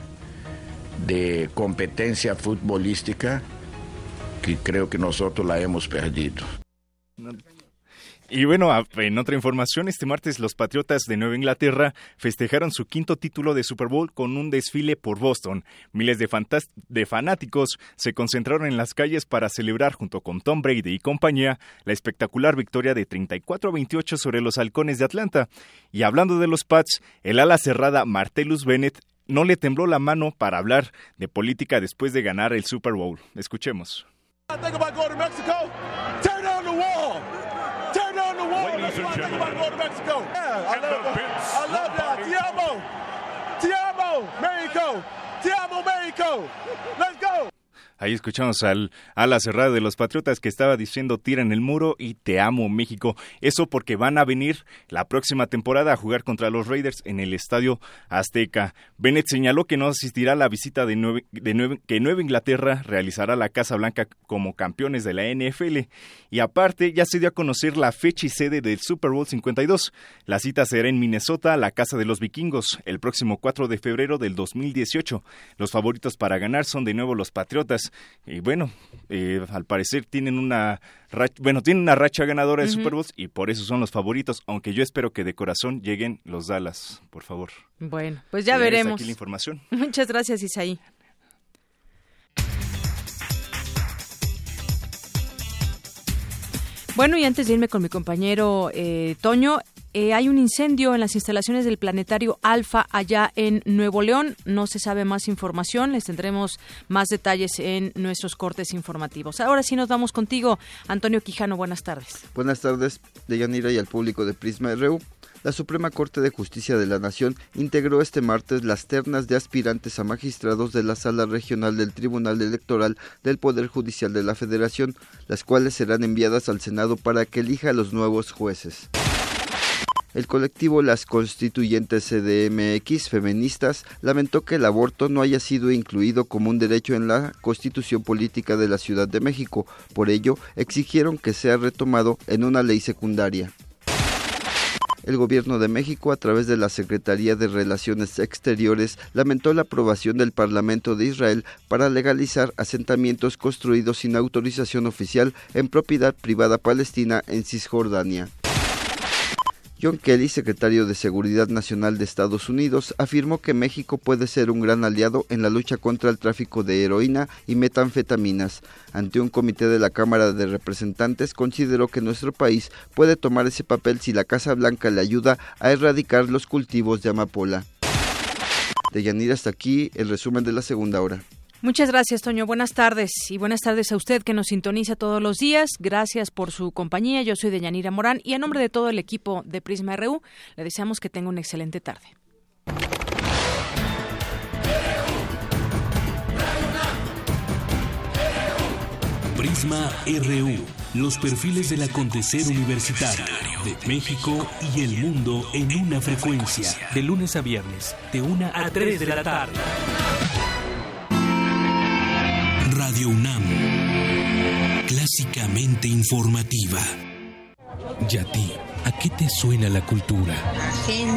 de competencia futbolística que creo que nosotros la hemos perdido. Y bueno, en otra información, este martes los Patriotas de Nueva Inglaterra festejaron su quinto título de Super Bowl con un desfile por Boston. Miles de, de, fanáticos se concentraron en las calles para celebrar junto con Tom Brady y compañía la espectacular victoria de 34 a 28 sobre los Halcones de Atlanta. Y hablando de los Pats, el ala cerrada Martellus Bennett no le tembló la mano para hablar de política después de ganar el Super Bowl. Escuchemos. I think about going to Mexico? Tear down the wall. Tear down the wall. Ladies That's what I think about going to Mexico. Yeah, I love, I love that. Te amo. Te amo, Mexico. Te amo, Mexico. Let's go. Ahí escuchamos al ala cerrada de los Patriotas que estaba diciendo tira en el muro y te amo México. Eso porque van a venir la próxima temporada a jugar contra los Raiders en el Estadio Azteca. Bennett señaló que no asistirá a la visita de, Nueve, Nueve, que Nueva Inglaterra realizará la Casa Blanca como campeones de la NFL. Y aparte ya se dio a conocer la fecha y sede del Super Bowl 52. La cita será en Minnesota, la casa de los vikingos, el próximo 4 de febrero del 2018. Los favoritos para ganar son de nuevo los Patriotas y bueno, eh, al parecer tienen una racha, bueno, tienen una racha ganadora de uh -huh. Super Bowls y por eso son los favoritos, aunque yo espero que de corazón lleguen los Dallas, por favor. Bueno, pues ya veremos. Aquí la información. Muchas gracias, Isaí. Bueno, y antes de irme con mi compañero eh, Toño, eh, hay un incendio en las instalaciones del planetario Alfa allá en Nuevo León. No se sabe más información. Les tendremos más detalles en nuestros cortes informativos. Ahora sí nos vamos contigo, Antonio Quijano. Buenas tardes. Buenas tardes, Deyanira y al público de Prisma RU. La Suprema Corte de Justicia de la Nación integró este martes las ternas de aspirantes a magistrados de la Sala Regional del Tribunal Electoral del Poder Judicial de la Federación, las cuales serán enviadas al Senado para que elija a los nuevos jueces. El colectivo Las Constituyentes CDMX Feministas lamentó que el aborto no haya sido incluido como un derecho en la Constitución Política de la Ciudad de México. Por ello, exigieron que sea retomado en una ley secundaria. El gobierno de México, a través de la Secretaría de Relaciones Exteriores, lamentó la aprobación del Parlamento de Israel para legalizar asentamientos construidos sin autorización oficial en propiedad privada palestina en Cisjordania. John Kelly, secretario de Seguridad Nacional de Estados Unidos, afirmó que México puede ser un gran aliado en la lucha contra el tráfico de heroína y metanfetaminas. Ante un comité de la Cámara de Representantes, consideró que nuestro país puede tomar ese papel si la Casa Blanca le ayuda a erradicar los cultivos de amapola. De Yanira hasta aquí el resumen de la segunda hora. Muchas gracias, Toño. Buenas tardes y buenas tardes a usted que nos sintoniza todos los días. Gracias por su compañía. Yo soy Deyanira Morán y a nombre de todo el equipo de Prisma RU le deseamos que tenga una excelente tarde. Prisma RU, los perfiles del acontecer universitario de México y el mundo en una frecuencia. De lunes a viernes, de 1 a 3 de la tarde. Radio UNAM, clásicamente informativa. Yati, ¿A qué te suena la cultura? gente